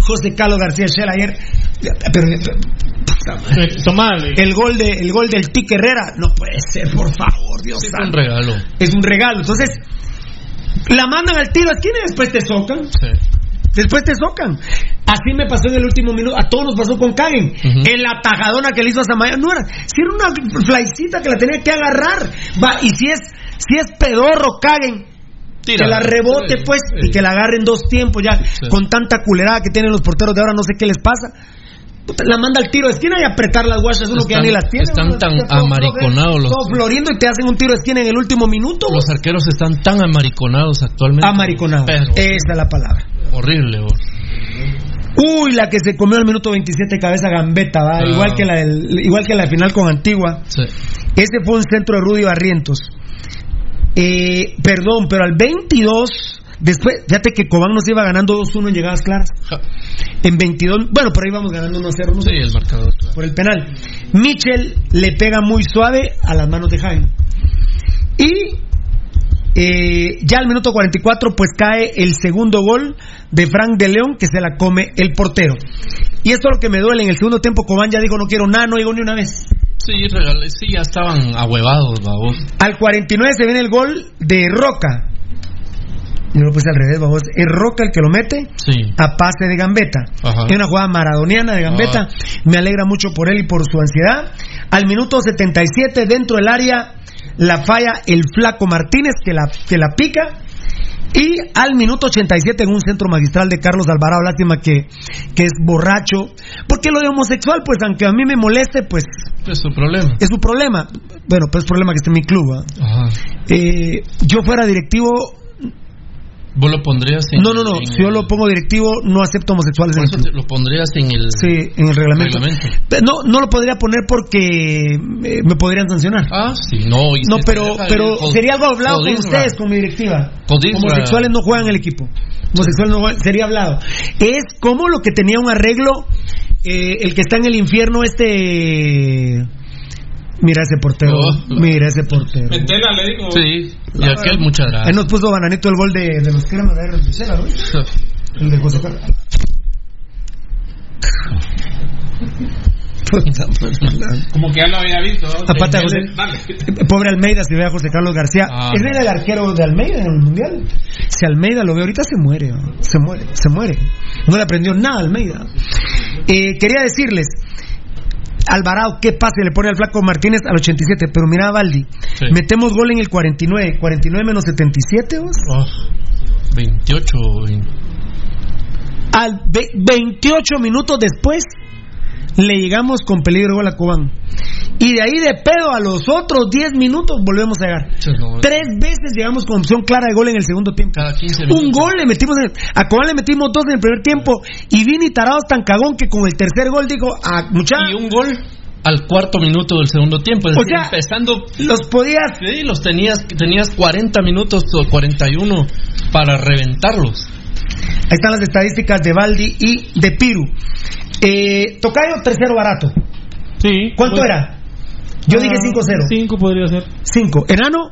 José Carlos García Shela ayer. Pero, el gol de el gol del Tique Herrera no puede ser, por favor, Dios Sí, fue un regalo. Es un regalo. Entonces, la mandan al tiro a esquina y después te socan. Sí. Después te socan. Así me pasó en el último minuto. A todos nos pasó con Kagen. Ujú. En la tajadona que le hizo a Samaya. No era. Si era una flycita que la tenía que agarrar. Va, y si es, si es pedorro Kagen. Tira. Que la rebote, Sí, pues, sí. y que la agarren dos tiempos ya. Con tanta culerada que tienen los porteros de ahora, no sé qué les pasa. La manda al tiro de esquina y apretar las guachas, uno que ya Están- ni las tiene. están uno tan amariconados los- floriendo y te hacen un tiro de esquina en el último minuto. Los arqueros están tan amariconados actualmente. Amariconado. Pero, Esa es la palabra. horrible. Uy, la que se comió al minuto 27 cabeza gambeta, ¿va? Ah. igual que la del, igual que la final con Antigua. Sí. Ese fue un centro de Rudy Barrientos. Eh, perdón, pero al 22 después, fíjate que Cobán nos iba ganando 2-1 en llegadas claras. En 22, bueno, por ahí vamos ganando 1-0 ¿no? Sí, el marcador. claro. por el penal. Mitchell le pega muy suave a las manos de Jaime. Y eh, ya al minuto 44 pues cae el segundo gol de Frank de León que se la come el portero. Y esto es lo que me duele. En el segundo tiempo Cobán ya dijo no quiero nada, no llegó ni una vez. Sí, sí, ya estaban ahuevados, babos. Al 49 se viene el gol de Roca. Yo lo puse al revés, vamos. Es Roca el que lo mete Sí. a pase de Gambetta. Ajá. Es una jugada maradoniana de Gambetta. Me alegra mucho por él y por su ansiedad. Al minuto 77, dentro del área, la falla el Flaco Martínez, que la, que la pica. Y al minuto 87, en un centro magistral de Carlos Alvarado, lástima que, que es borracho. Porque lo de homosexual, pues aunque a mí me moleste, pues Es su problema. es su problema. Bueno, pues es problema que esté en mi club. ¿ah? Ajá. Eh, yo fuera directivo, Vos lo pondrías en. no, no, no. Si yo lo pongo directivo, no acepto homosexuales por en el club. lo pondrías en el. Sí, en el reglamento. No, no lo podría poner porque eh, me podrían sancionar. Ah, sí, no. y No, pero, pero el- sería algo hablado con ustedes, con mi directiva. Codisra. Homosexuales no juegan el equipo. Homosexuales no juegan, sería hablado. Es como lo que tenía un arreglo, eh, el que está en el infierno, este. Mira ese portero, Oh. mira ese portero. Metela, le digo. Sí, y aquel muchas gracias. nos puso Bananito el gol de, de los cremas de R. Michela, ¿no? El de José Carlos. Como que ya lo había visto. ¿no? Aparte, José- dale. Pobre Almeida, si ve a José Carlos García. Ah. Ese era el arquero de Almeida en el Mundial. Si Almeida lo ve ahorita, se muere. ¿no? Se muere, se muere. No le aprendió nada a Almeida. Eh, quería decirles, Alvarado, qué pase le pone al flaco Martínez al 87. Pero mira Valdi. Sí. Metemos gol en el 49. 49 menos 77, vos. Oh, 28. vein- Al ve- 28 minutos después le llegamos con peligro gol a Cobán. Y de ahí de pedo a los otros 10 minutos volvemos a llegar. Tres veces llegamos con opción clara de gol en el segundo tiempo. Cada 15 Un gol le metimos en- a Cobán le metimos dos en el primer tiempo y Vini Tarado es tan cagón que con el tercer gol dijo a mucha Y un gol al cuarto minuto del segundo tiempo. Es O decir, sea, empezando. los podías Sí, los tenías, tenías 40 minutos o 41 para reventarlos. Ahí están las estadísticas de Baldi y de Piru. Eh, Tocayo tercero barato. Sí. ¿Cuánto Pues- era? Yo dije Ah, 5-0. Cinco podría ser. 5. Enano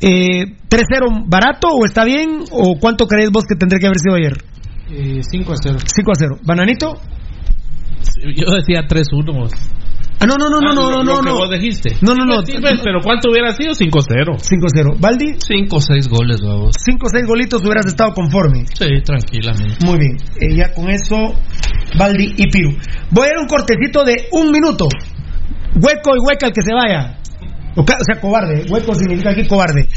Eh, ¿3-0 barato o está bien? ¿O cuánto crees vos que tendría que haber sido ayer? 5 a 0. 5 a 0. ¿Bananito? Yo decía 3-1. Ah, no, no, no, no, Ah, no, lo- no, lo que no. vos dijiste. No, no, no. Pues pero ¿cuánto hubiera sido? 5-0. 5-0. ¿Baldi? 5 o 6 goles, vamos. 5 o 6 golitos hubieras estado conforme. Sí, tranquilamente. Muy bien. Eh, ya con eso, Baldi y Piru. Voy a dar un cortecito de un minuto. Hueco y hueca el que se vaya. O sea, cobarde. Hueco significa aquí cobarde.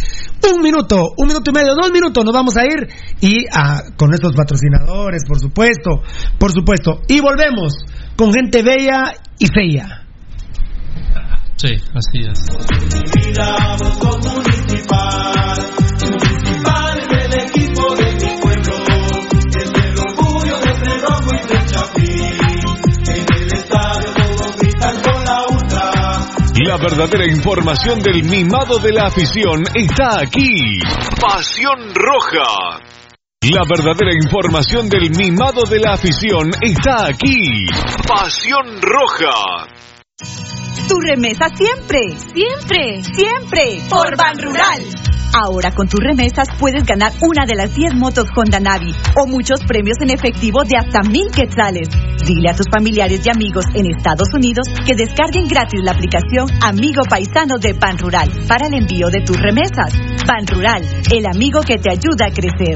Un minuto, un minuto y medio, dos minutos nos vamos a ir. Y ah, con nuestros patrocinadores, por supuesto. Por supuesto. Y volvemos con gente bella y fea. Sí, así es. La verdadera información del mimado de la afición está aquí. Pasión Roja. La verdadera información del mimado de la afición está aquí. Pasión Roja. Tu remesa siempre, siempre, siempre por Ban Rural. Ahora con tus remesas puedes ganar una de las 10 motos Honda Navi o muchos premios en efectivo de hasta mil quetzales. Dile a tus familiares y amigos en Estados Unidos que descarguen gratis la aplicación Amigo Paisano de Ban Rural para el envío de tus remesas. Ban Rural, el amigo que te ayuda a crecer.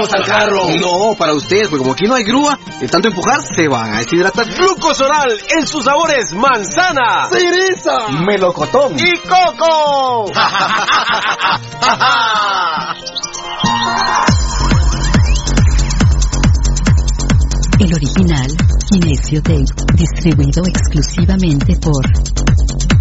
al carro. No, para ustedes, porque como aquí no hay grúa, de tanto empujar se van a deshidratar. Glucosoral en sus sabores manzana, ¡Cereza! melocotón ¡Y coco! El original, Kinesio Tape, distribuido exclusivamente por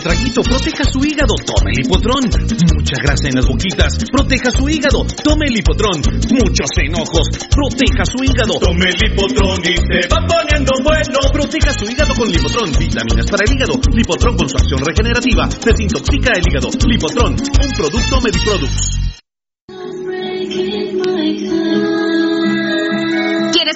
Traguito, proteja su hígado, tome Lipotrón. Mucha grasa en las boquitas, proteja su hígado, tome Lipotrón. Muchos enojos, proteja su hígado. Tome Lipotrón y se va poniendo bueno. Proteja su hígado con Lipotrón, vitaminas para el hígado. Lipotrón con su acción regenerativa, desintoxica el hígado. Lipotrón, un producto Mediproducts.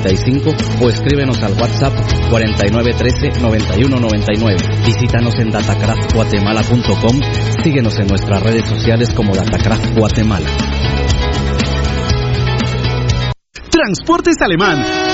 4035 o escríbenos al WhatsApp 4913 9199. Visítanos en datacraftguatemala.com. Síguenos en nuestras redes sociales como Datacraft Guatemala. Transportes Alemán.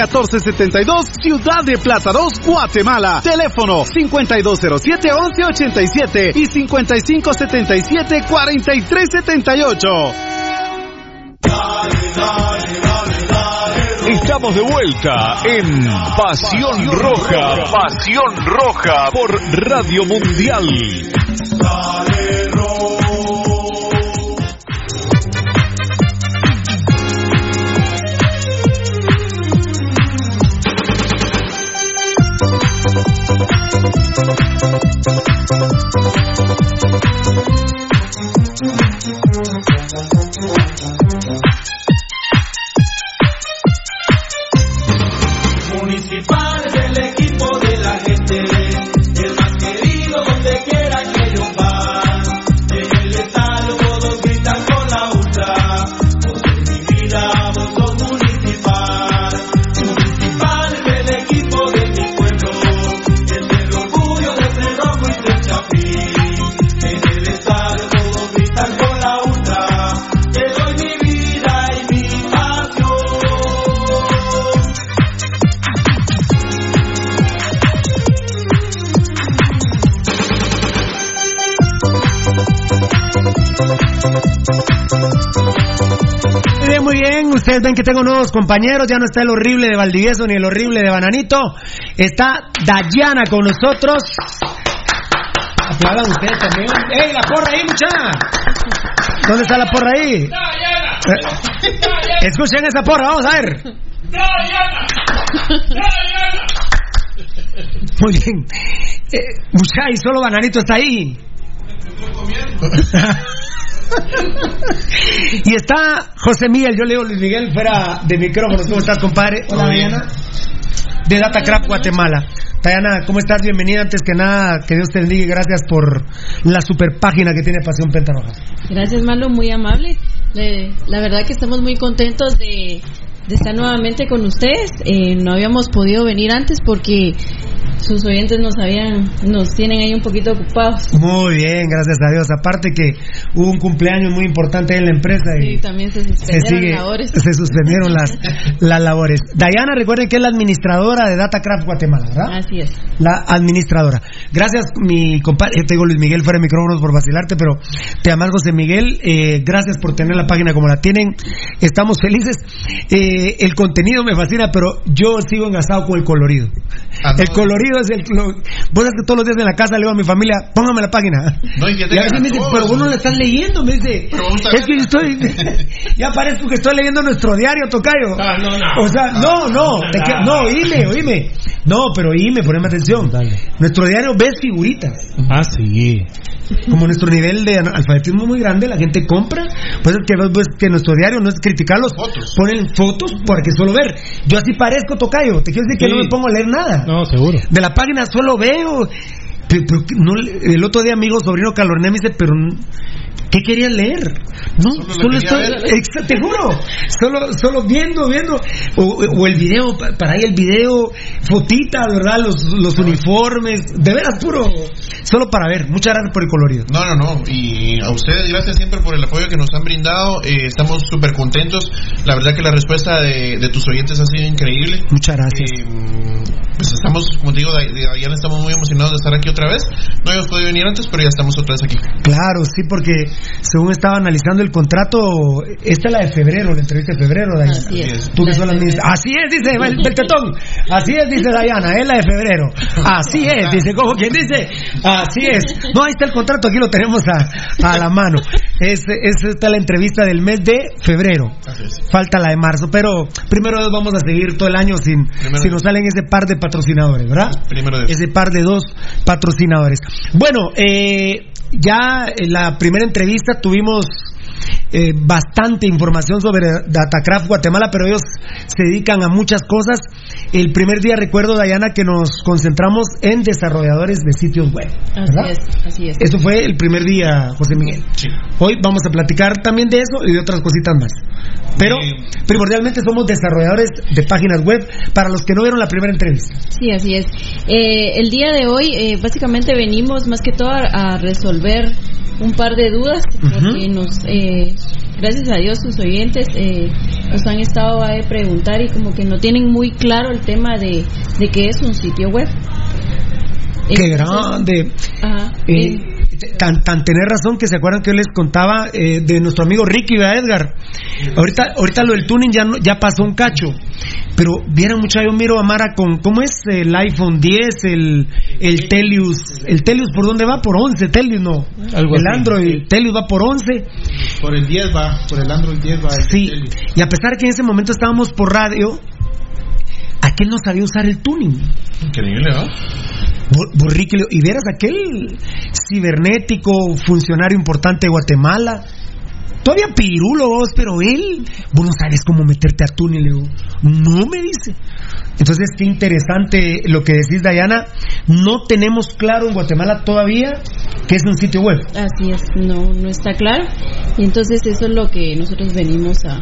1472, Ciudad de Plaza 2, Guatemala. Teléfono 5207-1187 y 5577-4378. Estamos de vuelta en Pasión Roja. Pasión Roja por Radio Mundial. Municipal Muy bien. Ustedes ven que tengo nuevos compañeros. Ya no está el horrible de Valdivieso ni el horrible de Bananito. Está Dayana con nosotros. Aplaudan ustedes también. ¡Ey, la porra ahí, muchacha! ¿Dónde está la porra ahí? Eh, Escuchen esa porra, vamos a ver. Muy bien. Eh, muchacha, y solo Bananito está ahí. y está José Miguel, yo leo Luis Miguel fuera de micrófono. ¿Cómo estás, compadre? Hola, Diana. De Datacrap Guatemala. Diana, ¿cómo estás? Bienvenida. Antes que nada, que Dios te bendiga y gracias por la super página que tiene Pasión Pentarroja. Gracias, Malo, muy amable. Le- la verdad que estamos muy contentos de, de estar nuevamente con ustedes. Eh, no habíamos podido venir antes porque sus oyentes nos habían, nos tienen ahí un poquito ocupados. Muy bien, gracias a Dios. Aparte que hubo un cumpleaños muy importante en la empresa y Sí, también se se, suspendieron sigue- labores. se suspendieron las, las labores. Diana, recuerden que es la administradora de Datacraft Guatemala, ¿verdad? Así es. la administradora. Gracias, mi compadre, te digo Luis Miguel fuera de micrófonos por vacilarte, pero te amas José Miguel, eh, gracias por tener la página como la tienen, estamos felices. Eh, el contenido me fascina, pero yo sigo engasado con el colorido. el colorido es el... Lo, vos sabés que todos los días en la casa le digo a mi familia, póngame la página. No, y que y a tengan veces me dice, todos. pero vos no la estás leyendo, me dice. Es que yo estoy... ya parezco que estoy leyendo nuestro diario, Tocayo. Ah, no, no. O sea, no, no, te que- no, oíme, oíme. No, pero oíme, poneme atención. Nuestro diario ves figuritas. Ah, sí. Como nuestro nivel de alfabetismo es muy grande, la gente compra. Pues es que, pues, que nuestro diario no es criticarlos. Ponen fotos para que solo ver. Yo así parezco tocayo. Te quiero decir que no me pongo a leer nada. No, seguro. De la página solo veo. Pero, no, el otro día, amigo sobrino Calorné me dice, pero ¿qué querías leer? No, Solo estoy, te juro, solo, solo viendo, viendo, o, o el video, pa- para ahí el video, fotita, ¿verdad? Los, los uniformes, de veras puro, solo para ver. Muchas gracias por el colorido. No, no, no. Y a ustedes, gracias siempre por el apoyo que nos han brindado. Eh, estamos súper contentos. La verdad que la respuesta de, de tus oyentes ha sido increíble. Muchas gracias. Eh, pues estamos, como te digo, de, de Diana estamos muy emocionados de estar aquí otra vez. No habíamos podido venir antes, pero ya estamos otra vez aquí. Claro, sí, porque según estaba analizando el contrato, esta es la de febrero, la entrevista de febrero, Dayana. Así es. Tú que ministra. Así es, dice el, el tetón. Así es, dice Dayana, es la de febrero. Así es, dice, como quien dice, así es. No, ahí está el contrato, aquí lo tenemos a, a la mano. Es, es esta la entrevista del mes de febrero. Falta la de marzo, pero primero vamos a seguir todo el año sin, si nos salen ese par de patrocinadores, ¿verdad? Primero de ese par de dos patrocinadores. Bueno, eh, ya en la primera entrevista tuvimos eh, bastante información sobre Datacraft Guatemala, pero ellos se dedican a muchas cosas. El primer día recuerdo, Dayana, que nos concentramos en desarrolladores de sitios web. Así es, así es. Eso fue el primer día, José Miguel. Hoy vamos a platicar también de eso y de otras cositas más. Pero primordialmente somos desarrolladores de páginas web para los que no vieron la primera entrevista. Sí, así es. Eh, el día de hoy, eh, básicamente venimos más que todo a, a resolver un par de dudas, porque nos, eh, gracias a Dios, sus oyentes eh, nos han estado a preguntar y como que no tienen muy claro el tema de, de qué es un sitio web. ¡Qué Entonces, grande! Ajá. Eh, tan, tan tener razón que se acuerdan que yo les contaba eh, de nuestro amigo Ricky, ¿verdad, Edgar? Ahorita, ahorita lo del tuning ya, no- ya pasó un cacho. Pero vieron mucha, yo miro a Mara con, ¿cómo es? El iPhone 10, el, el Telius. ¿El Telius por dónde va? Por 11, Telius no. Algo el así. Android, Telius va por 11. Por el 10 va, por el Android 10 va. Sí, y a pesar que en ese momento estábamos por radio, aquel no sabía usar el tuning. Increíble, ¿no? Bo- Borriquilio, y vieras aquel cibernético, funcionario importante de Guatemala. Todavía pirulo vos, pero él, vos no sabes cómo meterte a túnel. Le digo, no me dice. Entonces, qué interesante lo que decís, Dayana. No tenemos claro en Guatemala todavía que es un sitio web. Así es, no, no está claro. Y entonces eso es lo que nosotros venimos a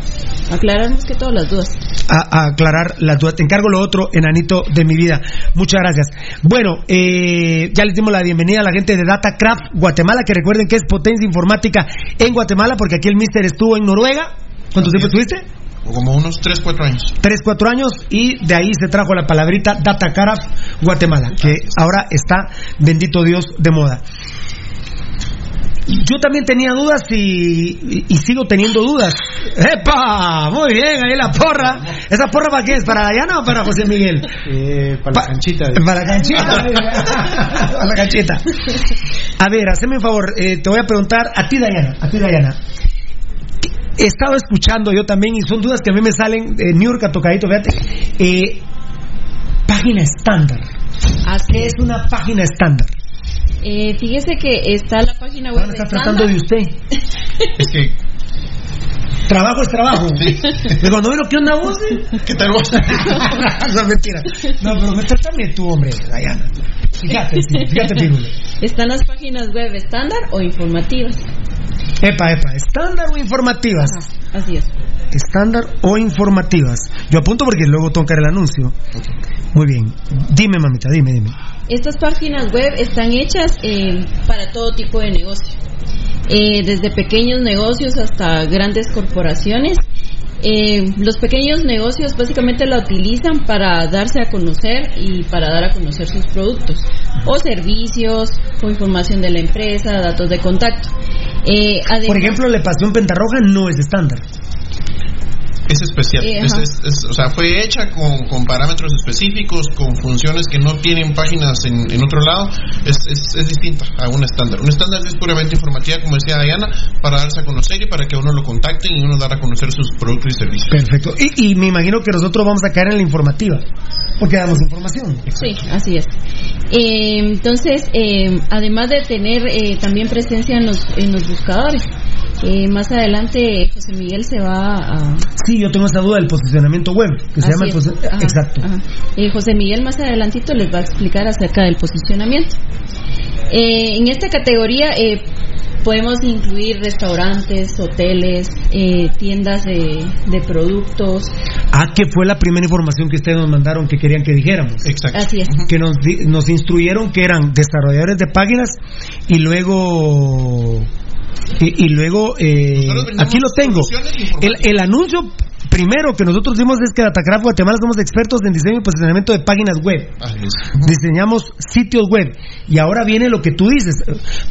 a aclarar más que todas las dudas. a, a aclarar las dudas. Te encargo lo otro, enanito de mi vida. Muchas gracias. Bueno, eh, ya les dimos la bienvenida a la gente de Datacraft Guatemala, que recuerden que es potencia informática en Guatemala, porque aquí el Mister estuvo en Noruega. ¿Cuánto tiempo estuviste? Como unos 3, 4 años. Tres, cuatro años y de ahí se trajo la palabrita Datacraft Guatemala, que ahora está, bendito Dios, de moda. Yo también tenía dudas y, y sigo teniendo dudas. ¡Epa! Muy bien, ahí la porra. ¿Esa porra para qué es? ¿Para Dayana o para José Miguel? Eh, para la canchita. Para la canchita. para la canchita. A ver, haceme un favor. eh, te voy a preguntar a ti, Dayana. A ti, Dayana. He estado escuchando yo también y son dudas que a mí me salen de New York a tocadito, fíjate. Eh, página estándar. ¿Qué es una página estándar? Eh, fíjese que está la página web. Está tratando de usted. Es que. Trabajo es trabajo. De cuando veo, ¿qué onda vos? ¿Qué tal vos? no, mentira. No, pero me trátame tú, hombre, Dayana. Fíjate, sí, fíjate, Pirulo. Están las páginas web estándar o informativas. Epa, epa, estándar o informativas. Así es. Estándar o informativas. Yo apunto porque luego dar el anuncio. Muy bien. Dime, mamita, dime, dime. Estas páginas web están hechas eh, para todo tipo de negocio, Eh, desde pequeños negocios hasta grandes corporaciones. Eh, los pequeños negocios básicamente la utilizan para darse a conocer y para dar a conocer sus productos o servicios con información de la empresa, datos de contacto. Eh, además- Por ejemplo, la pasión pentarroja no es estándar. Es especial. Eh, Es- ajá. es- es- o sea, fue hecha con, con parámetros específicos, con funciones que no tienen páginas en, en otro lado. Es, es, es distinta a un estándar. Un estándar es puramente informativa, como decía Diana, para darse a conocer y para que uno lo contacten y uno dar a conocer sus productos y servicios. Perfecto. Y, y me imagino que nosotros vamos a caer en la informativa. Porque damos información. Sí, así es. Eh, entonces, eh, además de tener eh, también presencia en los, en los buscadores, eh, más adelante José Miguel se va a... Sí, yo tengo esa duda del posicionamiento web, que se Así llama el Ajá, Exacto. ajá. Eh, José Miguel más adelantito les va a explicar acerca del posicionamiento. Eh, en esta categoría eh, podemos incluir restaurantes, hoteles, eh, tiendas de, de productos. Ah, que fue la primera información que ustedes nos mandaron que querían que dijéramos. Exacto. Así es. Que nos, di- nos instruyeron que eran desarrolladores de páginas y luego. Y, y luego, eh, aquí lo tengo. El, el anuncio primero que nosotros dimos es que Datacraft Guatemala somos expertos en diseño y posicionamiento de páginas web. Diseñamos sitios web. Y ahora viene lo que tú dices.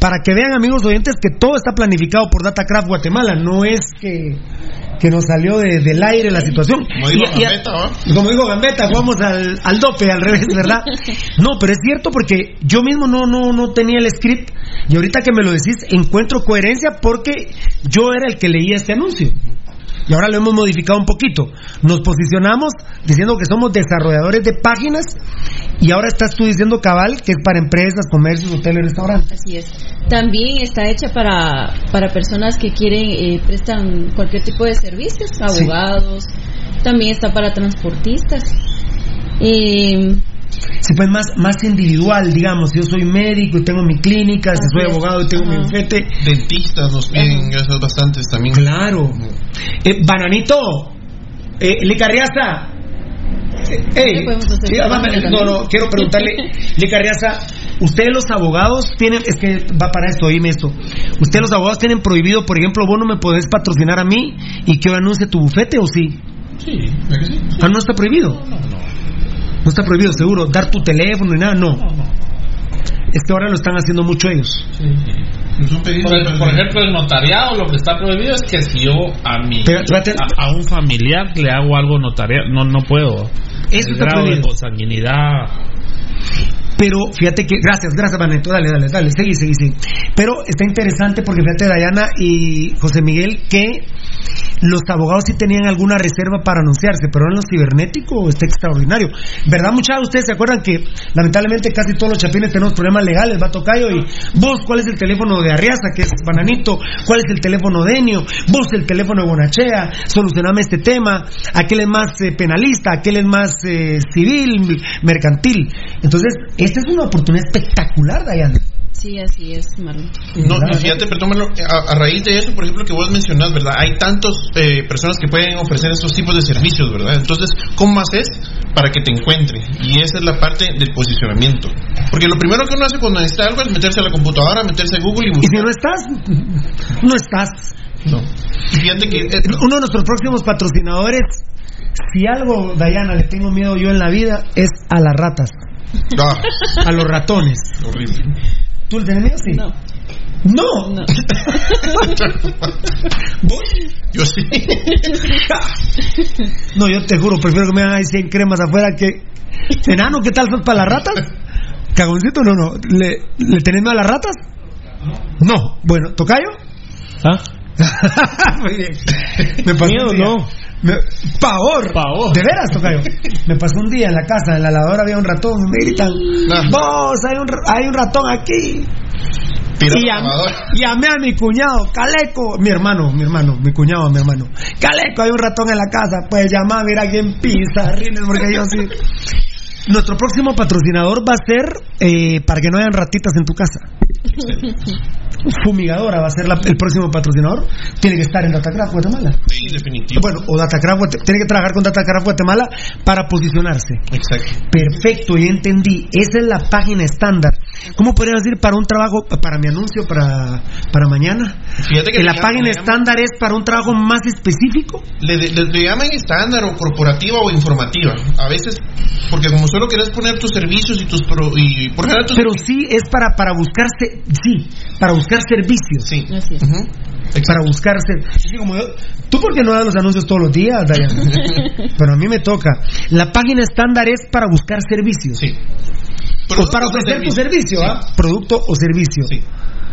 Para que vean, amigos oyentes, que todo está planificado por Datacraft Guatemala. No es que, que nos salió de- del aire la situación. Como digo Y- y- Gambetta, como digo Gambetta, jugamos al, al dope, al revés, ¿verdad? No, pero es cierto porque yo mismo no, no, no tenía el script y ahorita que me lo decís encuentro coherencia porque yo era el que leía este anuncio. Y ahora lo hemos modificado un poquito. Nos posicionamos diciendo que somos desarrolladores de páginas y ahora estás tú diciendo cabal que es para empresas, comercios, hoteles, restaurantes. Así es. También está hecha para, para personas que quieren, eh, prestan cualquier tipo de servicios, abogados. También está para transportistas. Eh, Sí, pues más, más individual, digamos. Yo soy médico y tengo mi clínica, si soy abogado y tengo mi bufete. Dentistas nos piden gracias bastantes también. Claro. Eh, bananito, eh, Licarriaza. Eh, ey, sí, ah, va, no, no, quiero preguntarle, Licarriaza, ustedes los abogados tienen, es que va para esto, oíme esto. Ustedes los abogados tienen prohibido, por ejemplo, vos no me podés patrocinar a mí y que yo anuncie tu bufete o sí? Sí, Ah, no está prohibido. No está prohibido, seguro, dar tu teléfono y nada, no. Es que ahora lo están haciendo mucho ellos. Por, por ejemplo, el notariado lo que está prohibido es que si yo a mi Pero, a, a un familiar le hago algo notarial, no no puedo. Eso el está grado de prohibido. consanguinidad. Pero fíjate que, gracias, gracias Vaneto, dale, dale, dale, seguí, seguí, seguí. Pero está interesante porque fíjate Dayana y José Miguel que los abogados sí tenían alguna reserva para anunciarse, pero en lo cibernético está extraordinario. ¿Verdad, muchachos? Ustedes se acuerdan que lamentablemente casi todos los chapines tenemos problemas legales, va Tocayo, y vos, ¿cuál es el teléfono de Arriaza, que es Bananito? ¿Cuál es el teléfono de Enio? Vos, el teléfono de Bonachea, solucioname este tema, aquel es más eh, penalista, aquel es más eh, civil, mercantil. Entonces, esta es una oportunidad espectacular, Dayana. Sí, así es, Marlon. No, y fíjate, perdón, Marlo, a, a raíz de eso, por ejemplo, que vos mencionás, ¿verdad? Hay tantas personas que pueden ofrecer estos tipos de servicios, ¿verdad? Entonces, ¿cómo haces para que te encuentre? Y esa es la parte del posicionamiento. Porque lo primero que uno hace cuando necesita algo es meterse a la computadora, meterse a Google y Y buscar. si no estás, no estás. No. Y fíjate que eh, Uno de nuestros próximos patrocinadores, si algo, Dayana, le tengo miedo yo en la vida, es a las ratas. Ah, A los ratones. horrible. ¿Tú le tienes miedo? Sí. No. No. Yo sí. No, yo te juro, prefiero que me hagan ahí 100 cremas afuera que. Enano, ¿qué tal sos para las ratas? Cagoncito, no, no. ¿Le, ¿le tenés miedo a las ratas? No. Bueno, ¿tocayo? ¿Ah? Muy bien. Me pasó Miedo, un día. no. Me- pavor. Pavor. De veras, tocayo. Me pasó un día en la casa, en la lavadora había un ratón. Me gritan, vos, hay un, hay un ratón aquí. Y llamé a mi cuñado, Caleco, mi hermano, mi hermano, mi cuñado, mi hermano. Caleco, hay un ratón en la casa, pues llama, mira quién pisa, rines, porque yo sí. Nuestro próximo patrocinador va a ser eh, para que no hayan ratitas en tu casa. Fumigadora va a ser la- el próximo patrocinador. Tiene que estar en Datacraft Guatemala. Sí, definitivo. Bueno, o Datacraft tiene que trabajar con Datacraft Guatemala para posicionarse. Exacto. Perfecto, ya entendí. Esa es la página estándar. ¿Cómo podría decir para un trabajo, para mi anuncio, para, para mañana? Fíjate que la página llaman- estándar es para un trabajo más específico. Le, le- le llaman estándar o corporativa o informativa. A veces, porque como solo querés poner tus servicios y tus pro, y por tus Pero sí es para, para buscarse, sí, para buscar servicios. Sí. Así es. Para buscarse. Como yo- ¿Tú por qué no das los anuncios todos los días, Dayana? Pero a mí me toca. La página estándar es para buscar servicios. Sí. O para ofrecer tu servicio, ¿ah? Producto o servicio. Sí.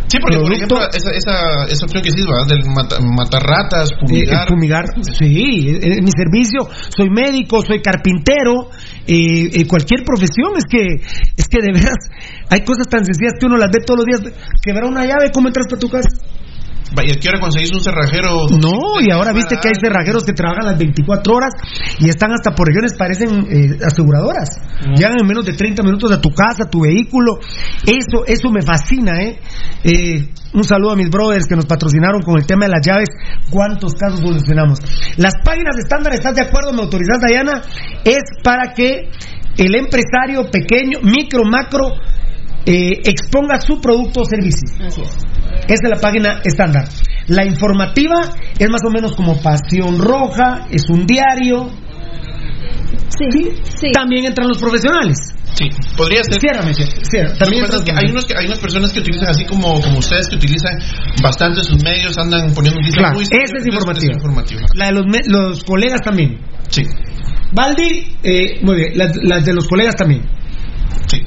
Sí, porque por producto. ejemplo, esa, esa, esa opción que hiciste, ¿verdad? Del mata- matar ratas, Eh, fumigar. fumigar, sí, en mi servicio soy médico, soy carpintero, eh, eh, cualquier profesión, es que es que de veras hay cosas tan sencillas que uno las ve todos los días, quebrar una llave, ¿cómo entras para tu casa? Vaya, ¿a qué hora conseguís un cerrajero? No, y ahora viste que hay cerrajeros que trabajan las 24 horas y están hasta por regiones, parecen eh, aseguradoras. Llegan en menos de 30 minutos a tu casa, a tu vehículo. Eso, eso me fascina, ¿eh? Eh, Un saludo a mis brothers que nos patrocinaron con el tema de las llaves. ¿Cuántos casos solucionamos? Las páginas estándar, ¿estás de acuerdo? ¿Me autorizas, Dayana? Es para que el empresario pequeño, micro, macro, eh, exponga su producto o servicio. Es la página estándar. La informativa es más o menos como Pasión Roja, es un diario. Sí, También entran los profesionales. Sí, podría ser. Ciérrame, cierra. Lo También es que entran hay, unos que, hay unas personas que utilizan así como, como ustedes que utilizan bastante sus medios, andan poniendo un Claro, muy esa es informativa. informativa. La de los, me- los colegas también. Sí. Baldi, eh, muy bien. Las, las de los colegas también. Sí.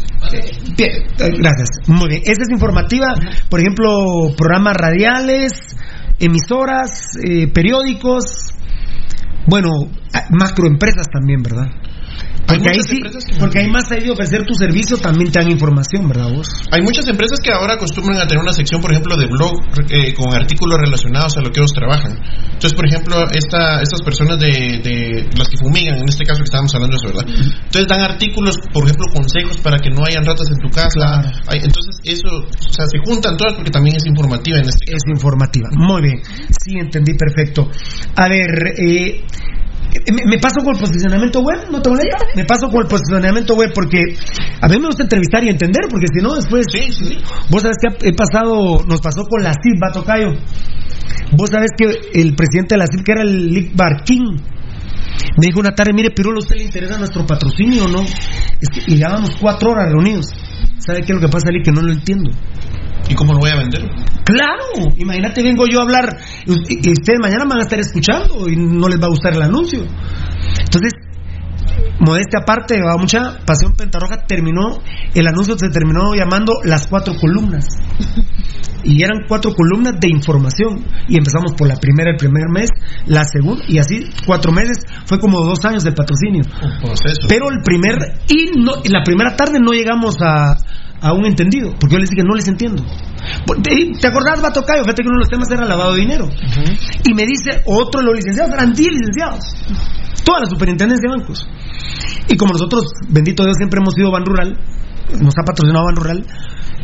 Bien, eh, gracias. Muy bien. Esta es informativa, por ejemplo, programas radiales, emisoras, eh, periódicos, bueno, macroempresas también, ¿verdad? Porque ahí sí, porque hay más ahí de ofrecer tu servicio, también te dan información, ¿verdad vos? Hay muchas empresas que ahora acostumbran a tener una sección, por ejemplo, de blog eh, con artículos relacionados a lo que ellos trabajan. Entonces, por ejemplo, esta, estas personas de, de las que fumigan, en este caso que estábamos hablando de eso, ¿verdad? Entonces dan artículos, por ejemplo, consejos para que no hayan ratas en tu casa. Hay- entonces, eso, o sea, se juntan todas porque también es informativa en este caso. Es informativa. Muy bien. Sí, entendí perfecto. A ver, eh, ¿me, me paso con el posicionamiento web? ¿No te molesta? Me paso con el posicionamiento web porque a mí me gusta entrevistar y entender, porque si no, después. Vos sabés que he pasado, nos pasó con la CIP, va Tocayo. Vos sabés que el presidente de la CIP, que era el Lick Barkin, me dijo una tarde, mire, Pirulo, ¿a usted le interesa nuestro patrocinio o no? Es que, y llevábamos cuatro horas reunidos. ¿Sabe qué es lo que pasa, Lick? Que no lo entiendo. ¿Y cómo lo voy a vender? Claro, imagínate, vengo yo a hablar y ustedes mañana van a estar escuchando y no les va a gustar el anuncio. Entonces, modestia aparte, va mucha Pasión Pentarroja terminó, el anuncio se terminó llamando las cuatro columnas. Y eran cuatro columnas de información. Y empezamos por la primera el primer mes, la segunda, y así cuatro meses. Fue como dos años del patrocinio. Pero el primer, y no, la primera tarde no llegamos a, a un entendido, porque yo les dije, no les entiendo. ¿Te, acordás, Batocayo? Fíjate que uno de los temas era lavado de dinero. Y me dice otro de los licenciados, eran 10 licenciados. Toda la superintendencia de bancos. Y como nosotros, bendito Dios, siempre hemos sido Ban Rural, nos ha patrocinado Ban Rural,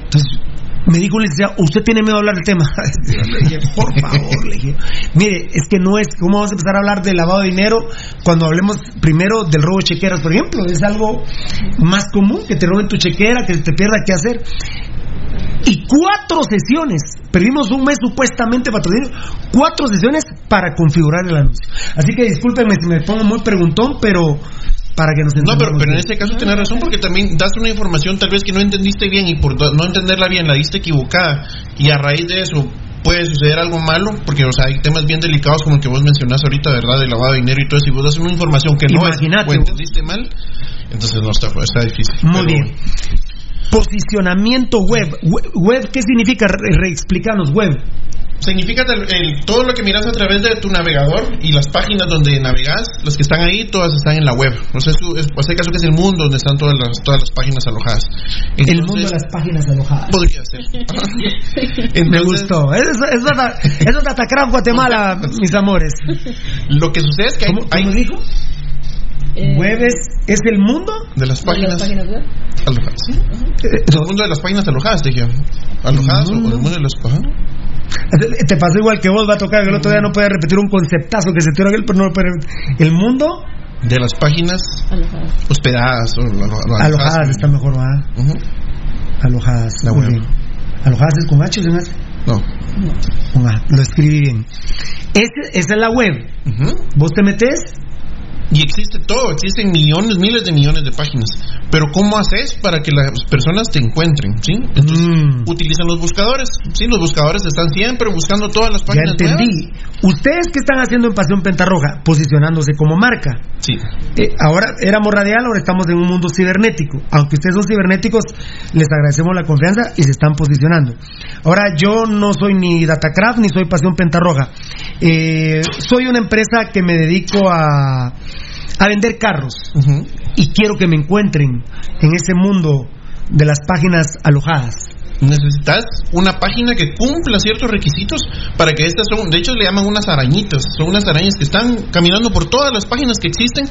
entonces me dijo un licenciado, ¿usted tiene miedo de hablar del tema? le dije, por favor, le dije, mire, es que no es, ¿cómo vamos a empezar a hablar de lavado de dinero cuando hablemos primero del robo de chequeras, por ejemplo? Es algo más común que te roben tu chequera, que te pierda qué hacer. Y cuatro sesiones, perdimos un mes supuestamente patrocinio, cuatro sesiones para configurar el anuncio. Así que discúlpenme si me pongo muy preguntón, pero para que nos No, pero, entendamos pero en este caso tenés razón porque también das una información tal vez que no entendiste bien y por no entenderla bien la diste equivocada y a raíz de eso puede suceder algo malo porque o sea hay temas bien delicados como el que vos mencionás ahorita verdad de lavado de dinero y todo eso y vos das una información que no es Imagínate, o entendiste mal entonces no está está difícil Muy Pero- bien. Posicionamiento web. Web, web, ¿qué significa? Re- Reexplícanos web. Significa el- el- todo lo que miras a través de tu navegador y las páginas donde navegas, las que están ahí, todas están en la web. O sea, es, es, o sea, caso que es el mundo donde están todas las, todas las páginas alojadas. el mundo de las páginas alojadas. Podría ser. Me gustó. Eso, eso, eso es Datacraft Guatemala, mis amores. Lo que sucede es que hay, ¿Cómo, cómo hay- dijo? Web es, es el mundo de las páginas web? alojadas. El mundo de las páginas alojadas, dije. Alojadas o el mundo de las ajá. Te pasó igual que vos, va a tocar. El otro día no podía repetir un conceptazo que se tiró aquel, pero no lo puede repetir. El mundo de las páginas hospedadas o alo- alo- alojadas está mejor, va. Alojadas. La muy web. bien. Alojadas es con H o sin H? No. Con A. Lo escribí bien. Esa es la web. Vos te metes Y existe todo, existen millones, miles de millones de páginas. Pero ¿cómo haces para que las personas te encuentren? ¿sí? Entonces, Mm. utilizan los buscadores. Sí, los buscadores están siempre buscando todas las Ya páginas entendí. nuevas. ¿Ustedes qué están haciendo en Pasión Pentarroja? Posicionándose como marca. Sí. Eh, ahora éramos radial, ahora estamos en un mundo cibernético. Aunque ustedes son cibernéticos, les agradecemos la confianza y se están posicionando. Ahora yo no soy ni Datacraft ni soy Pasión Pentarroja. Eh, soy una empresa que me dedico a, a vender carros y quiero que me encuentren en ese mundo de las páginas alojadas. Necesitas una página que cumpla ciertos requisitos para que estas son, de hecho le llaman unas arañitas, son unas arañas que están caminando por todas las páginas que existen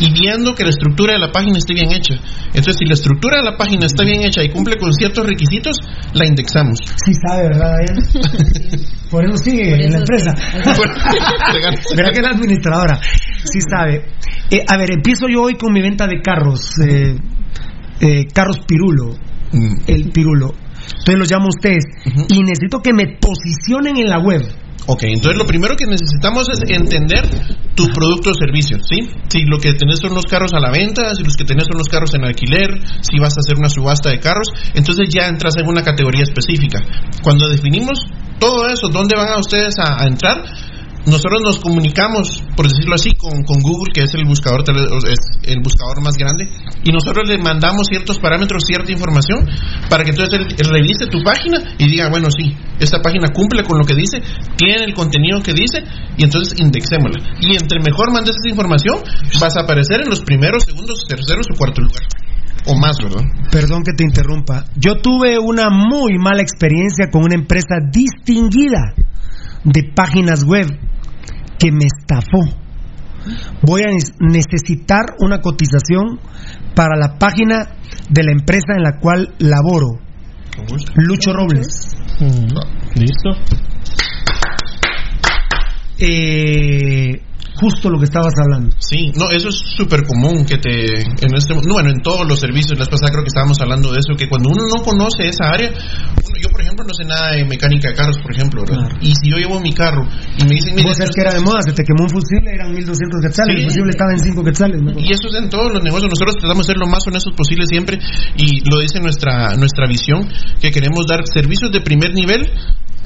y viendo que la estructura de la página esté bien hecha. Entonces, si la estructura de la página está bien hecha y cumple con ciertos requisitos, la indexamos. Sí sabe, ¿verdad? Por eso sigue en la empresa. Verá que es la administradora. Sí sabe. Eh, a ver, empiezo yo hoy con mi venta de carros. eh, eh, carros Pirulo. El Pirulo. Entonces los llamo a ustedes. Y necesito que me posicionen en la web. Ok, entonces lo primero que necesitamos es entender tu producto o servicio, ¿sí? Si lo que tenés son los carros a la venta, si los que tenés son los carros en alquiler, si vas a hacer una subasta de carros, entonces ya entras en una categoría específica. Cuando definimos todo eso, ¿dónde van a ustedes a, a entrar? Nosotros nos comunicamos, por decirlo así, con, con Google, que es el buscador es el buscador más grande, y nosotros le mandamos ciertos parámetros, cierta información, para que entonces él, él revise tu página y diga, bueno, sí, esta página cumple con lo que dice, tiene el contenido que dice, y entonces indexémosla. Y entre mejor mandes esa información, vas a aparecer en los primeros, segundos, terceros o cuarto lugar. O más, ¿verdad? Perdón que te interrumpa. Yo tuve una muy mala experiencia con una empresa distinguida de páginas web que me estafó. Voy a necesitar una cotización para la página de la empresa en la cual laboro. Lucho Robles. Listo. Eh, justo lo que estabas hablando. Sí, no, eso es súper común que te, en este, no, bueno, en todos los servicios, la vez pasada creo que estábamos hablando de eso, que cuando uno no conoce esa área, uno- yo por ejemplo no sé nada de mecánica de carros, por ejemplo, ¿verdad? Y si yo llevo mi carro y me dicen, mira, sabés que era de moda, se te quemó un fusible, eran 1200 quetzales, Sí. el fusible estaba en 5 quetzales. ¿no? Y eso es en todos los negocios. Nosotros tratamos de ser lo más honestos posible siempre y lo dice nuestra nuestra visión que queremos dar servicios de primer nivel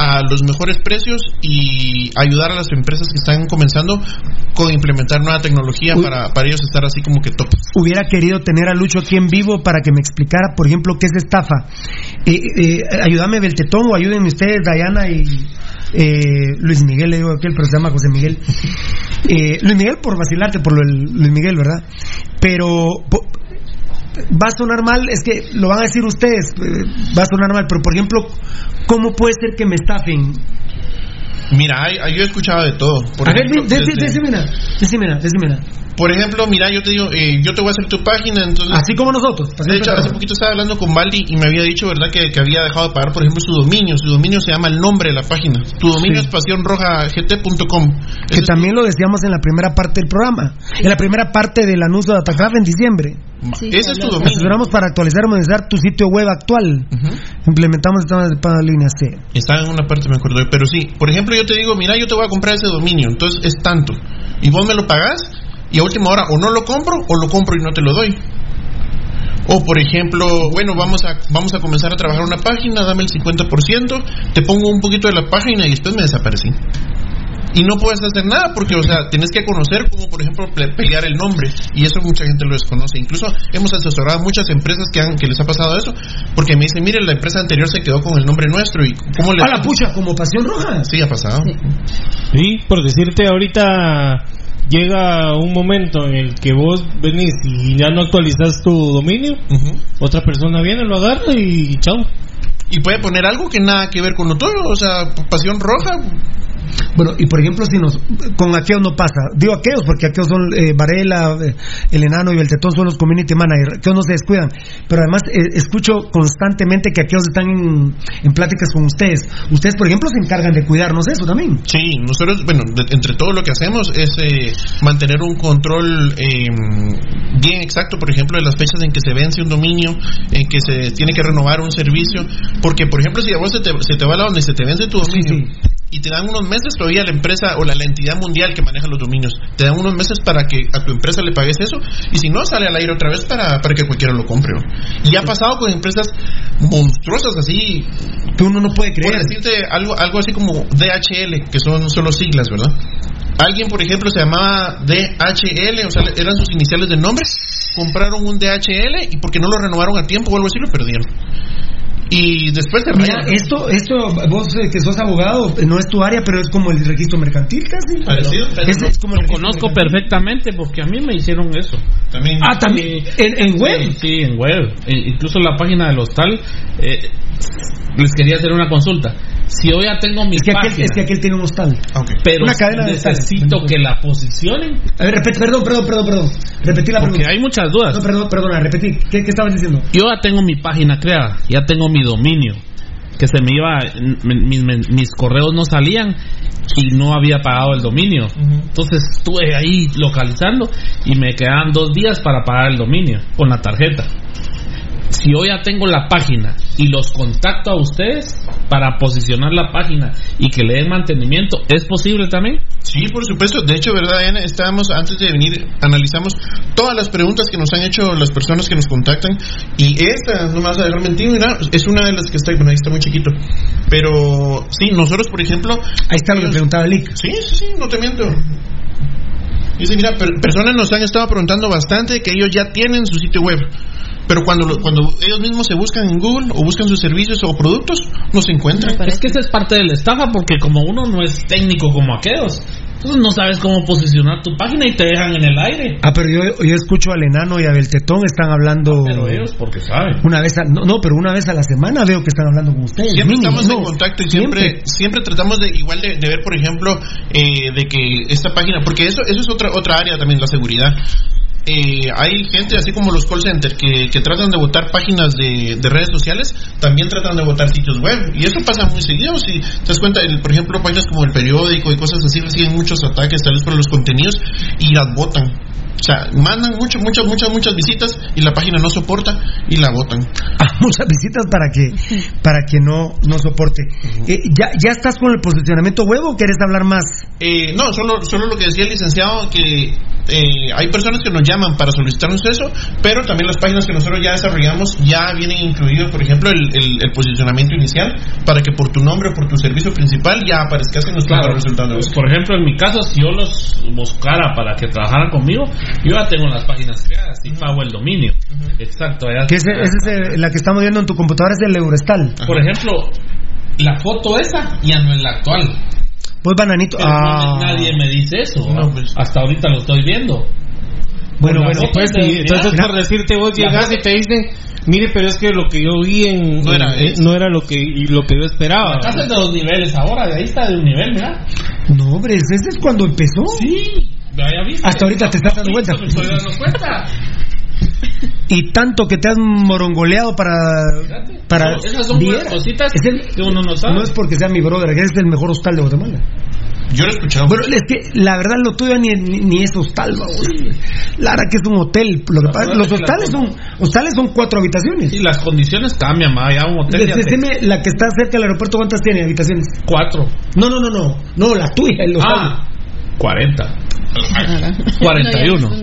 a los mejores precios y ayudar a las empresas que están comenzando con implementar nueva tecnología para, para ellos estar así como que top. hubiera querido tener a Lucho aquí en vivo para que me explicara, por ejemplo, qué es estafa. Eh, eh, ayúdame Beltetón o ayúdenme ustedes, Dayana y eh, Luis Miguel, le digo aquel, pero se llama José Miguel. Eh, Luis Miguel por vacilarte, por lo del Luis Miguel, ¿verdad? Pero po- va a sonar mal, es que lo van a decir ustedes, eh, va a sonar mal, pero por ejemplo, ¿cómo puede ser que me estafen? Mira, hay- hay- yo he escuchado de todo. Por a ver, ejemplo, de- de- desde- decímela, decímela, decímela. Por ejemplo, mira, yo te digo, eh, yo te voy a hacer tu página, entonces... Así como nosotros. De hecho, hace poquito estaba hablando con Baldi y me había dicho, ¿verdad?, que, que había dejado de pagar, por ejemplo, su dominio. Su dominio se llama el nombre de la página. Tu dominio Sí. es pasionrojagt.com. que también lo decíamos en la primera parte del programa, en la primera parte del anuncio de Atacraf en diciembre. Ese es tu dominio. asesoramos para actualizar y modernizar tu sitio web actual. Implementamos esta línea C. Estaba en una parte, me acuerdo. Pero sí, por ejemplo, yo te digo, mira, yo te voy a comprar ese dominio, entonces es tanto. Y vos me lo pagás y a última hora o no lo compro o lo compro y no te lo doy. O por ejemplo, bueno, vamos a vamos a comenzar a trabajar una página, dame el 50%, te pongo un poquito de la página y después me desaparecí. Y no puedes hacer nada porque, o sea, tienes que conocer cómo, por ejemplo, pe- pelear el nombre. Y eso mucha gente lo desconoce. Incluso hemos asesorado a muchas empresas que, han, que les ha pasado eso porque me dicen, mire, la empresa anterior se quedó con el nombre nuestro y cómo le... A la pucha, como Pasión Roja. Sí, ha pasado. Sí, por decirte, ahorita llega un momento en el que vos venís y ya no actualizas tu dominio, otra persona viene, lo agarra y chao. Y puede poner algo que nada que ver con lo tuyo, o sea, pasión roja. Bueno, y por ejemplo, si nos con aquellos no pasa, digo aquellos porque aquellos son eh, Varela, eh, el enano y el tetón son los community managers, aquellos no se descuidan, pero además eh, escucho constantemente que aquellos están en, en pláticas con ustedes. Ustedes, por ejemplo, se encargan de cuidarnos eso también. Sí, nosotros, bueno, de- entre todo lo que hacemos es eh, mantener un control eh, bien exacto, por ejemplo, de las fechas en que se vence un dominio, en que se tiene que renovar un servicio, porque, por ejemplo, si a vos se te, se te va la onda y se te vence tu dominio, y te dan unos meses todavía la empresa o la, la entidad mundial que maneja los dominios. Te dan unos meses para que a tu empresa le pagues eso y si no, sale al aire otra vez para, para que cualquiera lo compre. ¿no? Y ha pasado con empresas monstruosas así. Que uno no puede creer. Por decirte algo, algo así como DHL, que son solo siglas, ¿verdad? Alguien, por ejemplo, se llamaba DHL, o sea, eran sus iniciales de nombre. Compraron un DHL y porque no lo renovaron a tiempo o algo así, lo perdieron. Y después de Mira, esto, esto, vos eh, que sos abogado, no es tu área, pero es como el registro mercantil casi. Parecido, Es, es como Lo conozco mercantil. perfectamente porque a mí me hicieron eso. También. Ah, también. En, en web. Sí, sí, en web. E- incluso la página del hostal eh, les quería hacer una consulta. Si yo ya tengo mi Es que, aquel, página, es que aquel tiene un hostal. pero una cadena de necesito que la posicionen A ver, repet- perdón, perdón, perdón, perdón. Repetí la porque pregunta. hay muchas dudas. No, perdón, perdona, repetí. ¿Qué, qué estabas diciendo? Yo ya tengo mi página creada, ya tengo mi dominio, que se me iba, mis, mis- mis correos no salían y no había pagado el dominio. Entonces estuve ahí localizando y me quedaban dos días para pagar el dominio con la tarjeta. Si yo ya tengo la página y los contacto a ustedes para posicionar la página y que le den mantenimiento, ¿es posible también? Sí, por supuesto. De hecho, ¿verdad, Diana? Estábamos, antes de venir, analizamos todas las preguntas que nos han hecho las personas que nos contactan. Y esta, no me vas a dejar mentir, mira, es una de las que está, bueno, ahí está muy chiquito. Pero, sí, nosotros, por ejemplo. Ahí está lo que preguntaba Lick. Sí, sí, sí, no te miento. Dice, mira, per- personas nos han estado preguntando bastante que ellos ya tienen su sitio web. Pero cuando, lo- cuando ellos mismos se buscan en Google o buscan sus servicios o productos, no se encuentran. Es que esa es parte de la estafa porque como uno no es técnico como aquellos, entonces no sabes cómo posicionar tu página y te dejan en el aire. Ah, pero yo, yo escucho al enano y a Beltetón están hablando. Pero ellos porque saben. Una vez a, no, no, pero una vez a la semana veo que están hablando con ustedes. Siempre mínimo, estamos en contacto y siempre, siempre, tratamos de igual de, de ver, por ejemplo, eh, de que esta página, porque eso, eso es otra otra área también, la seguridad. Eh, hay gente, así como los call centers, que, tratan de votar páginas de, de redes sociales, también tratan de votar sitios web. Y eso pasa muy seguido. Si te das cuenta, el- por ejemplo, páginas como el periódico y cosas así reciben muchos ataques, tal vez por los contenidos, y las votan. O sea, mandan muchas, muchas, muchas, muchas visitas y la página no soporta y la votan. Ah, muchas visitas para que para que no no soporte. Eh, ¿ya, ¿Ya estás con el posicionamiento web o quieres hablar más? Eh, no, solo, solo lo que decía el licenciado, que eh, hay personas que nos llaman para solicitarnos eso, pero también las páginas que nosotros ya desarrollamos ya vienen incluidos, por ejemplo, el, el- el posicionamiento inicial, para que por tu nombre o por tu servicio principal ya aparezcas en nuestro Claro. resultado. Pues, por ejemplo, en mi caso, si yo los buscara para que trabajaran conmigo, yo ya tengo las páginas creadas y pago el dominio. Exacto. ya- Que es la que estamos viendo en tu computadora es el Eurestal. Por ejemplo, la foto esa ya no es la actual. Pues bananito. Pero ah, no- nadie me dice eso. ¿no? Hasta ahorita lo estoy viendo. Bueno, bueno, Pues de- entonces mira, por decirte vos llegas y te dicen, mire, pero es que lo que yo vi en No era no era lo que y lo que yo esperaba. La casa es de dos niveles ahora, de ahí está de un nivel, mira. no, hombre, ese es cuando empezó. Sí, ya viste. Hasta ahorita te estás dando cuenta. Me estoy dando cuenta. Y tanto que te has morongoleado para para esas son cositas Es el- que uno no sabe. no es porque sea mi brother, que es el mejor hostal de Guatemala. Yo lo he escuchado. Bueno, es que la verdad lo tuyo ni, ni, ni es hostal, vamos. La verdad que es un hotel. Lo que pasa- los hostales son hostales son cuatro habitaciones. Sí, las condiciones cambian, ma. Ya un hotel ya te- Decime, la que está cerca del aeropuerto, ¿cuántas tiene habitaciones? Cuatro. No, no, no, no. No, la tuya, el hostal. Ah, 40. Ahora. 41. No,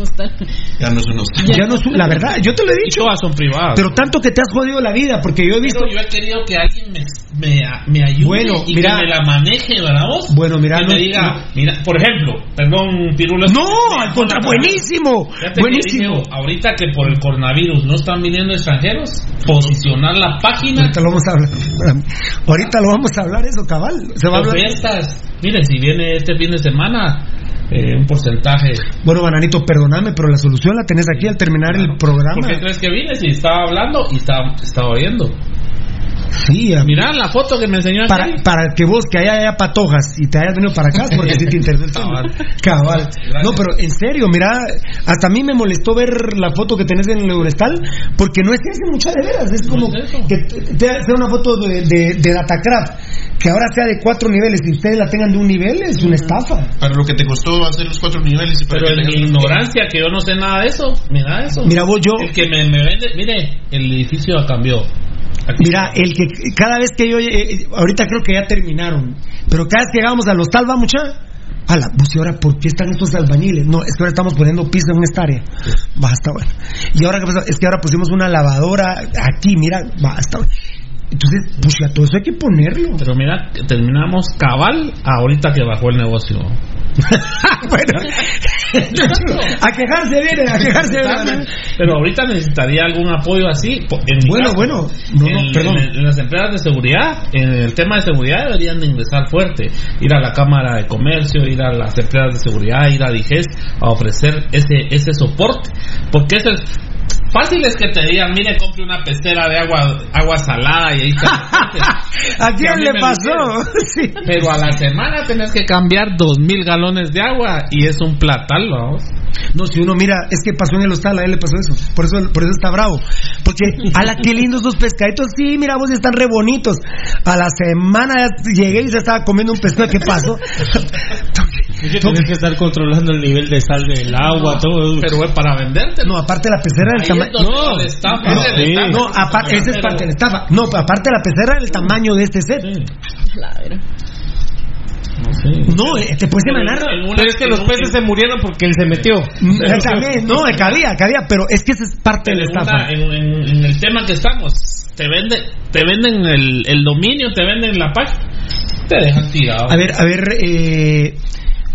ya no es un hostal. Ya no es un la verdad, yo te lo he Y dicho. todas son privadas. Pero tanto que te has jodido la vida, porque yo he visto. Pero yo he querido que alguien me, me, me ayude Bueno, y mira. que me la maneje, ¿verdad vos? Bueno, mira, Que no- me diga, mira, por ejemplo, perdón, Pirulo. No, al contra, buenísimo. Buenísimo. dije, ahorita que por el coronavirus no están viniendo extranjeros, posicionar la página. Ahorita lo vamos a hablar. Ahorita lo vamos a hablar eso, cabal. Se va a hablar. Ofertas. Mire, si viene este fin de semana, eh, un porcentaje. Bueno, Bananito, perdóname, pero la solución la tenés aquí al terminar el programa. ¿Por qué crees que vine? Si estaba hablando y estaba, estaba oyendo. Sí, a- Mira la foto que me enseñó para, para que vos que haya, haya patojas y te hayas venido para acá, porque si te interesa el tema. Cabal. No, pero en serio, mira, hasta a mí me molestó ver la foto que tenés en el Eurestal, porque no es que es mucha de veras, es como que sea una foto de, de, de Datacraft, que ahora sea de cuatro niveles y ustedes la tengan de un nivel, es una estafa. Para lo que te costó hacer los cuatro niveles y para Pero en mi ignorancia, que yo no sé nada de eso, mira eso. Mira vos, yo, El que me, me vende, mire, el edificio cambió. Mira, el que cada vez que yo, eh, ahorita creo que ya terminaron, pero cada vez que llegamos al hostal, va mucha. Ala, pues y ahora, ¿por qué están estos albañiles? No, es que ahora estamos poniendo piso en esta área. Basta, bueno. Y ahora, ¿qué pasó? Es que ahora pusimos una lavadora aquí, mira, basta. Entonces, pues ya todo eso hay que ponerlo. Pero mira, terminamos cabal ahorita que bajó el negocio. bueno, a quejarse viene, a quejarse viene. Pero ahorita necesitaría algún apoyo así. En Bueno, caso, bueno, no, no, en, perdón. en- en las empresas de seguridad, en el tema de seguridad deberían de ingresar fuerte. Ir a la Cámara de Comercio, ir a las empresas de seguridad, ir a DIGES a ofrecer ese ese soporte. Porque es. Fácil es que te digan, mire, compre una pecera de agua agua salada y ahí está. ¿A quién le pasó? hicieron. Pero a la semana tenés que cambiar dos mil galones de agua y es un platal, vamos. No, si uno mira, es que pasó en el hostal, a él le pasó eso. Por eso, por eso está bravo. Porque, ala, qué lindos esos pescaditos. Sí, mira, vos están re bonitos. A la semana ya llegué y se estaba comiendo un pescado. ¿Qué pasó? Es que tienes que estar controlando el nivel de sal del agua, todo. Pero es para venderte. No, aparte la pecera del tamaño. No, estafa, no, no, aparte, esa es parte de la estafa. No, aparte la pecera del tamaño de este set. No, eh, te puedes imaginar. Pero es que los peces se murieron porque él se metió. Eh, También, no, cabía, cabía, pero es que esa es parte de la estafa. en- en- en el tema que estamos, te vende, te venden el, el dominio, te venden la página, te dejan tirado. A ver, a ver, eh,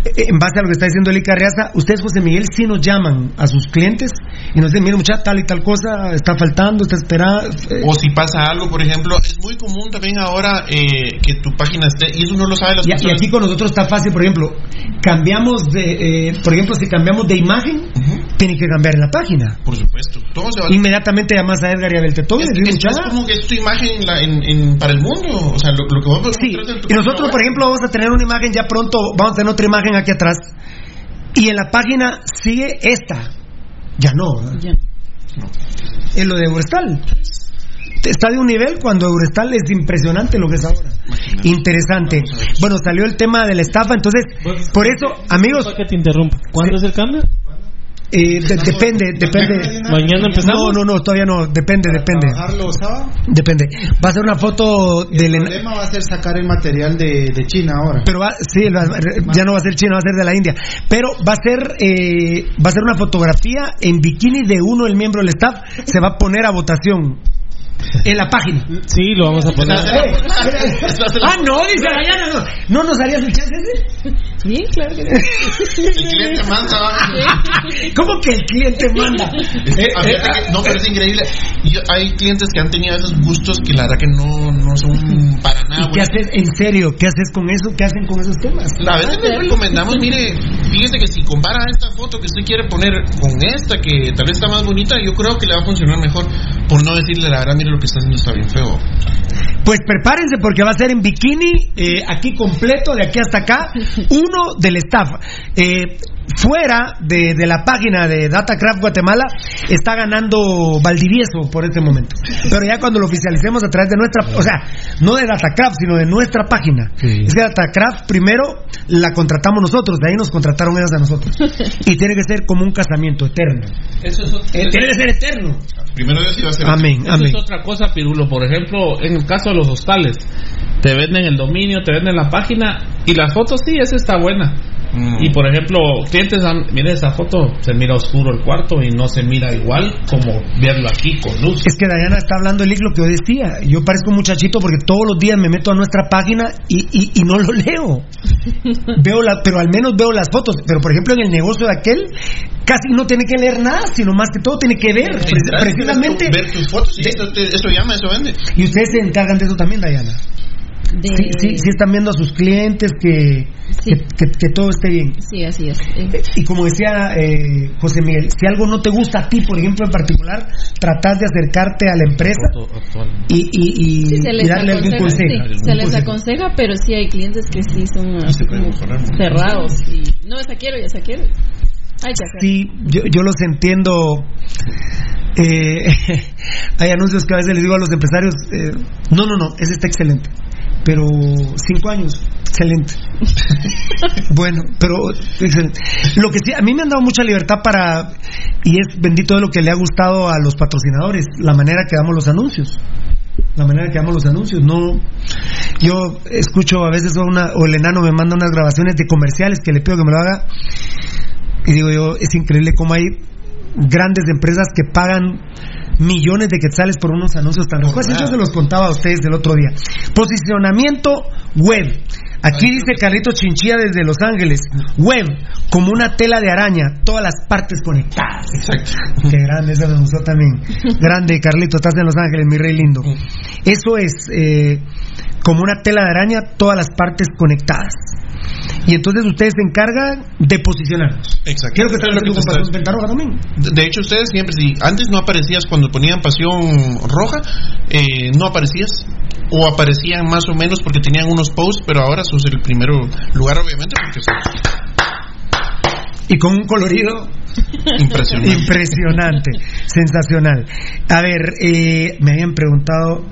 en base a lo que está diciendo Eli Carriaza, ustedes, José Miguel, sí nos llaman a sus clientes y nos dicen, mira, muchacha, tal y tal cosa está faltando, está esperando. eh, O si pasa algo, por ejemplo, es muy común también ahora eh, que tu página esté, y eso no lo saben las Y, y personas. aquí con nosotros está fácil, por ejemplo, cambiamos de, eh, por ejemplo, si cambiamos de imagen, tiene que cambiar en la página. Por supuesto, todo se va Inmediatamente llamas a Edgar y a Beltetón y es, es- es como que es tu imagen en la- en- en- para el mundo, o sea, lo, lo que vos Sí, y nosotros, por ejemplo, vamos a tener una imagen ya pronto, vamos a tener otra imagen aquí atrás. Y en la página sigue esta. Ya no. En lo de Eurestal. Está de un nivel cuando Eurestal es impresionante lo que es ahora. Interesante. Bueno, salió el tema de la estafa, entonces, por eso, amigos. que te interrumpa. ¿Cuándo es el cambio? Eh, de- depende, depende. Mañana empezamos. No, no, no, todavía no, depende, depende. ¿Trabajarlo sábado? Depende. Va a ser una foto El del. problema va a ser sacar el material de, de China ahora. Pero va, sí, va- ya no va a ser chino, va a ser de la India. Pero va a ser eh, va a ser una fotografía en bikini de uno del miembro del staff. Se va a poner a votación en la página. Sí, lo vamos a poner. ah, no, dice Dayana, no. ¿No nos harías el chance ese? Sí, claro que sí. El cliente manda. ¿Cómo que el cliente manda? Eh, que- no, pero es increíble. Yo- hay clientes que han tenido esos gustos que la verdad que no, no son para nada. ¿Y qué haces en serio? ¿Qué haces con eso? ¿Qué hacen con esos temas? A veces les recomendamos, mire, fíjese que si compara esta foto que usted quiere poner con esta, que tal vez está más bonita, yo creo que le va a funcionar mejor. Por no decirle la verdad, mire lo que está haciendo está bien feo. Pues prepárense porque va a ser en bikini, eh, aquí completo, de aquí hasta acá, uno del staff. Eh, fuera de, de la página de Datacraft Guatemala está ganando Valdivieso por este momento. Pero ya cuando lo oficialicemos a través de nuestra, o sea, no de Datacraft, sino de nuestra página. Es que Datacraft primero la contratamos nosotros, de ahí nos contrataron ellos a nosotros. Y tiene que ser como un casamiento eterno. Eso es, Eh, tiene que ser eterno. Primero Dios iba a ser. Amén, Eso amén. es otra cosa, Pirulo. Por ejemplo, en el caso de los hostales, te venden el dominio, te venden la página y las fotos, sí, esa está buena. Mm. Y por ejemplo, clientes, han- mire esa foto, se mira oscuro el cuarto y no se mira igual como verlo aquí con luz. Es que Dayana está hablando el lo que yo decía. Yo parezco un muchachito porque todos los días me meto a nuestra página y, y- y no lo leo. veo la, pero al menos veo las fotos. Pero por ejemplo en el negocio de aquel casi no tiene que leer nada, sino más que todo tiene que ver. Precisamente. Ver tus fotos, y eso, eso llama, eso vende. Y ustedes se encargan de eso también, Dayana. De- Sí, sí, sí están viendo a sus clientes que, que, que- que todo esté bien. Sí, así es. Eh, Y como decía eh, José Miguel, si algo no te gusta a ti, por ejemplo, en particular, tratas de acercarte a la empresa y, y, y- sí, se y les darle algún consejo. se les aconseja, pero sí hay clientes que sí son así como cerrados. Y, no, esa quiero, esa quiero. Hay que hacer. Sí, yo, yo los entiendo. Eh, hay anuncios que a veces les digo a los empresarios, eh, no, no, no, ese está excelente. Pero cinco años, excelente. bueno, pero excelente. Lo que sí, a mí me han dado mucha libertad para, y es bendito de lo que le ha gustado a los patrocinadores, la manera que damos los anuncios. la manera que damos los anuncios. No, yo escucho a veces una, o el enano me manda unas grabaciones de comerciales que le pido que me lo haga y digo yo, es increíble cómo hay grandes empresas que pagan millones de quetzales por unos anuncios tan ricos. Yo se los contaba a ustedes el otro día. Posicionamiento web. Aquí dice Carlito Chinchilla desde Los Ángeles. Web, como una tela de araña, todas las partes conectadas. Exacto. Qué grande, eso me gustó también. Grande, Carlito, estás en Los Ángeles, mi rey lindo. Eso es eh, como una tela de araña, todas las partes conectadas. Y entonces ustedes se encargan de posicionarnos. Exacto. Quiero que tu que roja también. De de hecho, ustedes siempre, si antes no aparecías cuando ponían Pasión Roja, eh, no aparecías. O aparecían más o menos porque tenían unos posts, pero ahora sos el primero lugar, obviamente, porque Y con un colorido Impresionante. impresionante, sensacional. A ver, eh, me habían preguntado,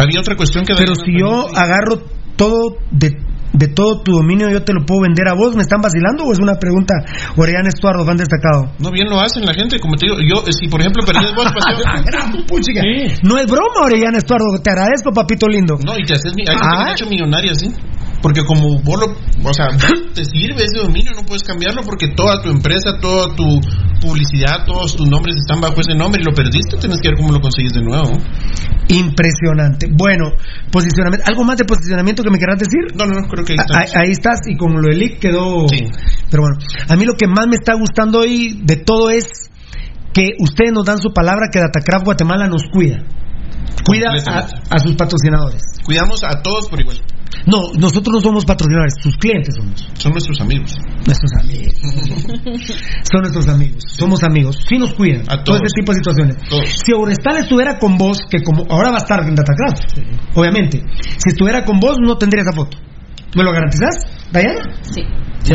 había otra cuestión que... pero si yo agarro todo de, de todo tu dominio, yo te lo puedo vender a vos, ¿me están vacilando o es una pregunta? Orián Estuardo, fan destacado. No, bien lo hacen la gente, como te digo, yo, si por ejemplo perdías vos Pasión... Puchica. No es broma, Orellana Estuardo, te agradezco, papito lindo. No, y te haces, hay Ah. hecho millonaria, ¿sí? Porque como vos lo, o sea, te sirve ese dominio, no puedes cambiarlo porque toda tu empresa, toda tu publicidad, todos tus nombres están bajo ese nombre y lo perdiste, tienes que ver cómo lo consigues de nuevo. Impresionante. Bueno, posicionamiento. ¿Algo más de posicionamiento que me querrás decir? No, no, no, creo que ahí Ah, estamos. Ahí, ahí estás y con lo del leak quedó. Sí. Pero bueno, a mí lo que más me está gustando hoy de todo es que ustedes nos dan su palabra que Datacraft Guatemala nos cuida. Cuida a, sus patrocinadores. Cuidamos a todos por igual. No, nosotros no somos patrocinadores, sus clientes somos. Son nuestros amigos. Nuestros amigos. Son nuestros amigos. Somos amigos. Sí nos cuidan. A Todo todos. este tipo de situaciones. Todos. Si Orestal estuviera con vos, que como ahora va a estar en Datacraft, obviamente. Si estuviera con vos, no tendría esa foto. ¿Me lo garantizás, Dayana? Sí.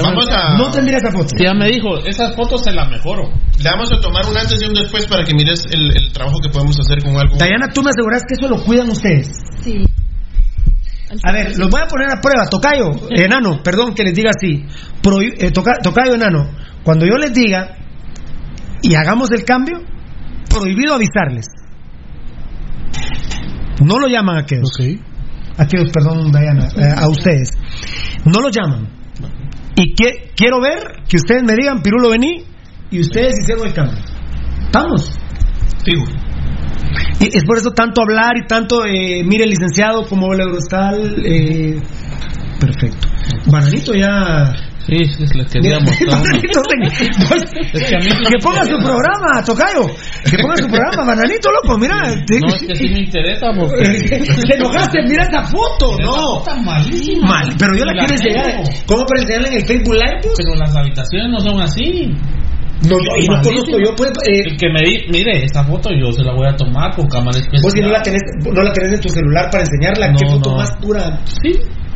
Vamos a... No tendría esa foto. Sí, ya me dijo, esas fotos se las mejoro. Le vamos a tomar un antes y un después para que mires el, el trabajo que podemos hacer con algo. Dayana, tú me aseguras que eso lo cuidan ustedes. Sí. A ver, los voy a poner a prueba. Tocayo, enano, perdón que les diga así. Prohi- eh, toca- tocayo, enano. Cuando yo les diga y hagamos el cambio, prohibido avisarles. No lo llaman a aquellos. A aquellos, perdón, Dayana, eh, a ustedes. No lo llaman. Y que- quiero ver que ustedes me digan, Pirulo, vení, y ustedes hicieron el cambio. ¿Estamos? Fijo. Y es por eso tanto hablar y tanto, eh, mire, licenciado, como el Eurostal. Eh, perfecto. Bananito ya. Sí, es lo que Es que ponga su programa, Tocayo. Que ponga su programa, Bananito, loco, mira. te- No, es que sí me interesa porque... Te enojaste, mira esa foto, no. Está malísima. Mal, pero yo la quiero enseñar. ¿Cómo para enseñarla en el Facebook Live? pues? Pero las habitaciones no son así. No, yo, y no conozco yo, pues. eh, El que me di, mire, esa foto yo se la voy a tomar con cámara especial. vos si no la, tenés, no la tenés en tu celular para enseñarla, No, qué foto no. más pura. Sí,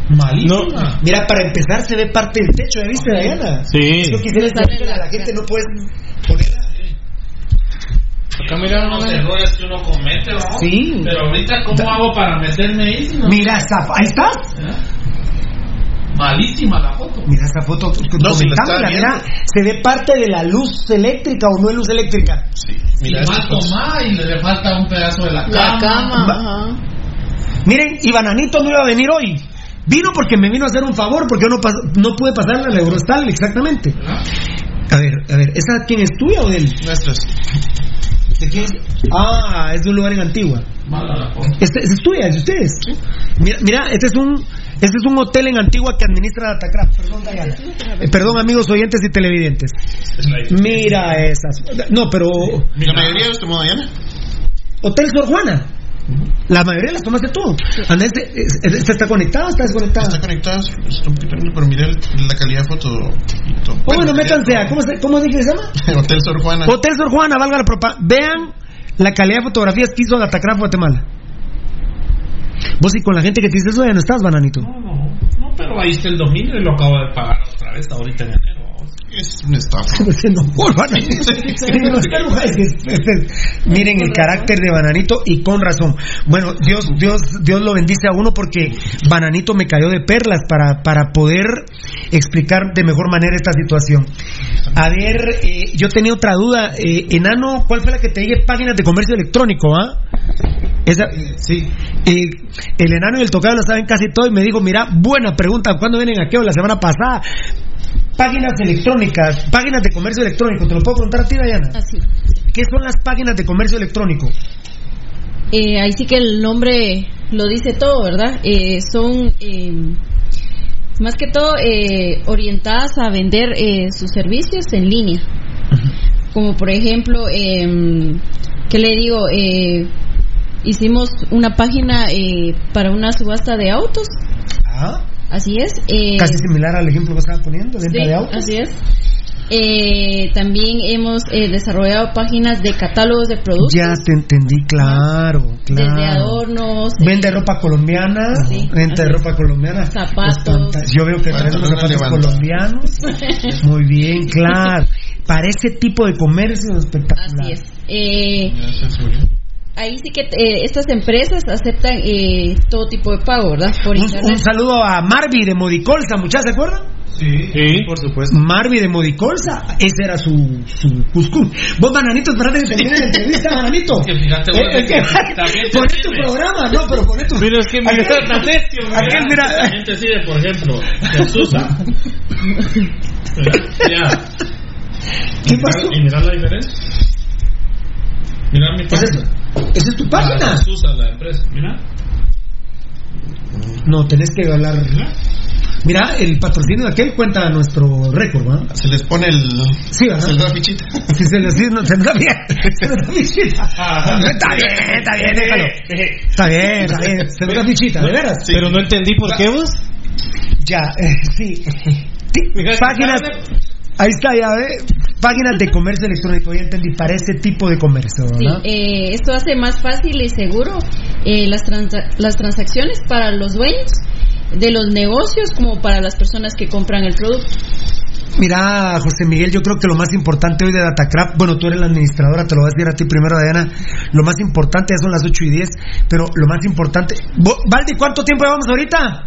malísima. Mira, para empezar se ve parte del techo, ¿ya viste, Diana? Sí. Yo quisiera enseñarle a la gente, no puedes ponerla. Acá mira los errores que uno comete, ¿no? Sí. Pero ahorita, ¿cómo hago para meterme ahí? si no- Mira esa, ahí estás. Malísima la foto. Mira esa foto, No, si la mira, se ve parte de la luz eléctrica o no es luz eléctrica. Sí, Y mira mal fotos. tomada y le falta un pedazo de la cama. La cama. Ajá. Miren, y Bananito no iba a venir hoy. Vino porque me vino a hacer un favor, porque yo no, no pude pasarle a la Eurostal, exactamente. A ver, a ver, ¿esa quién es tuya o de él? Nuestras. ¿De quién es? Ah, es de un lugar en Antigua. Este, es tuya, es de ustedes. Mira, mira, este es un este es un hotel en Antigua que administra Datacraft. Perdón, Dayana. Eh, perdón, amigos oyentes y televidentes. Mira esas. No, pero La mayoría de los tomó Diana. Hotel Sor Juana. La mayoría las tomaste tú. Andrés, ¿esta está conectada o está desconectada? Está conectada, está un poquito pero mira el- la calidad de foto. Oh, bueno, métanse a. ¿Cómo, se, cómo dije que se llama? Hotel Sor Juana. Hotel Sor Juana, valga la propaganda. Vean la calidad de fotografías que hizo Datacraft Guatemala. Vos y con la gente que te dice eso ya no estás, bananito. No, no, no, pero ahí está el dominio y lo acabo de pagar otra vez ahorita en enero. Es una estafa. miren el carácter de Bananito y con razón. Bueno, Dios, Dios, Dios lo bendice a uno porque Bananito me cayó de perlas para, para poder explicar de mejor manera esta situación. A ver, eh, yo tenía otra duda. Eh, enano, ¿cuál fue la que te dije? Páginas de comercio electrónico, ¿ah? Esa, sí. Eh, el enano y el tocado lo saben casi todo y me dijo, mira, buena pregunta, ¿cuándo vienen aquí? La semana pasada. Páginas electrónicas, páginas de comercio electrónico, ¿te lo puedo preguntar a ti, Dayana? Así. ¿Qué son las páginas de comercio electrónico? Eh, ahí sí que el nombre lo dice todo, ¿verdad? Eh, son eh, más que todo eh, orientadas a vender eh, sus servicios en línea. Como por ejemplo, eh, ¿qué le digo? Eh, hicimos una página eh, para una subasta de autos. Ah. Así es. eh, Casi similar al ejemplo que estaba poniendo, venta Sí, de autos. así es. Eh, también hemos eh, desarrollado páginas de catálogos de productos. Ya te entendí, claro, claro. Desde adornos, Vende ropa colombiana, vende ropa colombiana. Zapatos. Los Yo veo que traes Pantalones zapatos levantados. colombianos. Muy bien, claro. Para ese tipo de comercio espectacular. Así es. Eh, ahí sí que eh, estas empresas aceptan eh, todo tipo de pago, ¿verdad? Por Un, saludo a Marvi de Modicolsa, muchachos, ¿se acuerdan? Sí, por supuesto. Marvi de Modicolsa, ese era su, su cuscún. Vos, Bananito, esperate que termine la entrevista, Bananito. Que fíjate, bueno, es que- que también te Poné tu programa, no, pero poné tu. Mira, es que mira, Aquel- tan aquel, mira. La gente sigue, por ejemplo, Jesús. ya. ¿Qué pasó? ¿Y mira la diferencia? Mira mi página. Esa es tu página. Jesús a la empresa, mira. No, tenés que hablar. Mira, el patrocinio de aquel cuenta nuestro récord, ¿va? Se les pone el. Sí, ¿verdad? Se les da fichita. Si se les dice, no, da bien. Se nos da fichita. Está bien, está bien, déjalo. Está bien, está bien. Se nos da fichita, ¿de veras? Pero no entendí por qué vos. Ya, eh, sí. Sí, Páginas. Ahí está, ya ve. Páginas de comercio electrónico, ya entendí. Para ese tipo de comercio, Sí, ¿verdad? eh, esto hace más fácil y seguro eh, las, transa- las transacciones para los dueños de los negocios como para las personas que compran el producto. Mira, José Miguel, yo creo que lo más importante hoy de Datacraft, bueno, tú eres la administradora, te lo voy a decir a ti primero, Diana. Lo más importante, ya son las 8 y 10, pero lo más importante. Valdi, ¿cuánto tiempo llevamos ahorita?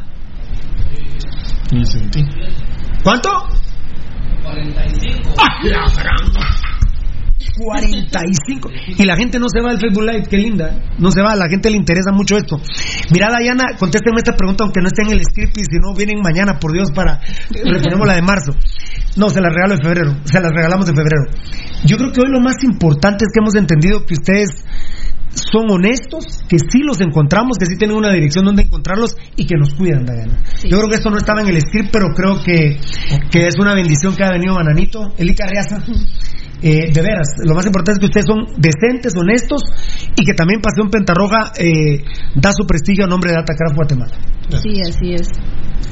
¿Cuánto? 45. ¡Ah, la gran! 45. Y la gente no se va al Facebook Live, qué linda. No se va, a la gente le interesa mucho esto. Mira, Dayana, contésteme esta pregunta, aunque no esté en el script y si no vienen mañana, por Dios, para. Reponemos la de marzo. No, se la regalo en febrero. Se las regalamos en febrero. Yo creo que hoy lo más importante es que hemos entendido que ustedes son honestos, que sí los encontramos, que sí tienen una dirección donde encontrarlos y que nos cuidan, Dayana. Yo creo que esto no estaba en el script, pero creo que, que es una bendición que ha venido Bananito. Eli Carriaza. Eh, de veras, lo más importante es que ustedes son decentes, honestos y que también Pasión Pentarroja eh, da su prestigio a nombre de Datacraft Guatemala. Sí, así es.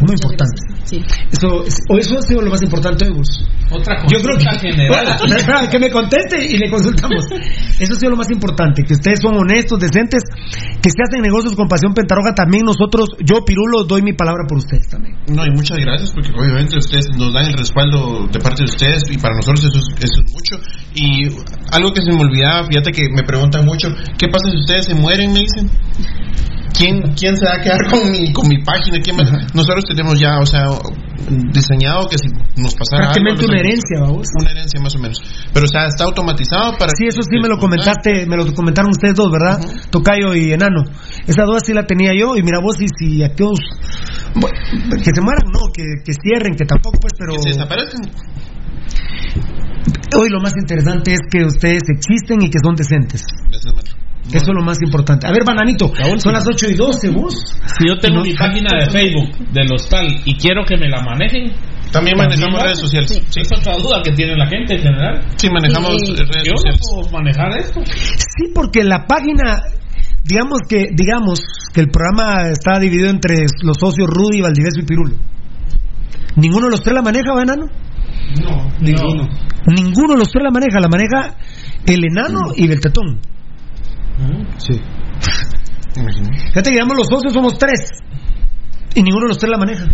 Muy importante. Sí. Eso, eso ha sido lo más importante vos. Otra Yo creo que, consulta general. Bueno, que me conteste y le consultamos. Eso ha sido lo más importante, que ustedes son honestos, decentes, que se hacen negocios con Pasión Pentarroja. También nosotros, yo Pirulo, doy mi palabra por ustedes también. No, y muchas gracias porque obviamente ustedes nos dan el respaldo de parte de ustedes y para nosotros eso es, eso es mucho. Y algo que se me olvidaba, fíjate que me preguntan mucho, ¿qué pasa si ustedes se mueren? Me dicen. ¿Quién, quién se va a quedar con mi, con mi página? ¿Quién Nosotros tenemos ya, o sea, diseñado que si nos pasara Prácticamente algo, una herencia, vamos. Una herencia más o menos. Pero o sea, está automatizado para... Sí, eso sí me lo comentaste, me lo comentaron ustedes dos, ¿verdad? Tocayo y Enano. Esa duda sí la tenía yo y mira vos si, si aquellos bueno, que se mueran, no, que, que cierren, que tampoco pues, pero Que se desaparezcan. Hoy lo más interesante es que ustedes existen y que son decentes. Eso es lo más importante. A ver, bananito, son las 8 y 12, vos. Si yo tengo No. mi página de Facebook del hostal y quiero que me la manejen. También manejamos redes sociales. Sí. Esa es otra duda que tiene la gente en general. Sí, manejamos Sí. redes Yo sociales. no puedo manejar esto. Sí, porque la página, digamos que, digamos que el programa está dividido entre los socios Rudy, Valdivieso y Pirulo. ¿Ninguno de los tres la maneja, ¿o enano? No, Ninguno. Ninguno de los tres la maneja, la maneja el enano y el tetón. Sí. Fíjate, digamos, los socios somos tres. Y ninguno de los tres la maneja.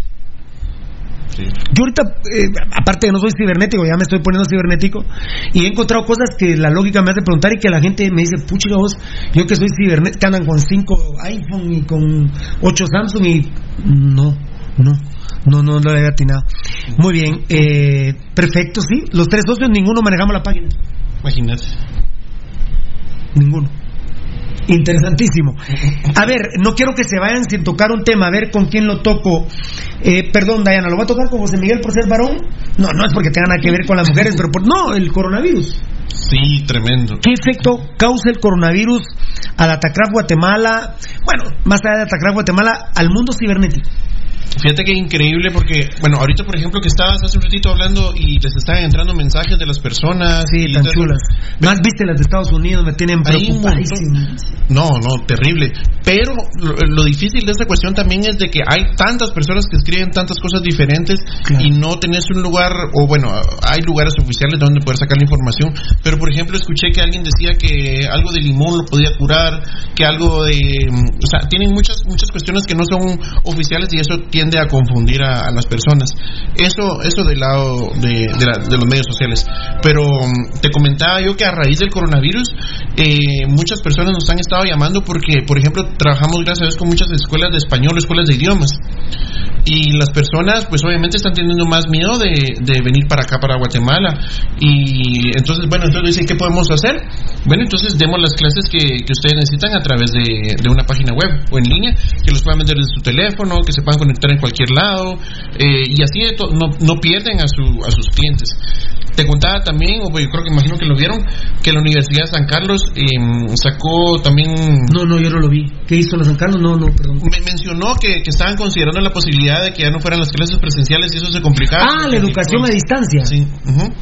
Yo ahorita, eh, aparte de no soy cibernético, ya me estoy poniendo cibernético, y he encontrado cosas que la lógica me hace preguntar y que la gente me dice, pucha vos, yo que soy cibernético, que andan con 5 iPhone y con 8 Samsung y no, no. No, no, no le había atinado. Muy bien, eh, perfecto, sí. Los tres socios, ninguno manejamos la página. Imagínate. Ninguno. Interesantísimo. A ver, no quiero que se vayan sin tocar un tema, a ver con quién lo toco. Eh, perdón, Dayana, ¿lo va a tocar con José Miguel por ser varón? No, no es porque tenga nada que ver con las mujeres, pero por... no, el coronavirus. Sí, tremendo. ¿Qué efecto causa el coronavirus al Atacraf Guatemala? Bueno, más allá de Atacraf Guatemala, al mundo cibernético. Fíjate que increíble porque, bueno, ahorita por ejemplo que estabas hace un ratito hablando y les estaban entrando mensajes de las personas. Sí, tan chulas. Más viste las de Estados Unidos, me tienen preocupadísimo. No, no, terrible. Pero lo, lo, difícil de esta cuestión también es de que hay tantas personas que escriben tantas cosas diferentes claro. y no tenés un lugar, o bueno, hay lugares oficiales donde poder sacar la información. Pero por ejemplo escuché que alguien decía que algo de limón lo podía curar, que algo de... O sea, tienen muchas, muchas cuestiones que no son oficiales y eso tiende a confundir a, las personas. Eso, eso del lado de, la, de, los medios sociales. Pero um, te comentaba yo que a raíz del coronavirus, eh, muchas personas nos han estado llamando porque, por ejemplo, trabajamos gracias a Dios con muchas escuelas de español, escuelas de idiomas. Y las personas, pues obviamente están teniendo más miedo de, venir para acá, para Guatemala. Y entonces, bueno, entonces dicen, ¿qué podemos hacer? Bueno, entonces demos las clases que, que ustedes necesitan a través de, de, una página web o en línea, que los puedan vender desde su teléfono, que se puedan conectar en cualquier lado, eh, y así no, no, pierden a, su, a sus clientes. Te contaba también, o yo creo que imagino que lo vieron, que la Universidad de San Carlos eh, sacó también... No, no, yo no lo vi. ¿Qué hizo la San Carlos? No, no, perdón. Me mencionó que, que estaban considerando la posibilidad de que ya no fueran las clases presenciales y eso se complicaba. Ah, la educación a distancia. Sí. Uh -huh.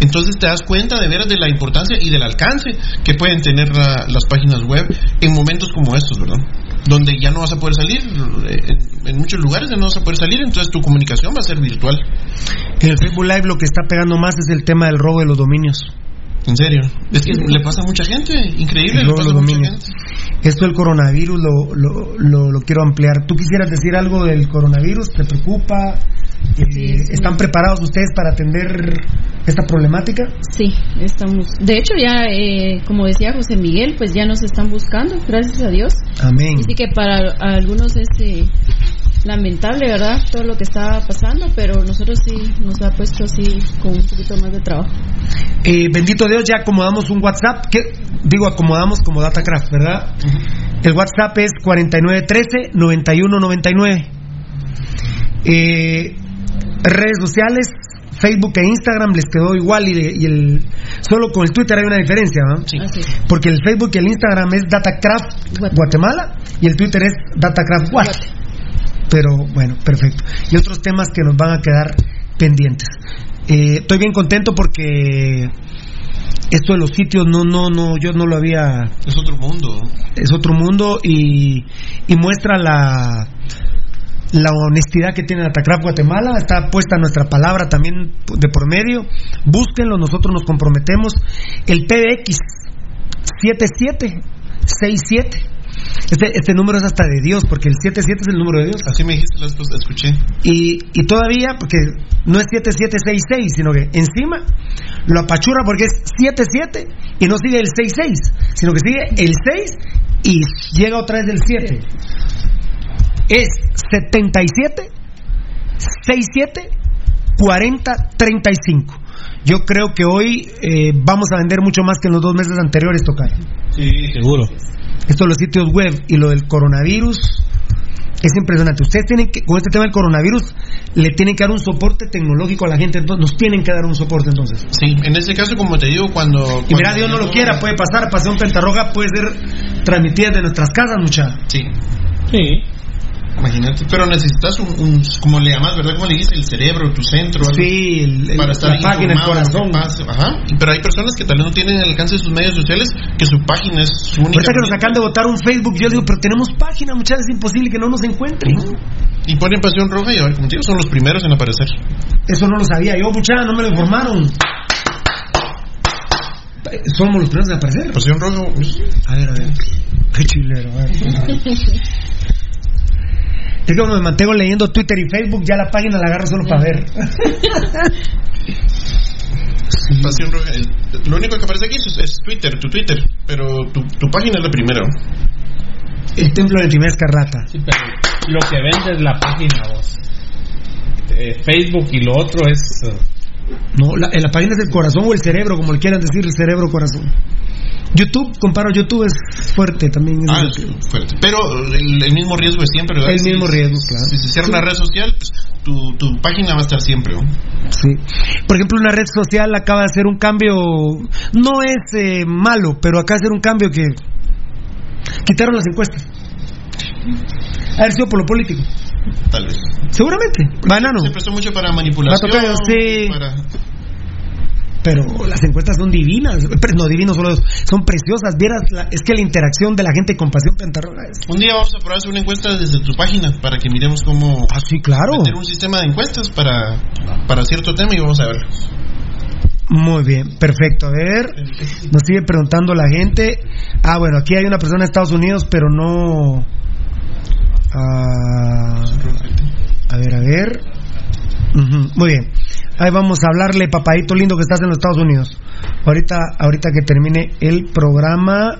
Entonces te das cuenta de veras de la importancia y del alcance que pueden tener la, las páginas web en momentos como estos, ¿verdad? Donde ya no vas a poder salir, en, en, muchos lugares ya no vas a poder salir, entonces tu comunicación va a ser virtual. En el Facebook Live lo que está pegando más es el tema del robo de los dominios. ¿En serio? Es que le pasa a mucha gente, increíble. Esto del coronavirus lo, lo, lo, lo, quiero ampliar. ¿Tú quisieras decir algo del coronavirus? ¿Te preocupa? Eh, ¿Están preparados ustedes para atender esta problemática? Sí, estamos. De hecho, ya, eh, como decía José Miguel, pues ya nos están buscando, gracias a Dios. Amén. Así que para algunos es eh, lamentable, ¿verdad? Todo lo que está pasando, pero nosotros sí nos ha puesto así con un poquito más de trabajo. Eh, bendito Dios, ya acomodamos un WhatsApp, que digo acomodamos como Datacraft, ¿verdad? Uh -huh. El WhatsApp es 4913-9199. Eh, redes sociales, Facebook e Instagram les quedó igual y, de, y, el solo con el Twitter hay una diferencia, ¿no? Sí. Porque el Facebook y el Instagram es Datacraft Guatemala, Guatemala y el Twitter es Datacraft Guat. Pero bueno, perfecto. Y otros temas que nos van a quedar pendientes. Eh, estoy bien contento porque esto de los sitios no no no yo no lo había es otro mundo es otro mundo y, y muestra la la honestidad que tiene Atacraf Guatemala, está puesta nuestra palabra también de por medio. Búsquenlo, nosotros nos comprometemos. El PBX 7767. Este, este número es hasta de Dios, porque el 77 es el número de Dios. Así me dijiste, lo escuché. Y, y todavía, porque no es 7766, sino que encima lo apachurra porque es 77 y no sigue el 66, sino que sigue el 6 y llega otra vez el 7 es 77 67 40 35. Yo creo que hoy eh, vamos a vender mucho más que en los dos meses anteriores, tocar. Sí, seguro. Esto de los sitios web y lo del coronavirus es impresionante. Ustedes tienen que, con este tema del coronavirus, le tienen que dar un soporte tecnológico a la gente, entonces nos tienen que dar un soporte entonces. Sí, en este caso, como te digo, cuando. Y cuando mira, Dios no lo quiera, puede pasar, pasión pentarroja puede ser transmitida de nuestras casas, mucha. Sí. Sí. Imagínate, pero necesitas un, un, como le llamas, ¿verdad? Como le dices, el cerebro, tu centro. Sí, el, el, para estar la página, el corazón. Ajá. Pero hay personas que tal vez no tienen el alcance de sus medios sociales, que su página es su única. Ahorita que nos acaban de votar un Facebook, yo digo, pero tenemos página, muchas veces es imposible que no nos encuentren. Y ponen pasión roja y a ver, como digo, son los primeros en aparecer. Eso no lo sabía yo, muchachos, no me lo informaron. Somos los primeros en aparecer. Pasión roja. A ver, a ver. Qué chilero, a ver. A ver. Es que como me mantengo leyendo Twitter y Facebook, ya la página la agarro solo para ver. Pasión Roja. El- Lo único que aparece aquí es, es Twitter, tu Twitter, pero tu, tu página es la primera. El templo de Timea Escarlata. Sí, pero lo que vende es la página, vos. Eh, Facebook y lo otro es. No, la, en la página es el corazón o el cerebro, como le quieran decir, el cerebro corazón. YouTube, comparo YouTube, es fuerte también. Ah, fuerte. Pero el, el mismo riesgo es siempre, ¿verdad? El Si- mismo riesgo, claro. Si se cierra una red social, pues, tu, tu página va a estar siempre. ¿no? Sí. Por ejemplo, una red social acaba de hacer un cambio, no es eh, malo, pero acaba de hacer un cambio que quitaron las encuestas. Haber sido por lo político. Tal vez. Seguramente. Banano. Se prestó mucho para manipulación. Tocar, sí. para- Pero las encuestas son divinas. No, divinos solo son preciosas. Vieras, la- es que la interacción de la gente con Pasión Pentarroja es. Un día vamos a probar una encuesta desde tu página para que miremos cómo. Ah, sí, claro. Meter un sistema de encuestas para, para cierto tema y vamos a ver. Muy bien, perfecto. A ver, nos sigue preguntando la gente. Ah, bueno, aquí hay una persona de Estados Unidos, pero no. Ah, a ver, a ver. Muy bien. Ahí vamos a hablarle, papadito lindo que estás en los Estados Unidos. Ahorita, ahorita que termine el programa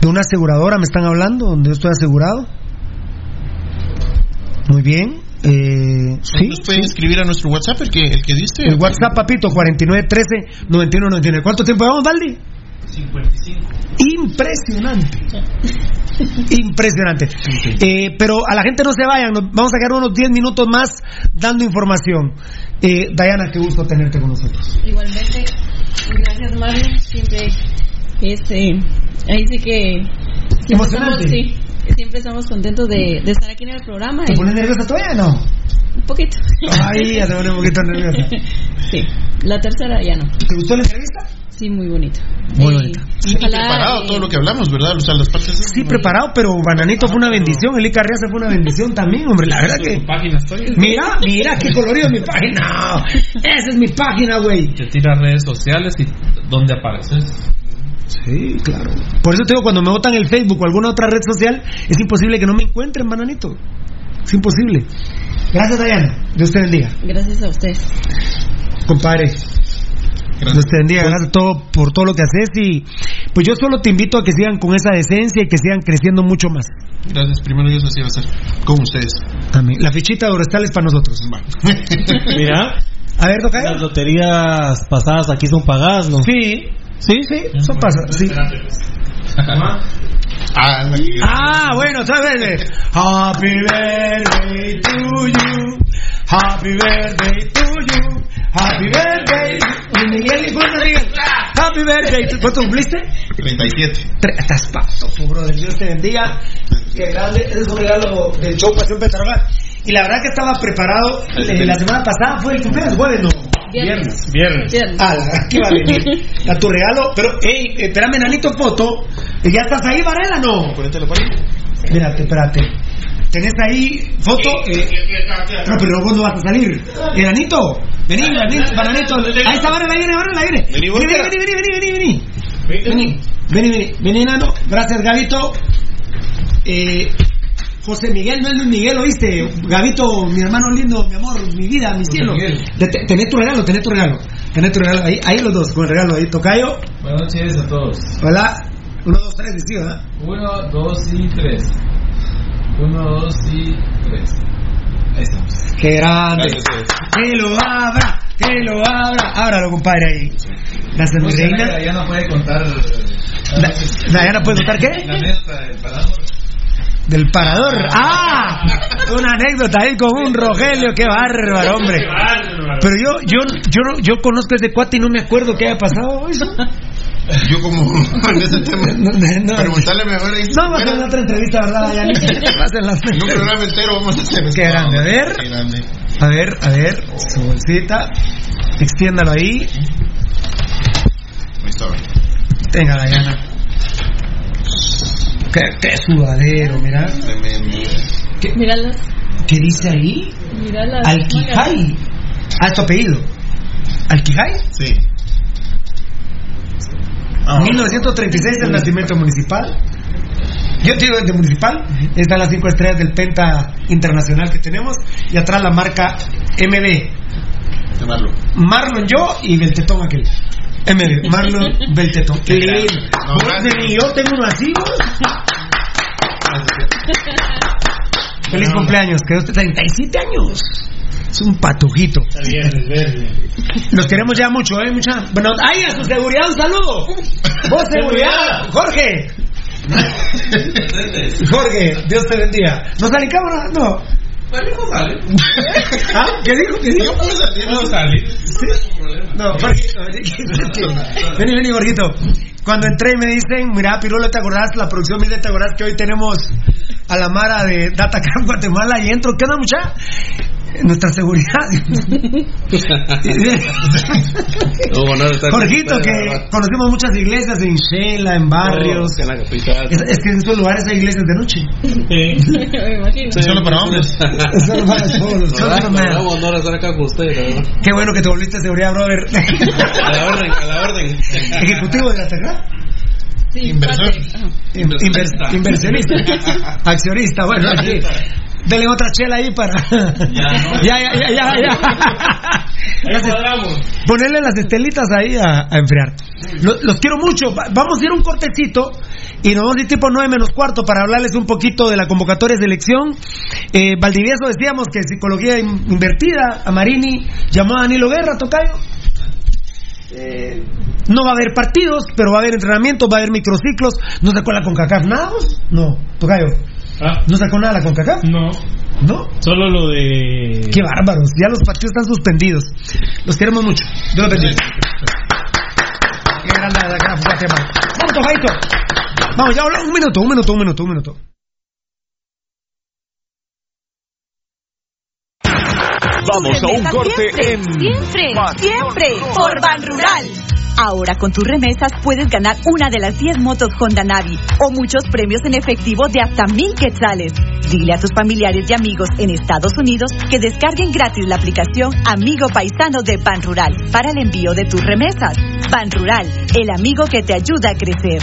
de una aseguradora, me están hablando, donde yo estoy asegurado. Muy bien. Eh, sí. Nos pueden escribir a nuestro WhatsApp, el que, el que diste. El WhatsApp, papito, 4913-9199. ¿Cuánto tiempo llevamos, Valdi? 55. Impresionante. Impresionante. Eh, pero a la gente no se vayan, nos- vamos a quedar unos 10 minutos más dando información. Eh, Diana, qué gusto tenerte con nosotros. Igualmente, gracias Mario, siempre este, ahí sí que siempre Emocionante. estamos, sí, siempre estamos contentos de, de estar aquí en el programa. ¿Te y- pones nerviosa todavía no? Un poquito. Ay, ya se pone un poquito nerviosa. Sí, la tercera ya no. ¿Te gustó la entrevista? Sí, muy bonito. Muy bonita. Sí, preparado eh, todo lo que hablamos, ¿verdad? O sea, las partes. Sí, preparado, pero Bananito fue una bendición. El Riza fue una bendición también, hombre. La verdad que. Tu página estoy. Mira, mira qué colorido es mi página. Esa es mi página, güey. Te tiras redes sociales y dónde apareces. Sí, claro. Por eso te digo, cuando me votan el Facebook o alguna otra red social, es imposible que no me encuentren, bananito. Es imposible. Gracias, Dayana. Dios te bendiga. Gracias a ustedes. Compadre. Dios te bendiga, gracias todo, por todo lo que haces y pues yo solo te invito a que sigan con esa decencia y que sigan creciendo mucho más. Gracias, primero Dios así va a ser. Con ustedes. Amén. La fichita de Orestal es para nosotros. Mira, A ver, Tocayo. las loterías pasadas aquí son pagadas, ¿no? Sí. Sí, sí, eso pasa. Sí. Ah, Ah, bueno, ¿sabes? Happy birthday to you. Happy birthday to you. Happy birthday. Miguel, ¿cuánto Miguel? Happy birthday. ¿Cuánto cumpliste? 37. Tre- Estás pato, brother. Dios te bendiga. Qué grande. Es un regalo del show Pasión Petarroga. Y la verdad que estaba preparado. eh, la semana pasada fue el cumpleaños, jueves, ¿no? Viernes. Viernes. Viernes. Ah, ¿qué va a venir? A tu regalo. Pero, hey, espérame, nanito, foto. ¿Ya estás ahí, Varela, no? Espérate, espérate. ¿Tenés ahí foto? Eh, no, pero vos no vas a salir. Enanito, vení, bananito, bananito. Ahí está, viene, Varela, viene. Vení, Vení, vos, vení, vení, vení, vení, vení. Vení, vení, vení, vení, enano. Gracias, Gavito. Eh, José Miguel, no es Luis Miguel, ¿oíste? Gavito, mi hermano lindo, mi amor, mi vida, mi cielo. Tenés tu regalo, tenés tu regalo. Tenés tu regalo. Ahí, ahí los dos, con el regalo ahí. Tocayo. Buenas noches a todos. Hola. Uno, dos, tres, sí, ¿verdad? Uno, dos y tres. Uno, dos y tres. Ahí estamos. Qué grande. Que lo abra, que lo abra. Ábralo, compadre, ahí. Gracias, mi reina. No puede contar. Da- Dayana, ¿puedes contar qué? La anécdota del parador. Del parador. ¡Ah! Una anécdota ahí con un Rogelio, qué bárbaro, hombre. Pero yo, yo, yo, no- yo conozco ese cuate y no me acuerdo qué haya pasado. eso. Yo como en ese tema. No, no, Preguntarle mejor ahí. No, va a en otra entrevista, ¿verdad, Dayana? Va a ser en la- un programa entero vamos a hacer Qué grande, a ver. Qué grande. A ver, a ver, su bolsita. Extiéndalo ahí. Ahí está. Venga, Dayana. Qué, qué sudadero, mira. ¿Qué, qué dice ahí? mira las Alquijay. Ah, es tu apellido. ¿Alquijay? Sí. Ah, 1936 el nacimiento municipal. Yo te digo de municipal, están las cinco estrellas del Penta Internacional que tenemos y atrás la marca MD. Marlon. Marlon yo y Beltetón aquel. MD, Marlon Beltetón. Qué lindo. No, yo tengo uno así. Feliz cumpleaños, quedó usted 37 años. Es un patujito. Los queremos ya mucho, ¿eh? Mucha... Bueno, ¡ay, a su seguridad un saludo! ¡Vos, seguridad! ¡Jorge! Jorge, Dios te bendiga. ¿No sale en cámara? No. ¿Ah? ¿Qué dijo? ¿Qué dijo? No salir. No, Jorgito, vení, vení, Jorgito. Cuando entré y me dicen, mira, Pirulo, ¿te acordás? La producción dice, ¿te acordás que hoy tenemos a la Mara de Datacam Guatemala y entro? ¿Qué onda, mucha? Nuestra seguridad. Jorgito, que conocemos muchas iglesias en Shela, en barrios. en la capital. Es, es que en esos lugares hay iglesias de noche. Me imagino. Solo para hombres. Solo para solos, solo para verdad. Qué bueno que te volviste a seguridad, brother. A la orden, a la orden. Ejecutivo de la Tecla. Sí, Inversor. Inver- inversionista. Accionista, bueno, aquí. Dele otra chela ahí para. ya, ya, ya, ya, Ponerle las estelitas ahí a, a enfriar. Lo- Los, quiero mucho. Va- Vamos a ir un cortecito y nos vamos a ir tipo 9 menos cuarto para hablarles un poquito de la convocatoria de selección. Eh, Valdivieso decíamos que psicología in- invertida. A Marini llamó a Danilo Guerra, Tocayo. Eh, no va a haber partidos, pero va a haber entrenamientos, va a haber microciclos. ¿No sacó la CONCACAF nada? vos? No, Tocayo. ¿No sacó nada la CONCACAF? No. ¿No? Solo lo de. Qué bárbaros, ya los partidos están suspendidos. Los queremos mucho. Dios los bendiga. Qué grande la gran Guatemala. Vamos, Tocayo. Vamos, ya habla un minuto, un minuto, un minuto, un minuto. Vamos a un corte en Siempre, siempre, por Ban Rural. Ahora con tus remesas puedes ganar una de las 10 motos Honda Navi o muchos premios en efectivo de hasta mil quetzales. Dile a tus familiares y amigos en Estados Unidos que descarguen gratis la aplicación Amigo Paisano de Ban Rural para el envío de tus remesas. Ban Rural, el amigo que te ayuda a crecer.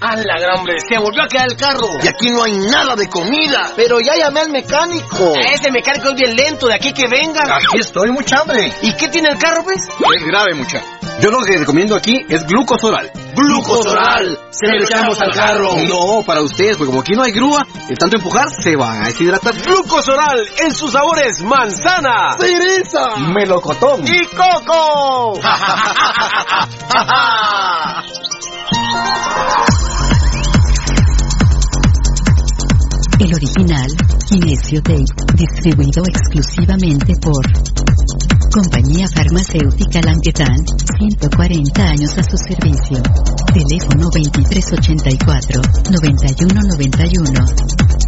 A la gran hombre, se volvió a quedar el carro. Y aquí no hay nada de comida. Pero ya llamé al mecánico. Ese mecánico es bien lento, de aquí que venga. Aquí estoy, mucha hambre. ¿Y qué tiene el carro, pues? Es grave, mucha. Yo lo que recomiendo aquí es glucosoral. Glucosoral. Se lo echamos al carro. No, para ustedes, porque como aquí no hay grúa, de tanto empujar se van a deshidratar. Glucosoral en sus sabores manzana, ¡Cereza! melocotón ¡Y coco! El original, Kinesio Tape, distribuido exclusivamente por Compañía Farmacéutica Languedan, 140 años a su servicio. Teléfono 2384-9191.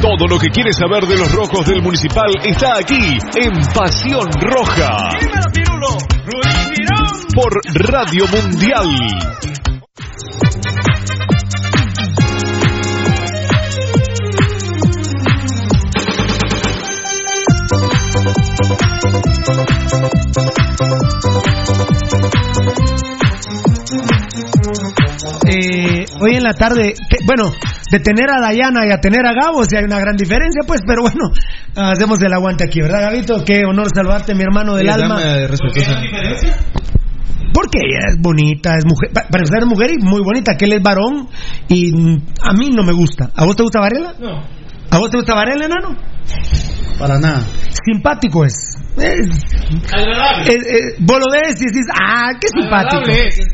Todo lo que quieres saber de los rojos del municipal está aquí en Pasión Roja. Por Radio Mundial. Eh, hoy en la tarde, te- bueno, de tener a Dayana y a tener a Gabo, si hay una gran diferencia, pues, pero bueno, hacemos el aguante aquí, ¿verdad, Gabito? Qué honor salvarte, mi hermano del Sí, alma. dame respetuosa. Porque ella es bonita, es mujer, pa- para ser mujer y muy bonita, que él es varón y a mí no me gusta. ¿A vos te gusta Varela? No. ¿A vos te gusta Varela, enano? Para nada. Simpático es. Agradable. vos lo ves y dices, ah, qué simpático.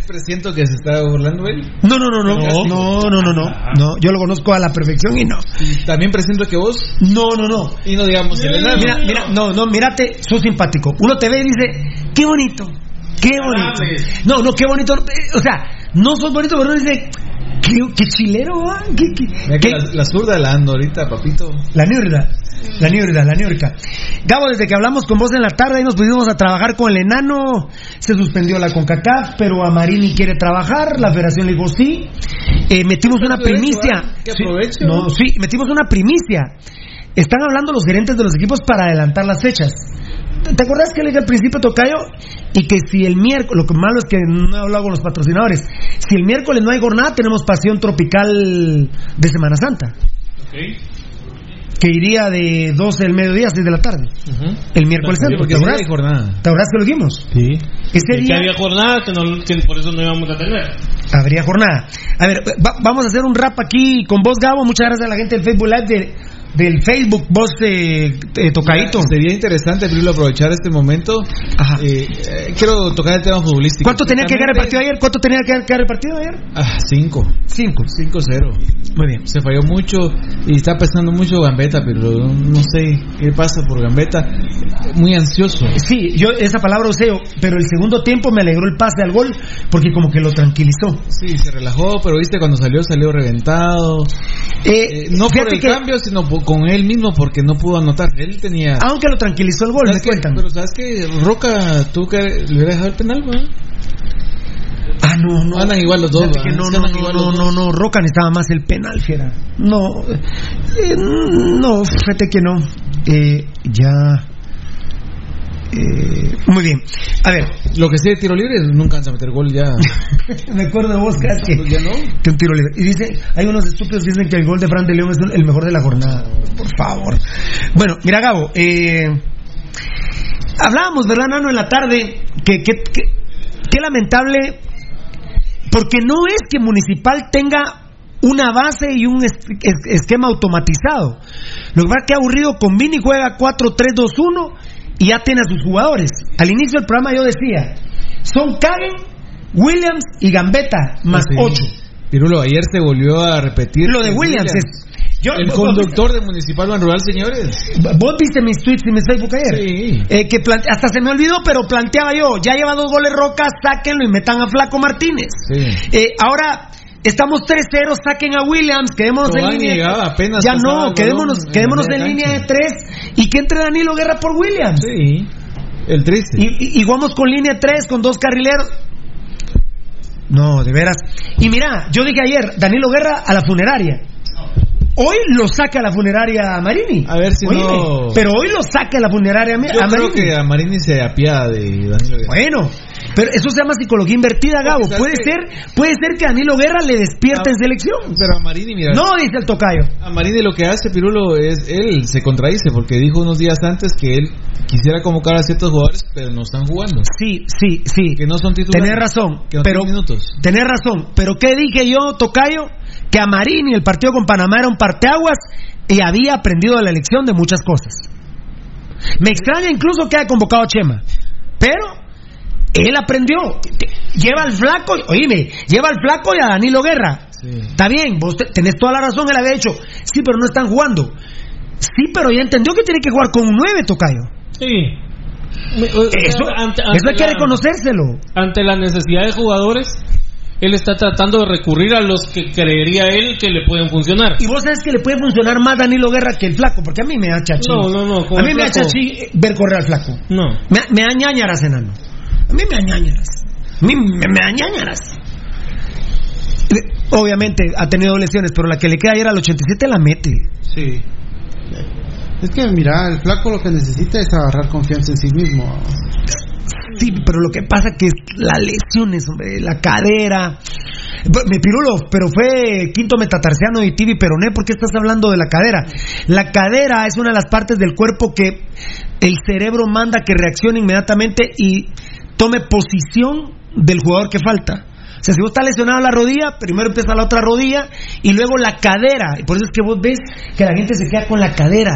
Presiento que se está burlando él. No, no, no, no. No, no, no, no. Ah. yo lo conozco a la perfección y no. también presiento que vos? No, no, no. Y no digamos Mira, mira, no, no, mírate, sos simpático. Uno te ve y dice, qué bonito. Qué bonito. No, no, qué bonito. O sea, no sos bonito, pero uno dice, qué, qué chilero, ¿ah? ¿Qué, qué- Mira que qué- la, la zurda la ando ahorita, papito. La niurda, la niurda, la niurca. Gabo, desde que hablamos con vos en la tarde y nos pusimos a trabajar con el enano, se suspendió la CONCACAF, pero a Marini quiere trabajar, la federación le dijo sí. Eh, metimos una primicia. ¿ah? Que Sí, aprovecho. no, sí, metimos una primicia. Están hablando los gerentes de los equipos para adelantar las fechas. ¿Te acordás que le dije al principio, Tocayo? Y que si el miércoles, lo que malo es que no he hablado con los patrocinadores, si el miércoles no hay jornada, tenemos pasión tropical de Semana Santa que iría de 12 del mediodía a 6 de la tarde. El miércoles santo. porque ¿Te acordás? jornada. ¿Te acordás que lo dijimos? Sí. Ese que había jornada que, no- que por eso no íbamos a tener. habría jornada. A ver, va- vamos a hacer un rap aquí con vos, Gabo. Muchas gracias a la gente del Facebook Live, de- del Facebook, vos, eh, eh, Tocadito. Sería interesante, Pirilo, aprovechar este momento. Eh, eh, quiero tocar el tema futbolístico. ¿Cuánto tenía que quedar el partido ayer? ¿Cuánto tenía que quedar el partido ayer? Ah, 5. 5. 5-0. Muy bien. Se falló mucho y está pesando mucho Gambetta, pero no sé qué pasa por Gambetta. Muy ansioso. Sí, yo esa palabra usé, pero el segundo tiempo me alegró el pase al gol porque como que lo tranquilizó. Sí, se relajó, pero viste cuando salió, salió reventado. Eh, no por el que- cambio, sino por- con él mismo, porque no pudo anotar. Él tenía. Aunque lo tranquilizó el gol, me cuentan. Pero sabes que Roca tuvo que le hubiera dejado el penal, ¿verdad? Ah, no, no. Andan igual los dos, no, no, no, no, no, no, Roca necesitaba más el penal, fiera. No, eh, no, fíjate que no. Eh, ya. Eh, muy bien. A ver, Lo que sé de tiro libre, nunca vas a meter gol ya. me acuerdo de vos, Cas, que, ¿Ya no? que un tiro libre. Y dice, hay unos estúpidos que dicen que el gol de Fran de León es el mejor de la jornada. Por favor. Bueno, mira, Gabo, eh, hablábamos, ¿verdad, Nano, en la tarde? Que, que, que, qué lamentable, porque no es que Municipal tenga una base y un es- es- esquema automatizado. Lo que pasa es que aburrido con Vini juega 4-3-2-1 y ya tiene a sus jugadores. Al inicio del programa yo decía, son Kagen, Williams y Gambetta, más Sí. 8. Pirulo, ayer se volvió a repetir. Lo de Williams es... yo- el conductor de Municipal Ban Rural, señores. Vos viste mis tweets y mis Facebook ayer. Sí. Eh, que plante- hasta se me olvidó, pero planteaba yo, ya lleva dos goles Roca, sáquenlo y metan a Flaco Martínez. Sí. Eh, ahora estamos 3-0, saquen a Williams, quedémonos en línea. apenas ya no, quedémonos, en quedémonos en línea de cancha. 3 y que entre Danilo Guerra por Williams. Sí. El triste. Y, y, y jugamos con línea 3, con dos carrileros. No, de veras. Y mira, yo dije ayer, Danilo Guerra a la funeraria. Hoy lo saca a la funeraria a Marini. A ver si Oíme, no- Pero hoy lo saca a la funeraria a, Mi- Yo creo Marini. que a Marini se apiada de Danilo Guerra. Bueno, pero eso se llama psicología invertida, Gabo. ¿sabes Puede ser, puede ser que Danilo Guerra le despierte Ah, en selección. Pero a Marini, mira. No, dice el tocayo. A Marini lo que hace Pirulo es, él se contradice porque dijo unos días antes que él quisiera convocar a ciertos jugadores, pero no están jugando. Sí, sí, sí. Que no son titulares. Tenés razón, Que no pero minutos. tenés razón. Pero ¿qué dije yo, Tocayo? Que a Marini el partido con Panamá era un parteaguas. y había aprendido de la lección de muchas cosas. Me extraña incluso que haya convocado a Chema, pero él aprendió. Lleva al flaco, oíme, lleva al flaco y a Danilo Guerra. Está bien, vos tenés toda la razón, él había dicho, sí, pero no están jugando. Sí, pero ya entendió que tiene que jugar con un 9, Tocayo. Sí. Eso, eso hay que reconocérselo. Ante la necesidad de jugadores, él está tratando de recurrir a los que creería él que le pueden funcionar. Y vos sabes que le puede funcionar más Danilo Guerra que el flaco, porque a mí me da chachi. No, no, no. A mí me da chachi ver correr al flaco. No. Me, me da ñañaras, enano. A mí me da ñañaras. A mí me, me. Obviamente ha tenido lesiones, pero la que le queda ayer al 87 la mete. Sí. Es que, mira, el flaco lo que necesita es agarrar confianza en sí mismo. Sí, pero lo que pasa que es las lesiones, hombre, la cadera. Me pirulo, pero fue quinto metatarsiano y tibi peroné. ¿Por qué estás hablando de la cadera? La cadera es una de las partes del cuerpo que el cerebro manda que reaccione inmediatamente y tome posición del jugador que falta. O sea, si vos estás lesionado la rodilla, primero empieza la otra rodilla y luego la cadera. Y por eso es que vos ves que la gente se queda con la cadera.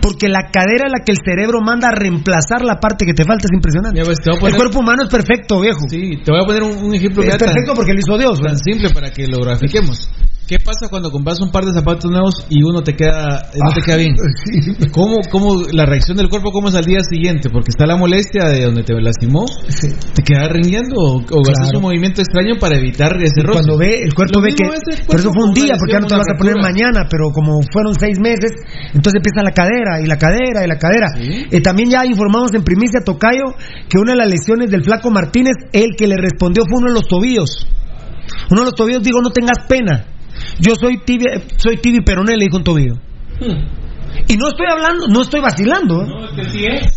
Porque la cadera es la que el cerebro manda a reemplazar la parte que te falta. Es impresionante. poner- El cuerpo humano es perfecto, viejo. Sí, te voy a poner un, un ejemplo Es tan- perfecto porque lo hizo Dios. tan simple para que lo grafiquemos. ¿Qué pasa cuando compras un par de zapatos nuevos y uno te queda no te queda bien? ¿Cómo, cómo la reacción del cuerpo cómo es al día siguiente? Porque está la molestia de donde te lastimó, te queda rindiendo o, o haces un movimiento extraño para evitar ese roce. Cuando ve, el cuerpo Lo ve que. Por eso fue un día, porque ya no te vas a poner mañana, pero como fueron seis meses, entonces empieza la cadera, y la cadera, y la cadera. Eh, también ya informamos en primicia Tocayo que una de las lesiones del Flaco Martínez, el que le respondió fue uno de los tobillos. Uno de los tobillos digo, no tengas pena. Yo soy tibia, soy tibi peroné, le dijo un tobillo. Y no estoy hablando, no estoy vacilando. ¿eh?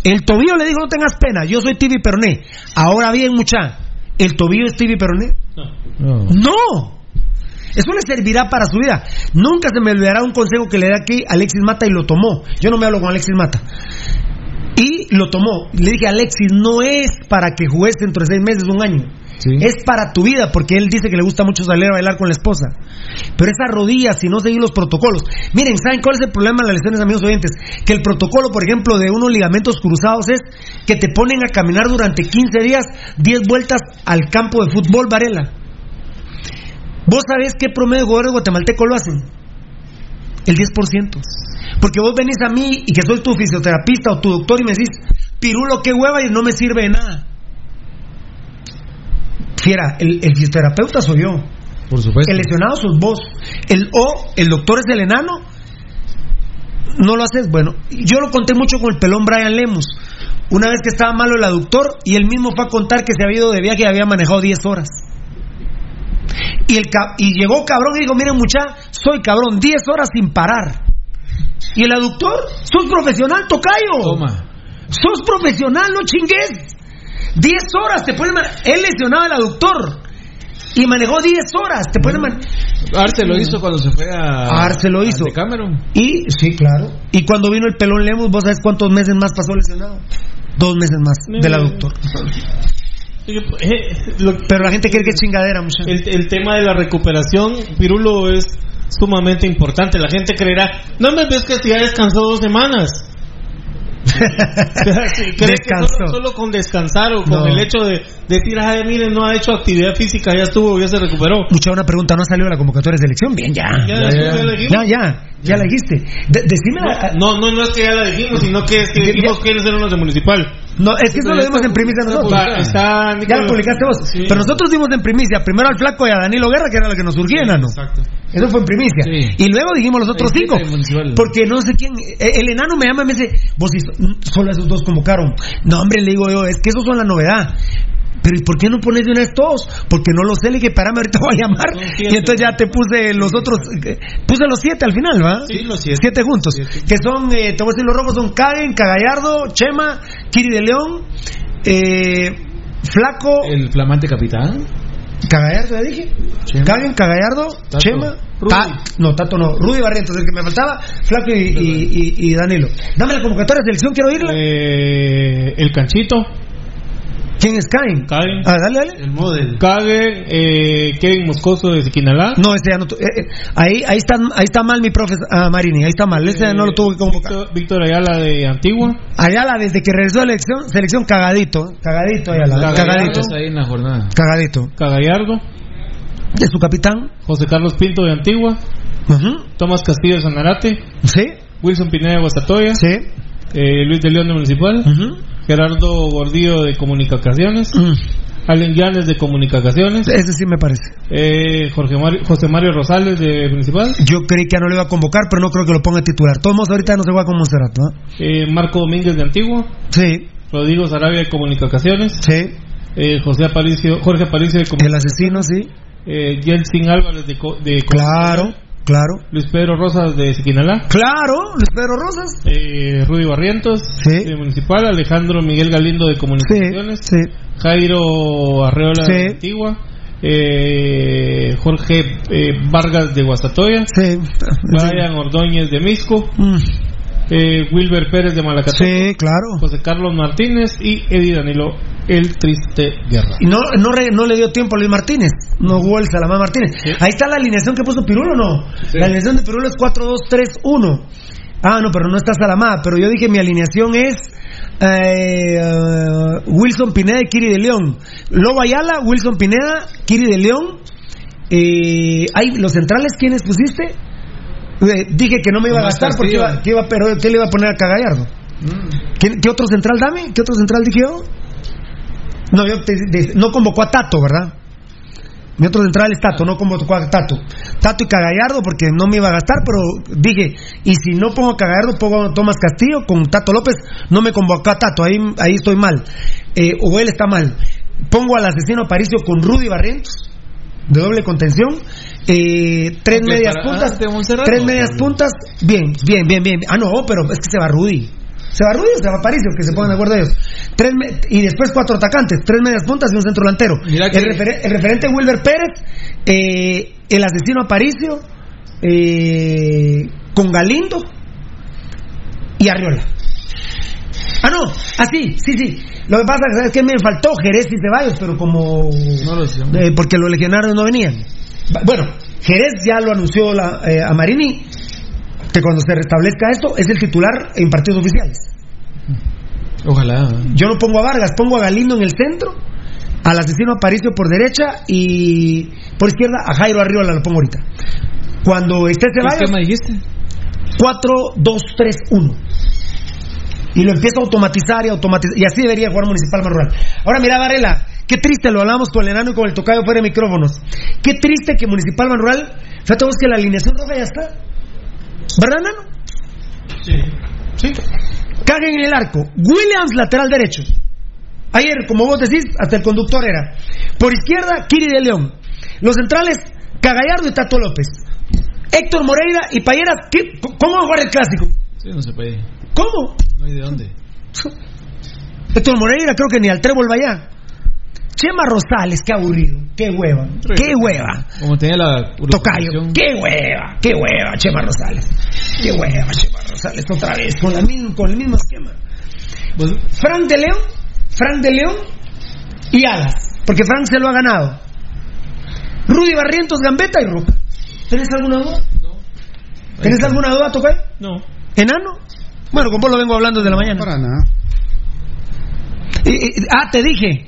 El tobillo le dijo, no tengas pena, yo soy tibi peroné. Ahora bien, mucha, ¿el tobillo es tibi peroné? No. Eso le servirá para su vida. Nunca se me olvidará un consejo que le da aquí Alexis Mata y lo tomó. Yo no me hablo con Alexis Mata. Y lo tomó. Le dije, Alexis, no es para que juegues dentro de seis meses, un año. Es para tu vida, porque él dice que le gusta mucho salir a bailar con la esposa. Pero esa rodilla, si no seguir los protocolos. Miren, ¿saben cuál es el problema de las lesiones, amigos oyentes? Que el protocolo, por ejemplo, de unos ligamentos cruzados es que te ponen a caminar durante 15 días 10 vueltas al campo de fútbol, Varela. ¿Vos sabés qué promedio de jugadores guatemaltecos lo hacen? El 10%. Porque vos venís a mí y que soy tu fisioterapista o tu doctor y me decís, pirulo, qué hueva y no me sirve de nada. Fiera, el, el fisioterapeuta soy yo. Por supuesto. El lesionado sos vos. El O, el doctor es el enano. No lo haces. Bueno, yo lo conté mucho con el pelón Brian Lemus. Una vez que estaba malo el aductor y él mismo fue a contar que se había ido de viaje y había manejado 10 horas. Y, el, y llegó cabrón y dijo, miren mucha, soy cabrón, 10 horas sin parar. Y el aductor, sos profesional, tocayo. Toma. Sos profesional, no chingues. 10 horas te pueden... man- Él lesionaba el aductor. Y manejó 10 horas. Te pueden... man- Arce lo hizo cuando se fue a. Arce lo hizo. a Cameron. Y, sí, claro. Y cuando vino el pelón Lemus, ¿vos sabés cuántos meses más pasó lesionado? Dos meses más del aductor. Pero la gente cree que es chingadera, muchachos. El, el tema de la recuperación, Pirulo, es sumamente importante. La gente creerá, no me ves que ya descansó dos semanas. ¿Cree que Descansó. solo, solo con descansar o con No. el hecho de decir, ay, miren, no ha hecho actividad física, ya estuvo, ya se recuperó? Mucha una pregunta, ¿no salió la convocatoria de selección? Bien, ya. Ya, ya, ya la dijimos. Ya, ya, ya la dijiste. De- decime la- No, no, no es que ya la dijimos, sino que es que dijimos quiénes eran los de municipal. No, es que eso lo dimos en primicia nosotros. Está Ya lo publicaste vos. Sí. Pero nosotros dimos en primicia primero al Flaco y a Danilo Guerra, que era lo que nos surgía, enano. Exacto. Eso fue en primicia. Sí. Y luego dijimos los otros cinco. Porque no sé quién. eh, El enano me llama y me dice, vos solo esos dos convocaron. No, hombre, le digo yo, es que esos son la novedad. Pero ¿y por qué no pones de una vez todos? Porque no lo sé, le dije, parame, ahorita voy a llamar. siete. Y entonces ya te puse los otros, eh, puse los siete al final, ¿va? Sí, los siete. juntos. Que son, eh, te voy a decir los rojos, son Kagen, Cagallardo, Chema, Kiri de León, eh, Flaco, El flamante capitán. Cagallardo, ya dije. Kagen, Cagallardo, Tato. Chema, Rudy. Ta- no, Tato no, Rudy Barrientos, el que me faltaba, Flaco y, y- y- y Danilo. Dame la convocatoria de selección, quiero oírla. Eh, el canchito. ¿Quién es Cain? Cain. Ah, dale, dale. El model. Cague, eh, Kevin Moscoso de Siquinalá. No, ese ya no. tu- eh, eh, ahí, ahí, está, ahí está mal mi profe ah, Marini, ahí está mal. Ese ya no lo tuvo que convocar. Víctor, Víctor Ayala de Antigua. Ayala, desde que regresó a la elección, selección cagadito. ¿eh? Cagadito, Ayala. Cagadito. ahí en la jornada. Cagadito. Cagallardo. De su capitán. José Carlos Pinto de Antigua. Tomás Castillo de Sanarate. Sí. Wilson Pineda de Guastatoya. Sí. Eh, Luis de León de Municipal. Gerardo Gordillo de Comunicaciones. Allen Llanes de Comunicaciones. Ese sí me parece. Eh, Jorge Mario- José Mario Rosales de Municipal. Yo creí que ya no le iba a convocar, pero no creo que lo ponga titular. Todos ahorita no se juega con Monserrat, ¿no? Eh, Marco Domínguez de Antigua. Sí. Rodrigo Sarabia de Comunicaciones. Sí. Eh, José Aparicio, Jorge Aparicio de El Comunicaciones. asesino, sí. Eh, Álvarez de, Co- de Claro, claro. Luis Pedro Rosas de Siquinalá. Claro, Luis Pedro Rosas. Eh, Rudy Barrientos de Municipal. Alejandro Miguel Galindo de Comunicaciones. Sí. Jairo Arreola de Antigua. Eh, Jorge eh, Vargas de Guastatoya. Sí. Brian Ordóñez de Misco. Eh, Wilber Pérez de Malacateco. Sí, claro. José Carlos Martínez y Eddie Danilo El Triste Guerra. Y no, no, re- no le dio tiempo a Luis Martínez. No jugó el Salamá Martínez. Ahí está la alineación que puso Pirulo, ¿no? La alineación de Pirulo es 4-2-3-1. Ah, no, pero no está Salamá. Pero yo dije mi alineación es eh, eh, Wilson Pineda y Kiri de León. Lobo Ayala, Wilson Pineda, Kiri de León. Eh, hay los centrales, ¿quiénes pusiste? Eh, dije que no me iba a gastar porque iba, que iba, pero ¿qué le iba a poner a Cagallardo? ¿Qué, qué otro central dame? ¿Qué otro central dije yo? No, yo te- de- no convocó a Tato, ¿verdad? Mi otro central es Tato, no convocó a Tato. Tato y Cagallardo porque no me iba a gastar, pero dije, y si no pongo a Cagallardo, pongo a Tomás Castillo con Tato López, no me convocó a Tato, ahí, ahí estoy mal. Eh, o él está mal. Pongo al asesino Aparicio con Rudy Barrientos, de doble contención. Eh, tres medias para- puntas. ah, tres medias puntas. Bien, bien, bien, bien. Ah, no, pero es que se va Rudy. ¿Se va Rudy o se va Aparicio? Que se pongan de acuerdo ellos. Tres me- y después cuatro atacantes, tres medias puntas y un centro delantero. Que- el referente Wilber Pérez, eh, el asesino Aparicio, eh, con Galindo y Arriola. Ah, no, así, sí, sí. Lo que pasa es que me faltó Jerez y Ceballos, pero como. eh, porque los legionarios no venían. Bueno, Jerez ya lo anunció la, eh, a Marini, que cuando se restablezca esto es el titular en partidos oficiales. Ojalá. Yo no pongo a Vargas, pongo a Galindo en el centro, al asesino Aparicio por derecha y por izquierda a Jairo Arriola lo pongo ahorita. Cuando esté Ceballos. ¿Qué esquema dijiste? 4-2-3-1. Y lo empieza a automatizar y automatizar. Y así debería jugar Municipal más rural. Ahora mira, Varela, qué triste, lo hablamos con el enano y con el tocayo fuera de micrófonos. Qué triste que Municipal más rural. Fíjate vos que la alineación roja ya está. ¿Verdad, enano? Sí. Sí. Caguen en el arco. Williams, lateral derecho. Ayer, como vos decís, hasta el conductor era. Por izquierda, Kiri de León. Los centrales, Cagallardo y Tato López. Héctor Moreira y Payeras. ¿qué- ¿Cómo va a jugar el clásico? Sí, no se puede. ¿Cómo? No hay de dónde. Héctor Moreira creo que ni al trébol vaya. Chema Rosales, qué aburrido, qué hueva, qué hueva. Como tenía la. Tocayo, qué hueva, qué hueva, Chema Rosales. Qué hueva, Chema Rosales, otra vez, con, la misma- con el mismo esquema. Pues, Frank de León, Frank de León y Alas, porque Frank se lo ha ganado. Rudy Barrientos, Gambetta y Roca. ¿Tenés alguna duda? No. ¿Tenés alguna duda, Tocayo? No. ¿Enano? Bueno, con vos lo vengo hablando desde la mañana. Para nada. Y- y- ah, te dije.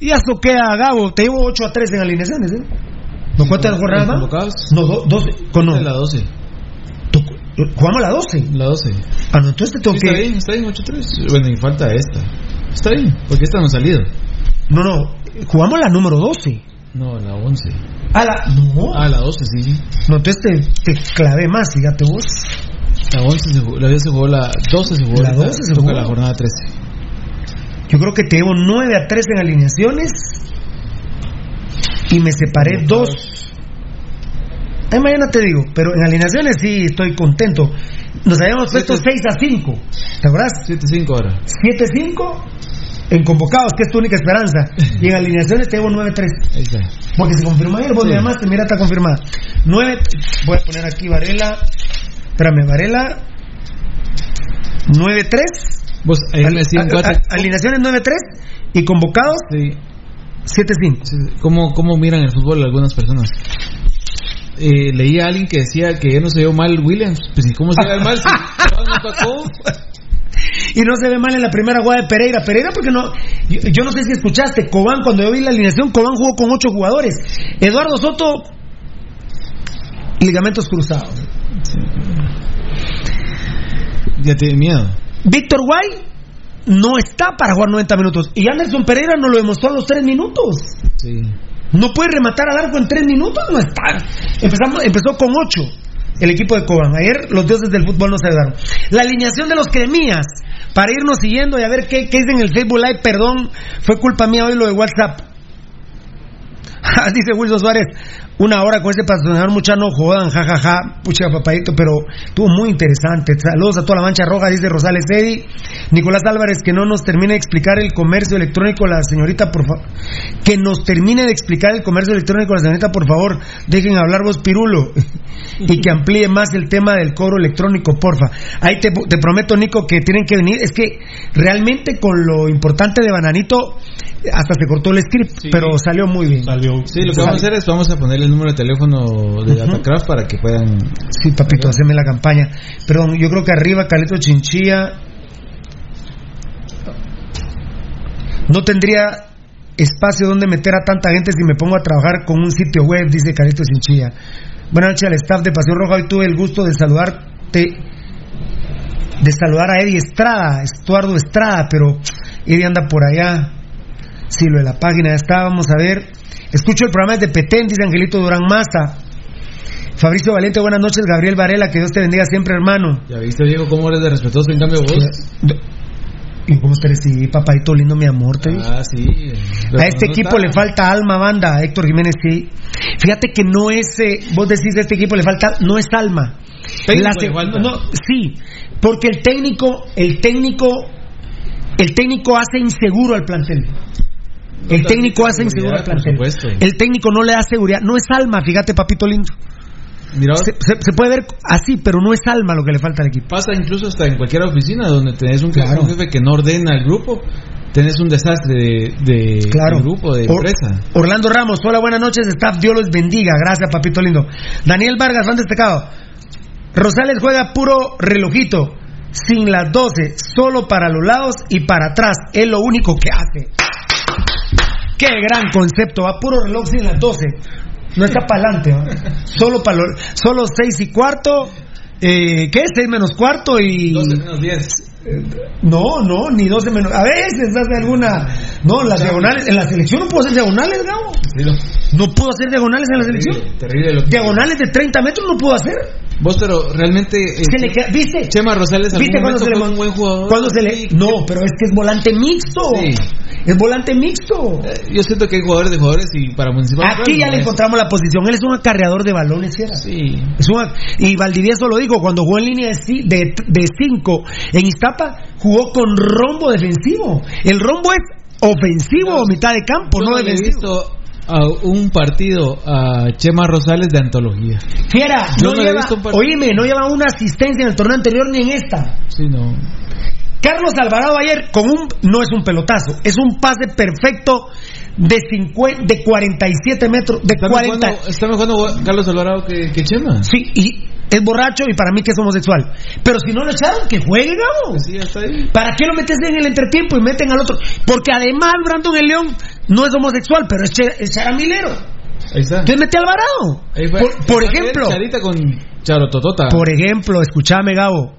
Ya soquea a Gabo. Te llevo 8 a 3 en alineaciones, ¿eh? ¿No cuentas jornada más? No, do- 12. Con no. La 12. Jugamos la 12. La 12. Ah, no, entonces te tengo Sí, que. está bien, está bien, 8-3. Bueno, y falta esta. Está bien, porque esta no ha salido. No, no. Jugamos la número 12. No, la 11. Ah, la. No. Ah, la 12, sí. No, entonces te, te clavé más, fíjate vos. La 11 se jugó, la 10 se jugó, la 12 se jugó. La ahorita 12 se jugó. la jornada 13. Yo creo que te llevo 9 a 3 en alineaciones. Y me separé 2. Ay, mañana te digo, pero en alineaciones sí estoy contento. Nos habíamos puesto 6 a 5. ¿Te acuerdas? 7-5 ahora. 7-5 en convocados, que es tu única esperanza. Y en alineaciones te llevo 9-3. Ahí está. Porque se confirmó ayer, vos Sí. me llamaste, mira, está confirmada. 9, voy a poner aquí Varela. Espérame, Varela. 9-3. Vos, ahí me decían A- a- alineaciones 9-3 y convocados 7-5. ¿Cómo, ¿Cómo miran el fútbol algunas personas? Eh, leí a alguien que decía que ya no se vio mal Williams. Pues, ¿y cómo se ve mal? Si Cobán no tocó. Y no se ve mal en la primera jugada de Pereira. Pereira porque no... Yo, yo no sé si escuchaste, Cobán, cuando yo vi la alineación, Cobán jugó con 8 jugadores. Eduardo Soto, ligamentos cruzados. Ya tiene miedo. Víctor Guay no está para jugar 90 minutos. Y Anderson Pereira nos lo demostró a los 3 minutos. Sí. No puede rematar al arco en 3 minutos, no está. Empezamos, empezó con 8 el equipo de Cobán. Ayer los dioses del fútbol nos ayudaron. La alineación de los cremías, para irnos siguiendo y a ver qué, qué dicen en el Facebook Live, perdón, fue culpa mía hoy lo de WhatsApp. Dice Wilson Suárez, una hora con ese patrocinador, mucha no jodan, jajaja, pucha papadito, pero estuvo muy interesante. Saludos a toda la mancha roja, dice Rosales Eddy. Nicolás Álvarez, que no nos termine de explicar el comercio electrónico, la señorita, por favor. Que nos termine de explicar el comercio electrónico, la señorita, por favor. Dejen hablar vos, Pirulo. y que amplíe más el tema del cobro electrónico, porfa. Ahí te, te prometo, Nico, que tienen que venir. Es que realmente con lo importante de Bananito, hasta se cortó el script, pero salió muy bien. Salió. Sí, lo que vamos a hacer es vamos a ponerle el número de teléfono de Datacraft para que puedan. Sí, papito, haceme la campaña. Perdón, yo creo que arriba Calito Chinchilla no tendría espacio donde meter a tanta gente si me pongo a trabajar con un sitio web, dice Calito Chinchilla. Buenas noches al staff de Pasión Roja. Hoy tuve el gusto de saludarte, de saludar a Eddie Estrada, Estuardo Estrada, pero Eddie anda por allá. Sí, lo de la página ya está, vamos a ver. Escucho el programa de Petén, dice Angelito Durán Maza. Fabricio Valente, buenas noches. Gabriel Varela, que Dios te bendiga siempre, hermano. Ya viste, Diego, cómo eres de respetuoso en cambio vos. ¿Y cómo te sí, papadito lindo, mi amor? Te Ah, sí. a este equipo le falta alma, banda. Héctor Jiménez, sí. Fíjate que no es, eh, vos decís, a este equipo le falta, no es alma. La se- no, sí, porque el técnico, el técnico, el técnico hace inseguro al plantel. El técnico hace seguridad, inseguro al plantel. supuesto. El técnico no le da seguridad. No es alma, fíjate, papito lindo. Mira, Se, se- se puede ver así, pero no es alma lo que le falta al equipo. pasa incluso hasta en cualquier oficina donde tenés un, jefe- Claro. un jefe que no ordena el grupo, tenés un desastre de, de, Claro. de grupo, de Or- empresa. Orlando Ramos, hola, buenas noches, staff, Dios los bendiga, gracias, papito lindo. Daniel Vargas, fan destacado. Rosales juega puro relojito, sin las 12, solo para los lados y para atrás, es lo único que hace. Qué gran concepto, va puro reloj sin las 12. No está para adelante, solo para solo 6 y cuarto, eh, ¿qué? 6 menos cuarto y... 12 menos 10. No, no, ni 12 menos. A veces hace alguna. No, las diagonales. En la selección no puedo hacer diagonales, Gabo. No puedo hacer diagonales en la selección. Terrible que- Diagonales de 30 metros no puedo hacer. Vos, pero realmente. eh, Se le queda- ¿Viste? Chema Rosales, ¿Viste cuando se le un buen jugador. cuando se le No, pero es que es volante mixto. Sí. Es volante mixto. Yo siento que hay jugadores de jugadores y para Municipal. Aquí ya le encontramos la posición. Él es un acarreador de balones, ¿cierto? Sí. Es y Valdivieso lo dijo cuando jugó en línea de ci- de, de cinco en Iztapa, jugó con rombo defensivo. El rombo es ofensivo, mitad de campo, no no defensivo. visto a un partido a Chema Rosales de antología. Fiera, no no lleva, oíme, no lleva una asistencia en el torneo anterior ni en esta. Sí, no. Carlos Alvarado ayer con un no es un pelotazo, es un pase perfecto de 50, de 47 metros, de Está 40. mejor, está mejor Carlos Alvarado que, que Chema. Sí, y es borracho y para mí que es homosexual. Pero si no lo echaron, que juegue, Gabo. Sí, ya está ahí. ¿Para qué lo metes en el entretiempo y meten al otro? Porque además Brandon el León no es homosexual, pero es, charamilero. Ahí está. Entonces mete Alvarado. Ahí fue. Por, ejemplo, Charita con por ejemplo, escúchame, Gabo.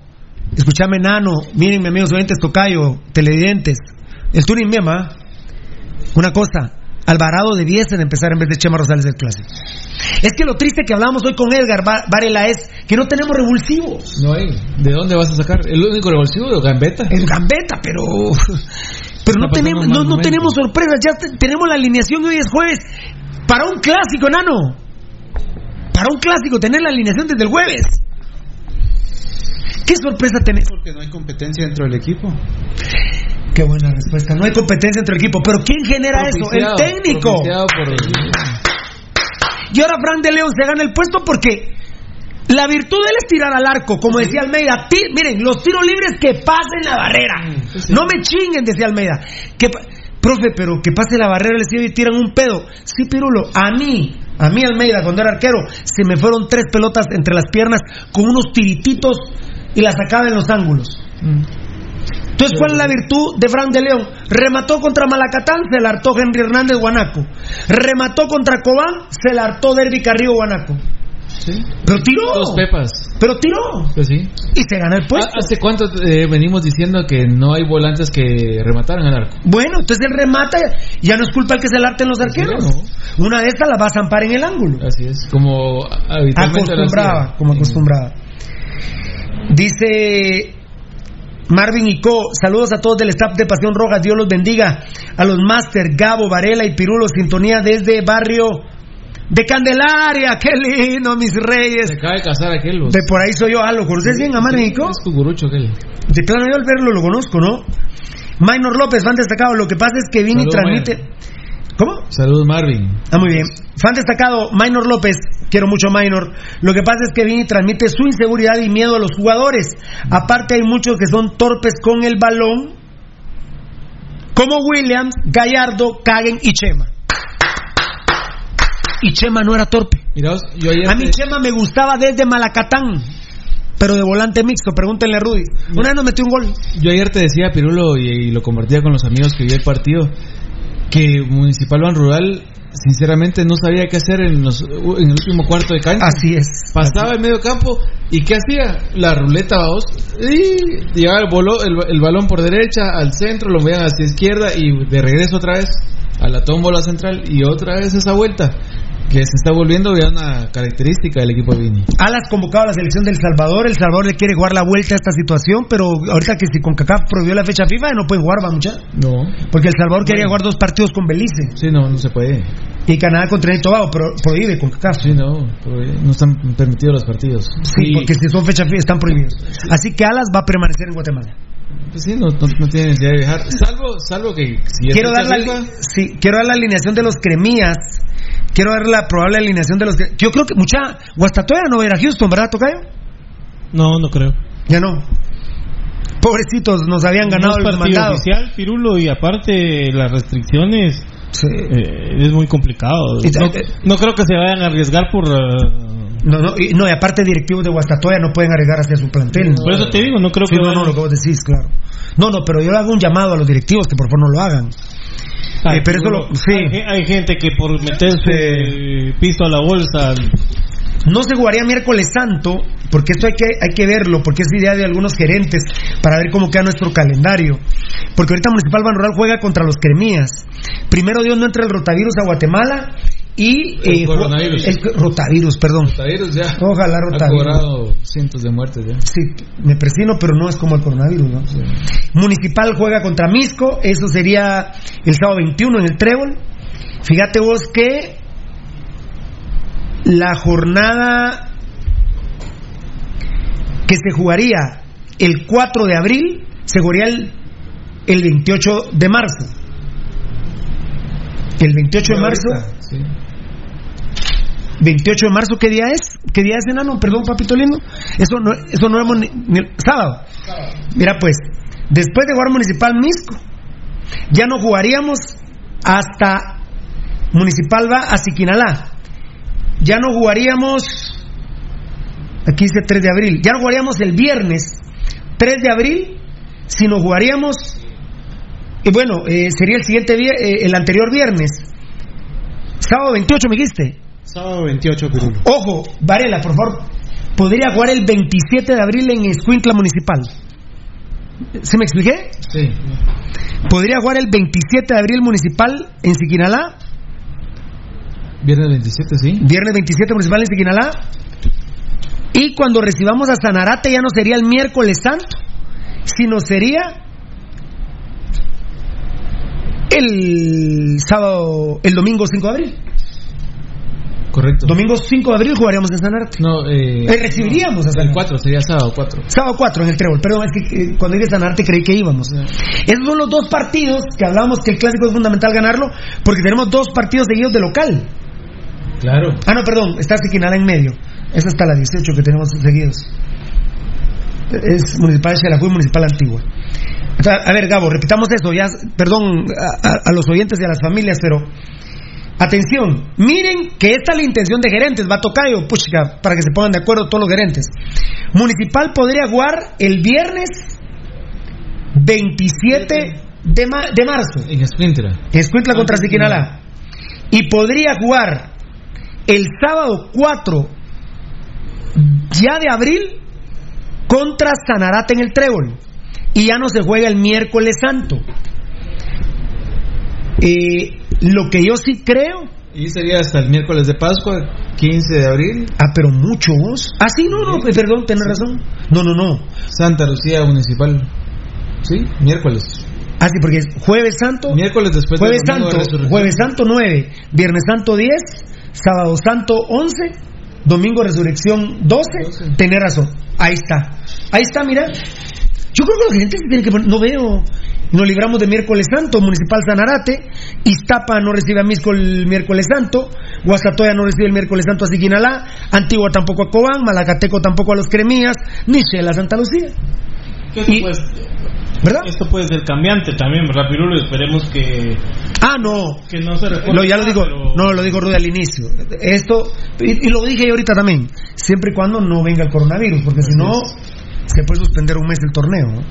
Escúchame, Nano. Miren, mi amigos oyentes, Tocayo, televidentes. El Turing Mema. Una cosa. Alvarado debiesen empezar en vez de Chema Rosales del clásico. Es que lo triste que hablamos hoy con Edgar Va- Varela es que no tenemos revulsivos. No hay. ¿De dónde vas a sacar? El único revulsivo de Gambetta. Es gambeta, pero. Pero no tenemos, no, no tenemos sorpresas. Ya te- tenemos la alineación y hoy es jueves. Para un clásico, enano. Para un clásico, tener la alineación desde el jueves. ¿Qué sorpresa tenés? Porque no hay competencia dentro del equipo. Qué buena respuesta. No hay competencia entre el equipo. ¿Pero quién genera eso? El Propiciado, técnico. propiciado Y ahora Frank de León se gana el puesto porque la virtud de él es tirar al arco. Como decía Almeida, ti- miren, los tiros libres que pasen la barrera. No me chinguen, decía Almeida. Que, profe, pero que pase la barrera les y tiran un pedo. Sí, Pirulo, a mí, a mí Almeida, cuando era arquero, se me fueron tres pelotas entre las piernas con unos tirititos y las sacaba en los ángulos. Entonces, ¿cuál es la virtud de Fran de León? Remató contra Malacatán, se la hartó Henry Hernández Guanaco. Remató contra Cobán, se la hartó Derby Carrillo Guanaco. Pero tiró. Dos pepas. Pero tiró. Pues sí. Y se gana el puesto. ¿Hace cuánto eh, venimos diciendo que no hay volantes que remataran al arco? Bueno, entonces él remata, ya no es culpa el que se le en los arqueros. Una de estas la va a zampar en el ángulo. Así es, como habitualmente Acostumbraba, como acostumbraba. Dice Marvin y Co. Saludos a todos del staff de Pasión Roja. Dios los bendiga. A los Master, Gabo, Varela y Pirulo. Sintonía desde barrio de Candelaria. Qué lindo, mis reyes. Se acaba de casar aquel. De por ahí soy yo. Ah, ¿lo conoces bien a Marvin y Co? Es tu gurucho aquel. De claro, yo al verlo lo conozco, ¿no? Minor López, fan destacado. Lo que pasa es que vine y transmite. ¿Cómo? Saludos, Marvin. Ah, muy bien. Fan destacado, Minor López. Quiero mucho Minor. Lo que pasa es que Vini transmite su inseguridad y miedo a los jugadores. Aparte, hay muchos que son torpes con el balón, como Williams, Gallardo, Kagen y Chema. Y Chema no era torpe. a mí Chema me gustaba desde Malacatán. Pero de volante mixto, pregúntenle a Rudy. Una vez nos metió un gol. Yo ayer te decía, Pirulo, y, lo compartía con los amigos que vi el partido, que Municipal Ban Rural sinceramente no sabía qué hacer en, los, en el último cuarto de cancha. Así es. Pasaba el medio campo y ¿qué hacía? La ruleta, vamos. Y llegaba el, el, balón por derecha, al centro, lo movían hacia izquierda y de regreso otra vez a la tómbola central y otra vez esa vuelta que se está volviendo ya una característica del equipo de Vini. Alas convocado a la selección del Salvador. El Salvador le quiere jugar la vuelta a esta situación, pero ahorita que si CONCACAF prohibió la fecha FIFA, no puede jugar, va mucha. No. Porque el Salvador quería jugar dos partidos con Belice. Sí, no, no se puede. Y Canadá contra el Tobago, pero prohíbe CONCACAF. Sí, no, no están permitidos los partidos. Sí, porque si son fecha FIFA están prohibidos. Así que Alas va a permanecer en Guatemala. Pues sí, no, no, tiene necesidad de viajar. Salvo, salvo que si quiero dar la, sí, quiero dar la alineación de los cremías Quiero ver la probable alineación de los que. Yo creo que mucha. Guastatoya no va a ir a Houston, ¿verdad, Tocayo? No, no creo. Ya no. Pobrecitos, nos habían ganado no el mandado. oficial, Pirulo, y aparte las restricciones. Sí. Eh, es muy complicado. No, no, creo que se vayan a arriesgar por. Uh... No, no, y, no, y aparte directivos de Guastatoya no pueden arriesgar hacia su plantel. Por eso te digo, no creo que. No, no, lo que vos decís, claro. No, no, pero yo le hago un llamado a los directivos que por favor no lo hagan. Eh, pero eso lo, sí. hay, gente que por meterse pisto a la bolsa no se jugaría miércoles santo, porque esto hay que, hay que verlo, porque es idea de algunos gerentes para ver cómo queda nuestro calendario. Porque ahorita Municipal Ban Rural juega contra los Cremías. Primero Dios no entra el rotavirus a Guatemala y el eh, coronavirus. El rotavirus, perdón. Rotavirus ya. Ojalá rotavirus. Ha cobrado cientos de muertes ya. Sí, me presino, pero no es como el coronavirus, ¿no? Municipal juega contra Misco, eso sería el sábado 21 en el Trébol. Fíjate vos que la jornada que se jugaría el 4 de abril se jugaría el, el 28 de marzo. El 28 de marzo. 28 de marzo, ¿qué día es? ¿Qué día es, enano? Perdón, papito lindo. Eso no, eso no sábado. Mira, pues, después de jugar Municipal Misco, ya no jugaríamos hasta Municipal va a Siquinalá. Ya no jugaríamos, aquí dice 3 de abril, ya no jugaríamos el viernes 3 de abril, sino jugaríamos, y bueno, eh, sería el siguiente, eh, el anterior viernes, sábado 28, me dijiste. Sábado 28, Pirulo. Ojo, Varela, por favor, podría jugar el 27 de abril en Escuintla Municipal. ¿Se me expliqué? Sí. Podría jugar el 27 de abril municipal en Siquinalá Viernes 27, sí. Viernes 27 municipal en Siquinalá. Y cuando recibamos a Sanarate ya no sería el miércoles santo, sino sería el sábado, el domingo 5 de abril. Correcto. Domingo 5 de abril jugaríamos en Sanarate. No, eh, eh recibiríamos a Sanarate. El 4, sería sábado 4. Sábado 4 en el Trébol. Pero es que eh, cuando llegué a Sanarate creí que íbamos. Esos son los dos partidos que hablábamos que el clásico es fundamental ganarlo porque tenemos dos partidos seguidos de local. Claro. Ah, no, perdón, está Siquinala en medio. Es hasta la 18 que tenemos seguidos. Es Municipal de Xelajú y Municipal Antigua. a ver, Gabo, repitamos eso, ya, perdón a, a, los oyentes y a las familias, pero atención, miren que esta es la intención de gerentes, va a tocayo, puchica, para que se pongan de acuerdo todos los gerentes. Municipal podría jugar el viernes 27 de, de marzo. En Escuintla. En Escuintla contra Siquinalá. Y podría jugar el sábado 4 ya de abril contra Sanarate en el Trébol. Y ya no se juega el miércoles santo. Eh, lo que yo sí creo. Y sería hasta el miércoles de Pascua, 15 de abril. Ah, pero mucho vos. Ah, sí, no, no, perdón, tenés razón. No, no, no. Santa Lucía Municipal. Sí, miércoles. Ah, sí, porque es Jueves Santo. Miércoles después Jueves Santo, Jueves Santo 9, Viernes Santo 10, Sábado Santo 11, Domingo Resurrección 12. Tenés razón. Ahí está. Ahí está, mira. Yo creo que la gente se tiene que poner. No veo. Nos libramos de miércoles santo, Municipal Sanarate, Iztapa no recibe a Misco el miércoles santo, Guasatoya no recibe el miércoles santo a Siquinalá, Antigua tampoco a Cobán, Malacateco tampoco a los Cremías, ni a Santa Lucía. Y, pues, ¿verdad? Esto puede ser cambiante también, ¿verdad, Pirulo? Esperemos que. Ah, no. Que no se lo, Ya lo digo, no, lo digo Rudy al inicio. Esto, y, lo dije ahorita también, siempre y cuando no venga el coronavirus, porque si no, se puede suspender un mes el torneo.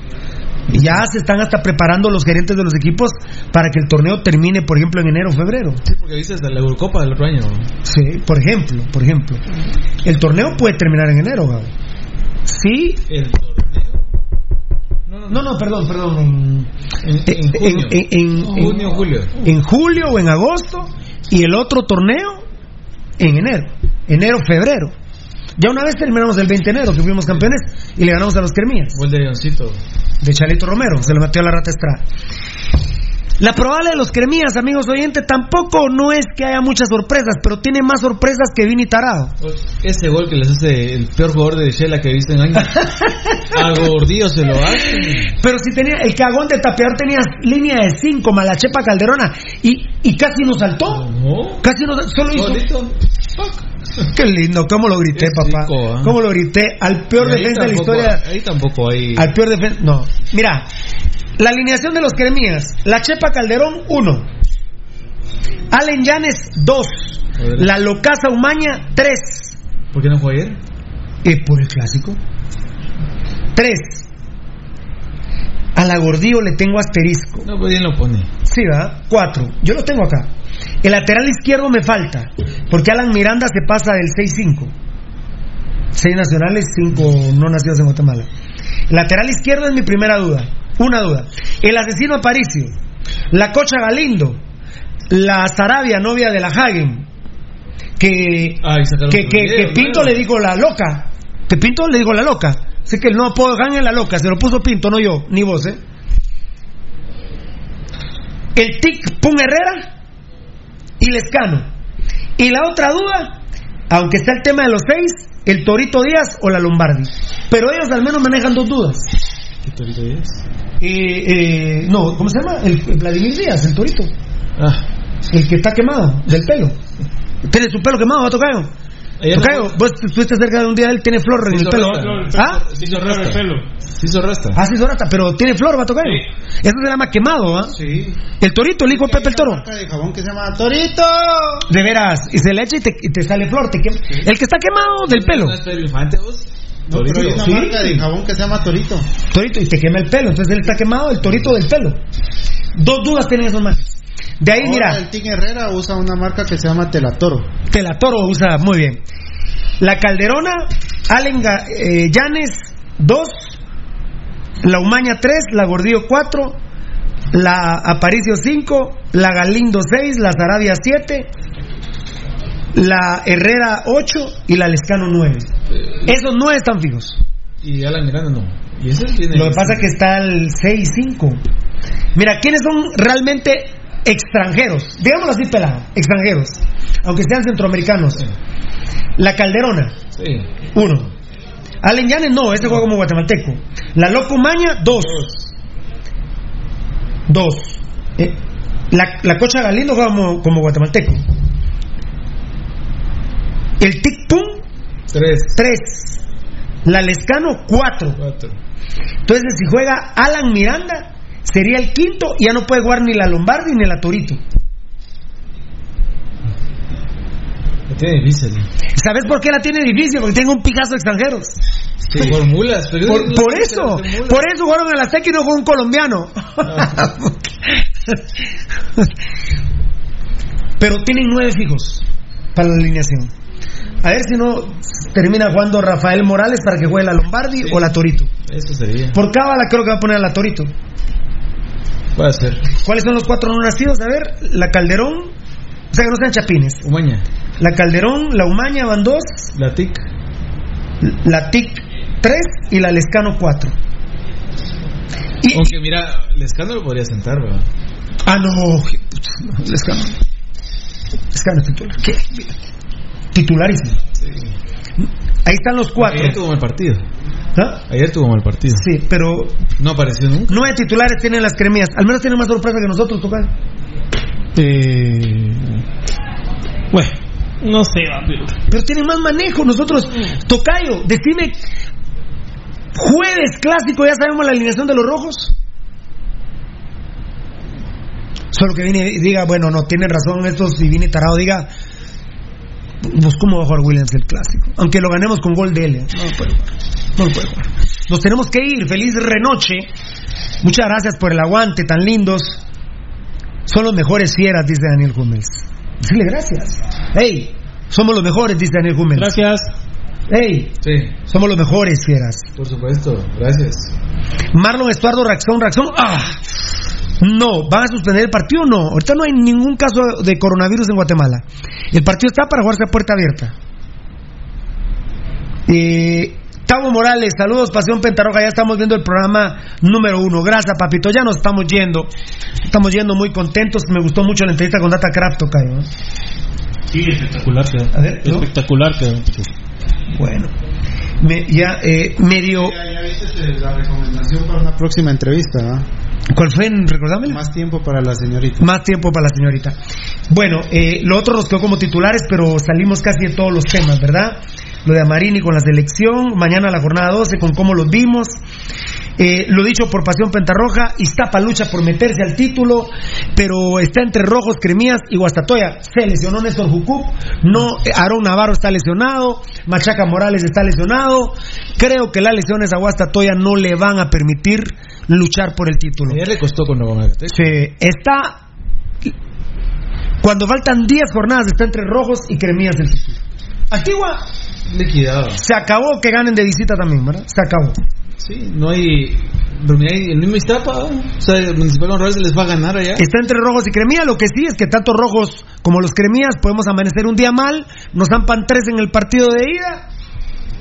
Y ya se están hasta preparando los gerentes de los equipos para que el torneo termine, por ejemplo, en enero o febrero. Sí, porque dices la Eurocopa del otro año. Sí, por ejemplo, por ejemplo. El torneo puede terminar en enero, Gabo. Sí. El torneo. No, no, perdón, perdón. En, junio. En, junio, julio. En julio o en agosto. Y el otro torneo en enero. Enero, febrero. Ya una vez terminamos el 20 de enero, que fuimos campeones, y le ganamos a los Cremías. El de Leoncito. De Chalito Romero, se le metió a la rata Estrada. La probable de los cremías, amigos oyentes, tampoco no es que haya muchas sorpresas, pero tiene más sorpresas que Vini Tarado. Ese gol que les hace el peor jugador de Shela que he visto en años. a Gordillo se lo hace. Pero si tenía, el cagón de tapeador tenía línea de 5, Malachepa Calderona, y, y casi nos saltó. Casi nos solo hizo. Qué lindo, cómo lo grité, papá. ¿ah? Cómo lo grité al peor defensa de la historia. Ahí tampoco hay. Al peor defensa. No, mira, la alineación de los Cremías: La Chepa Calderón, 1. Allen Llanes, 2. La Locasa Umaña, 3. ¿Por qué no fue ayer? Eh, por el clásico. 3. A la Gordillo le tengo asterisco. No, pues bien lo pone. Sí, ¿verdad? 4. Yo lo tengo acá. El lateral izquierdo me falta, porque Alan Miranda se pasa del 6-5. 6 nacionales, 5 no nacidos en Guatemala. El lateral izquierdo es mi primera duda. Una duda. El asesino Aparicio, la cocha Galindo, la Sarabia, novia de la Hagen, que, que, Pinto le dijo la loca. Que Pinto le dijo la loca. Así que no puedo en la loca, se lo puso Pinto, no yo, ni vos, ¿eh? El Tic Pun Herrera y Lescano. Y la otra duda, aunque está el tema de los seis, el Torito Díaz o la Lombardi. Pero ellos al menos manejan dos dudas. ¿Qué Torito Díaz? Eh, eh, no, ¿cómo se llama? El, Vladimir Díaz, el Torito. Ah. El que está quemado, del pelo. Tiene su pelo quemado, va a tocar. Tocayo, vos estuviste cerca de un día, él tiene flor en el pelo. ¿Ah? Sí, hizo rasta. Sí, hizo rasta. Ah, sí, hizo rasta, pero tiene flor, va a tocar. Eso se llama quemado, ¿ah? Sí. El torito, el hijo Pepe el toro. de jabón que se llama Torito. De veras, y se le echa y te, y te sale flor. Te quema. El que está quemado del pelo. No, pero hay una marca de jabón que se llama Torito. Torito, y te quema el pelo. Entonces él está quemado, el torito del pelo. Dos dudas tienen esos más. De ahí, mira. El Ting Herrera usa una marca que se llama Telatoro. Telatoro usa, muy bien. La Calderona, Allen eh, Llanes, 2. La Umaña, 3. La Gordillo, 4. La Aparicio, 5. La Galindo, 6. La Sarabia, 7. La Herrera, 8. Y la Lescano, 9. Esos 9 están fijos. Y Alan Miranda no. ¿Y Lo que pasa es que está el 6 5. Mira, ¿quiénes son realmente extranjeros? Digámoslo así, pelado. Extranjeros. Aunque sean centroamericanos. La Calderona. Sí. Uno. Allen Yanes, no, este juega como guatemalteco. La Loco Maña, dos. Dos. Eh, la, la, Cocha Galindo juega como, como guatemalteco. El Tic Pum, tres. Tres. La Lescano, cuatro. cuatro. Entonces, si juega Alan Miranda sería el quinto y ya no puede jugar ni la Lombardi ni la Torito. La tiene difícil. ¿Sabes por qué la tiene difícil? Porque tiene un picazo de extranjeros. Sí, por mulas. Pero Por, por eso, por eso jugaron en la Azteca y no fue un colombiano. Pero tienen nueve fijos para la alineación. A ver si no termina jugando Rafael Morales para que juegue la Lombardi o la Torito. Eso sería. Por cábala creo que va a poner a la Torito. Puede ser. ¿Cuáles son los cuatro no nacidos? A ver, la Calderón, o sea que no sean chapines. Umaña. La Calderón, la Umaña van dos, La TIC. la TIC tres y la Lescano cuatro. Aunque mira, el escándalo podría sentar, ¿verdad? Ah, no, puta, no, Lescano. Lescano es titular. ¿Qué? Titularísimo. Ahí están los cuatro. Ayer tuvo mal partido. ¿Ah? Ayer tuvo mal partido. Sí, pero No apareció nunca. nueve titulares tienen las cremías. Al menos tienen más sorpresa que nosotros, tocar. Eh... Bueno, no sé, pero... Pero tienen más manejo. Nosotros, Tocayo, decime, jueves clásico, ya sabemos la alineación de los rojos. Solo que viene y diga, bueno, no, tiene razón estos, y viene tarado, diga, pues cómo va a jugar Williams el clásico. Aunque lo ganemos con gol de él. ¿eh? No lo puede jugar. No lo puede jugar. Nos tenemos que ir. Feliz renoche. Muchas gracias por el aguante tan lindos. Son los mejores fieras, dice Daniel Hummels. Dile gracias. Hey, somos los mejores, dice Daniel Hummels. Gracias. Hey, Sí, somos los mejores fieras. por supuesto. Gracias. Marlon Estuardo, reacción, reacción. ¡Ah! No, ¿van a suspender el partido o no? Ahorita no hay ningún caso de coronavirus en Guatemala. El partido está para jugarse a puerta abierta. Eh, Tavo Morales, saludos, Pasión Pentarroja. Ya estamos viendo el programa número uno. Gracias, papito. Ya nos estamos yendo. Estamos yendo muy contentos. Me gustó mucho la entrevista con Data Craft, Tocayo, ¿no? Sí, espectacular quedó. A ver, ¿no? Espectacular quedó. Bueno, me- ya eh, medio. Ya, ya viste la recomendación para una próxima entrevista, ¿va? ¿Cuál fue? Recordame. Más tiempo para la señorita. Más tiempo para la señorita. Bueno, eh, lo otro nos quedó como titulares, pero salimos casi de todos los temas, ¿verdad? Lo de Amarini con la selección, mañana la jornada 12 con cómo los vimos. Eh, lo dicho por Pasión Pentarroja, Iztapa lucha por meterse al título, pero está entre Rojos, Cremías y Guastatoya. Se lesionó Néstor Jucup, no, eh, Aarón Navarro está lesionado, Machaca Morales está lesionado. Creo que las lesiones a Guastatoya no le van a permitir luchar por el título. Ayer le costó con Nuevo Magateco. Sí, está. Cuando faltan 10 jornadas, está entre rojos y cremías del título. Antigua, Liquidado. se acabó que ganen de visita también, ¿verdad? Se acabó. Sí, no hay. El mismo Iztapa, ¿no? o sea, el Municipal Honrales se les va a ganar allá. Está entre rojos y cremías. Lo que sí es que tanto rojos como los cremías podemos amanecer un día mal. Nos zampan tres en el partido de ida.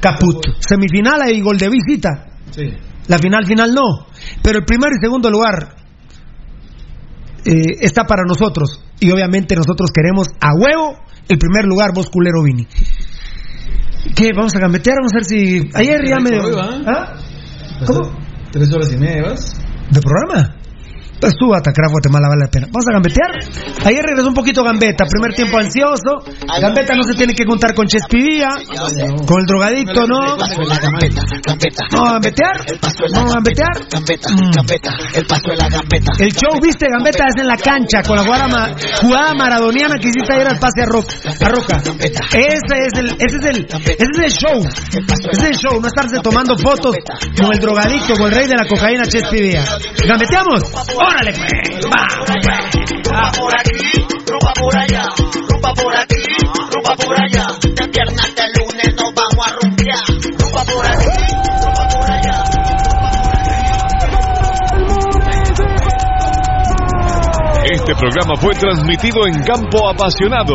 Caput. Semifinal hay gol de visita. Sí. La final, final no. Pero el primer y segundo lugar eh, está para nosotros. Y obviamente nosotros queremos a huevo el primer lugar, vos culero Vini. ¿Qué? ¿Vamos a gambetear? Vamos a ver si. Ayer ya me. Va. ¿Ah? ¿Cómo? Tres horas y media, ¿vas? ¿De programa? Pues tú, Atacra Guatemala, vale la pena. ¿Vamos a gambetear? Ayer regresó un poquito Gambeta. Primer tiempo ansioso. Gambeta no se tiene que juntar con Chespidía. Con el drogadicto, ¿no? ¿Vamos a gambetear? ¿Vamos a gambetear? Mm. El paso de la gambeta. El show, viste, Gambetta es en la cancha con la jugada maradoniana que hiciste ayer al pase a, Roca. a Roca. Ese es el, ese es el, ese es el show. Ese es el show, no estarse tomando fotos con el drogadicto, con el rey de la cocaína, Chespidía. ¿Gambeteamos? ¡Órale, pues! ¡Vamos, pues! Rumba por aquí, rumba por allá, rumba por aquí, rumba por allá. De viernes hasta el lunes nos vamos a rumbear. Rumba por aquí, rumba por allá. Este programa fue transmitido en Campo Apasionado.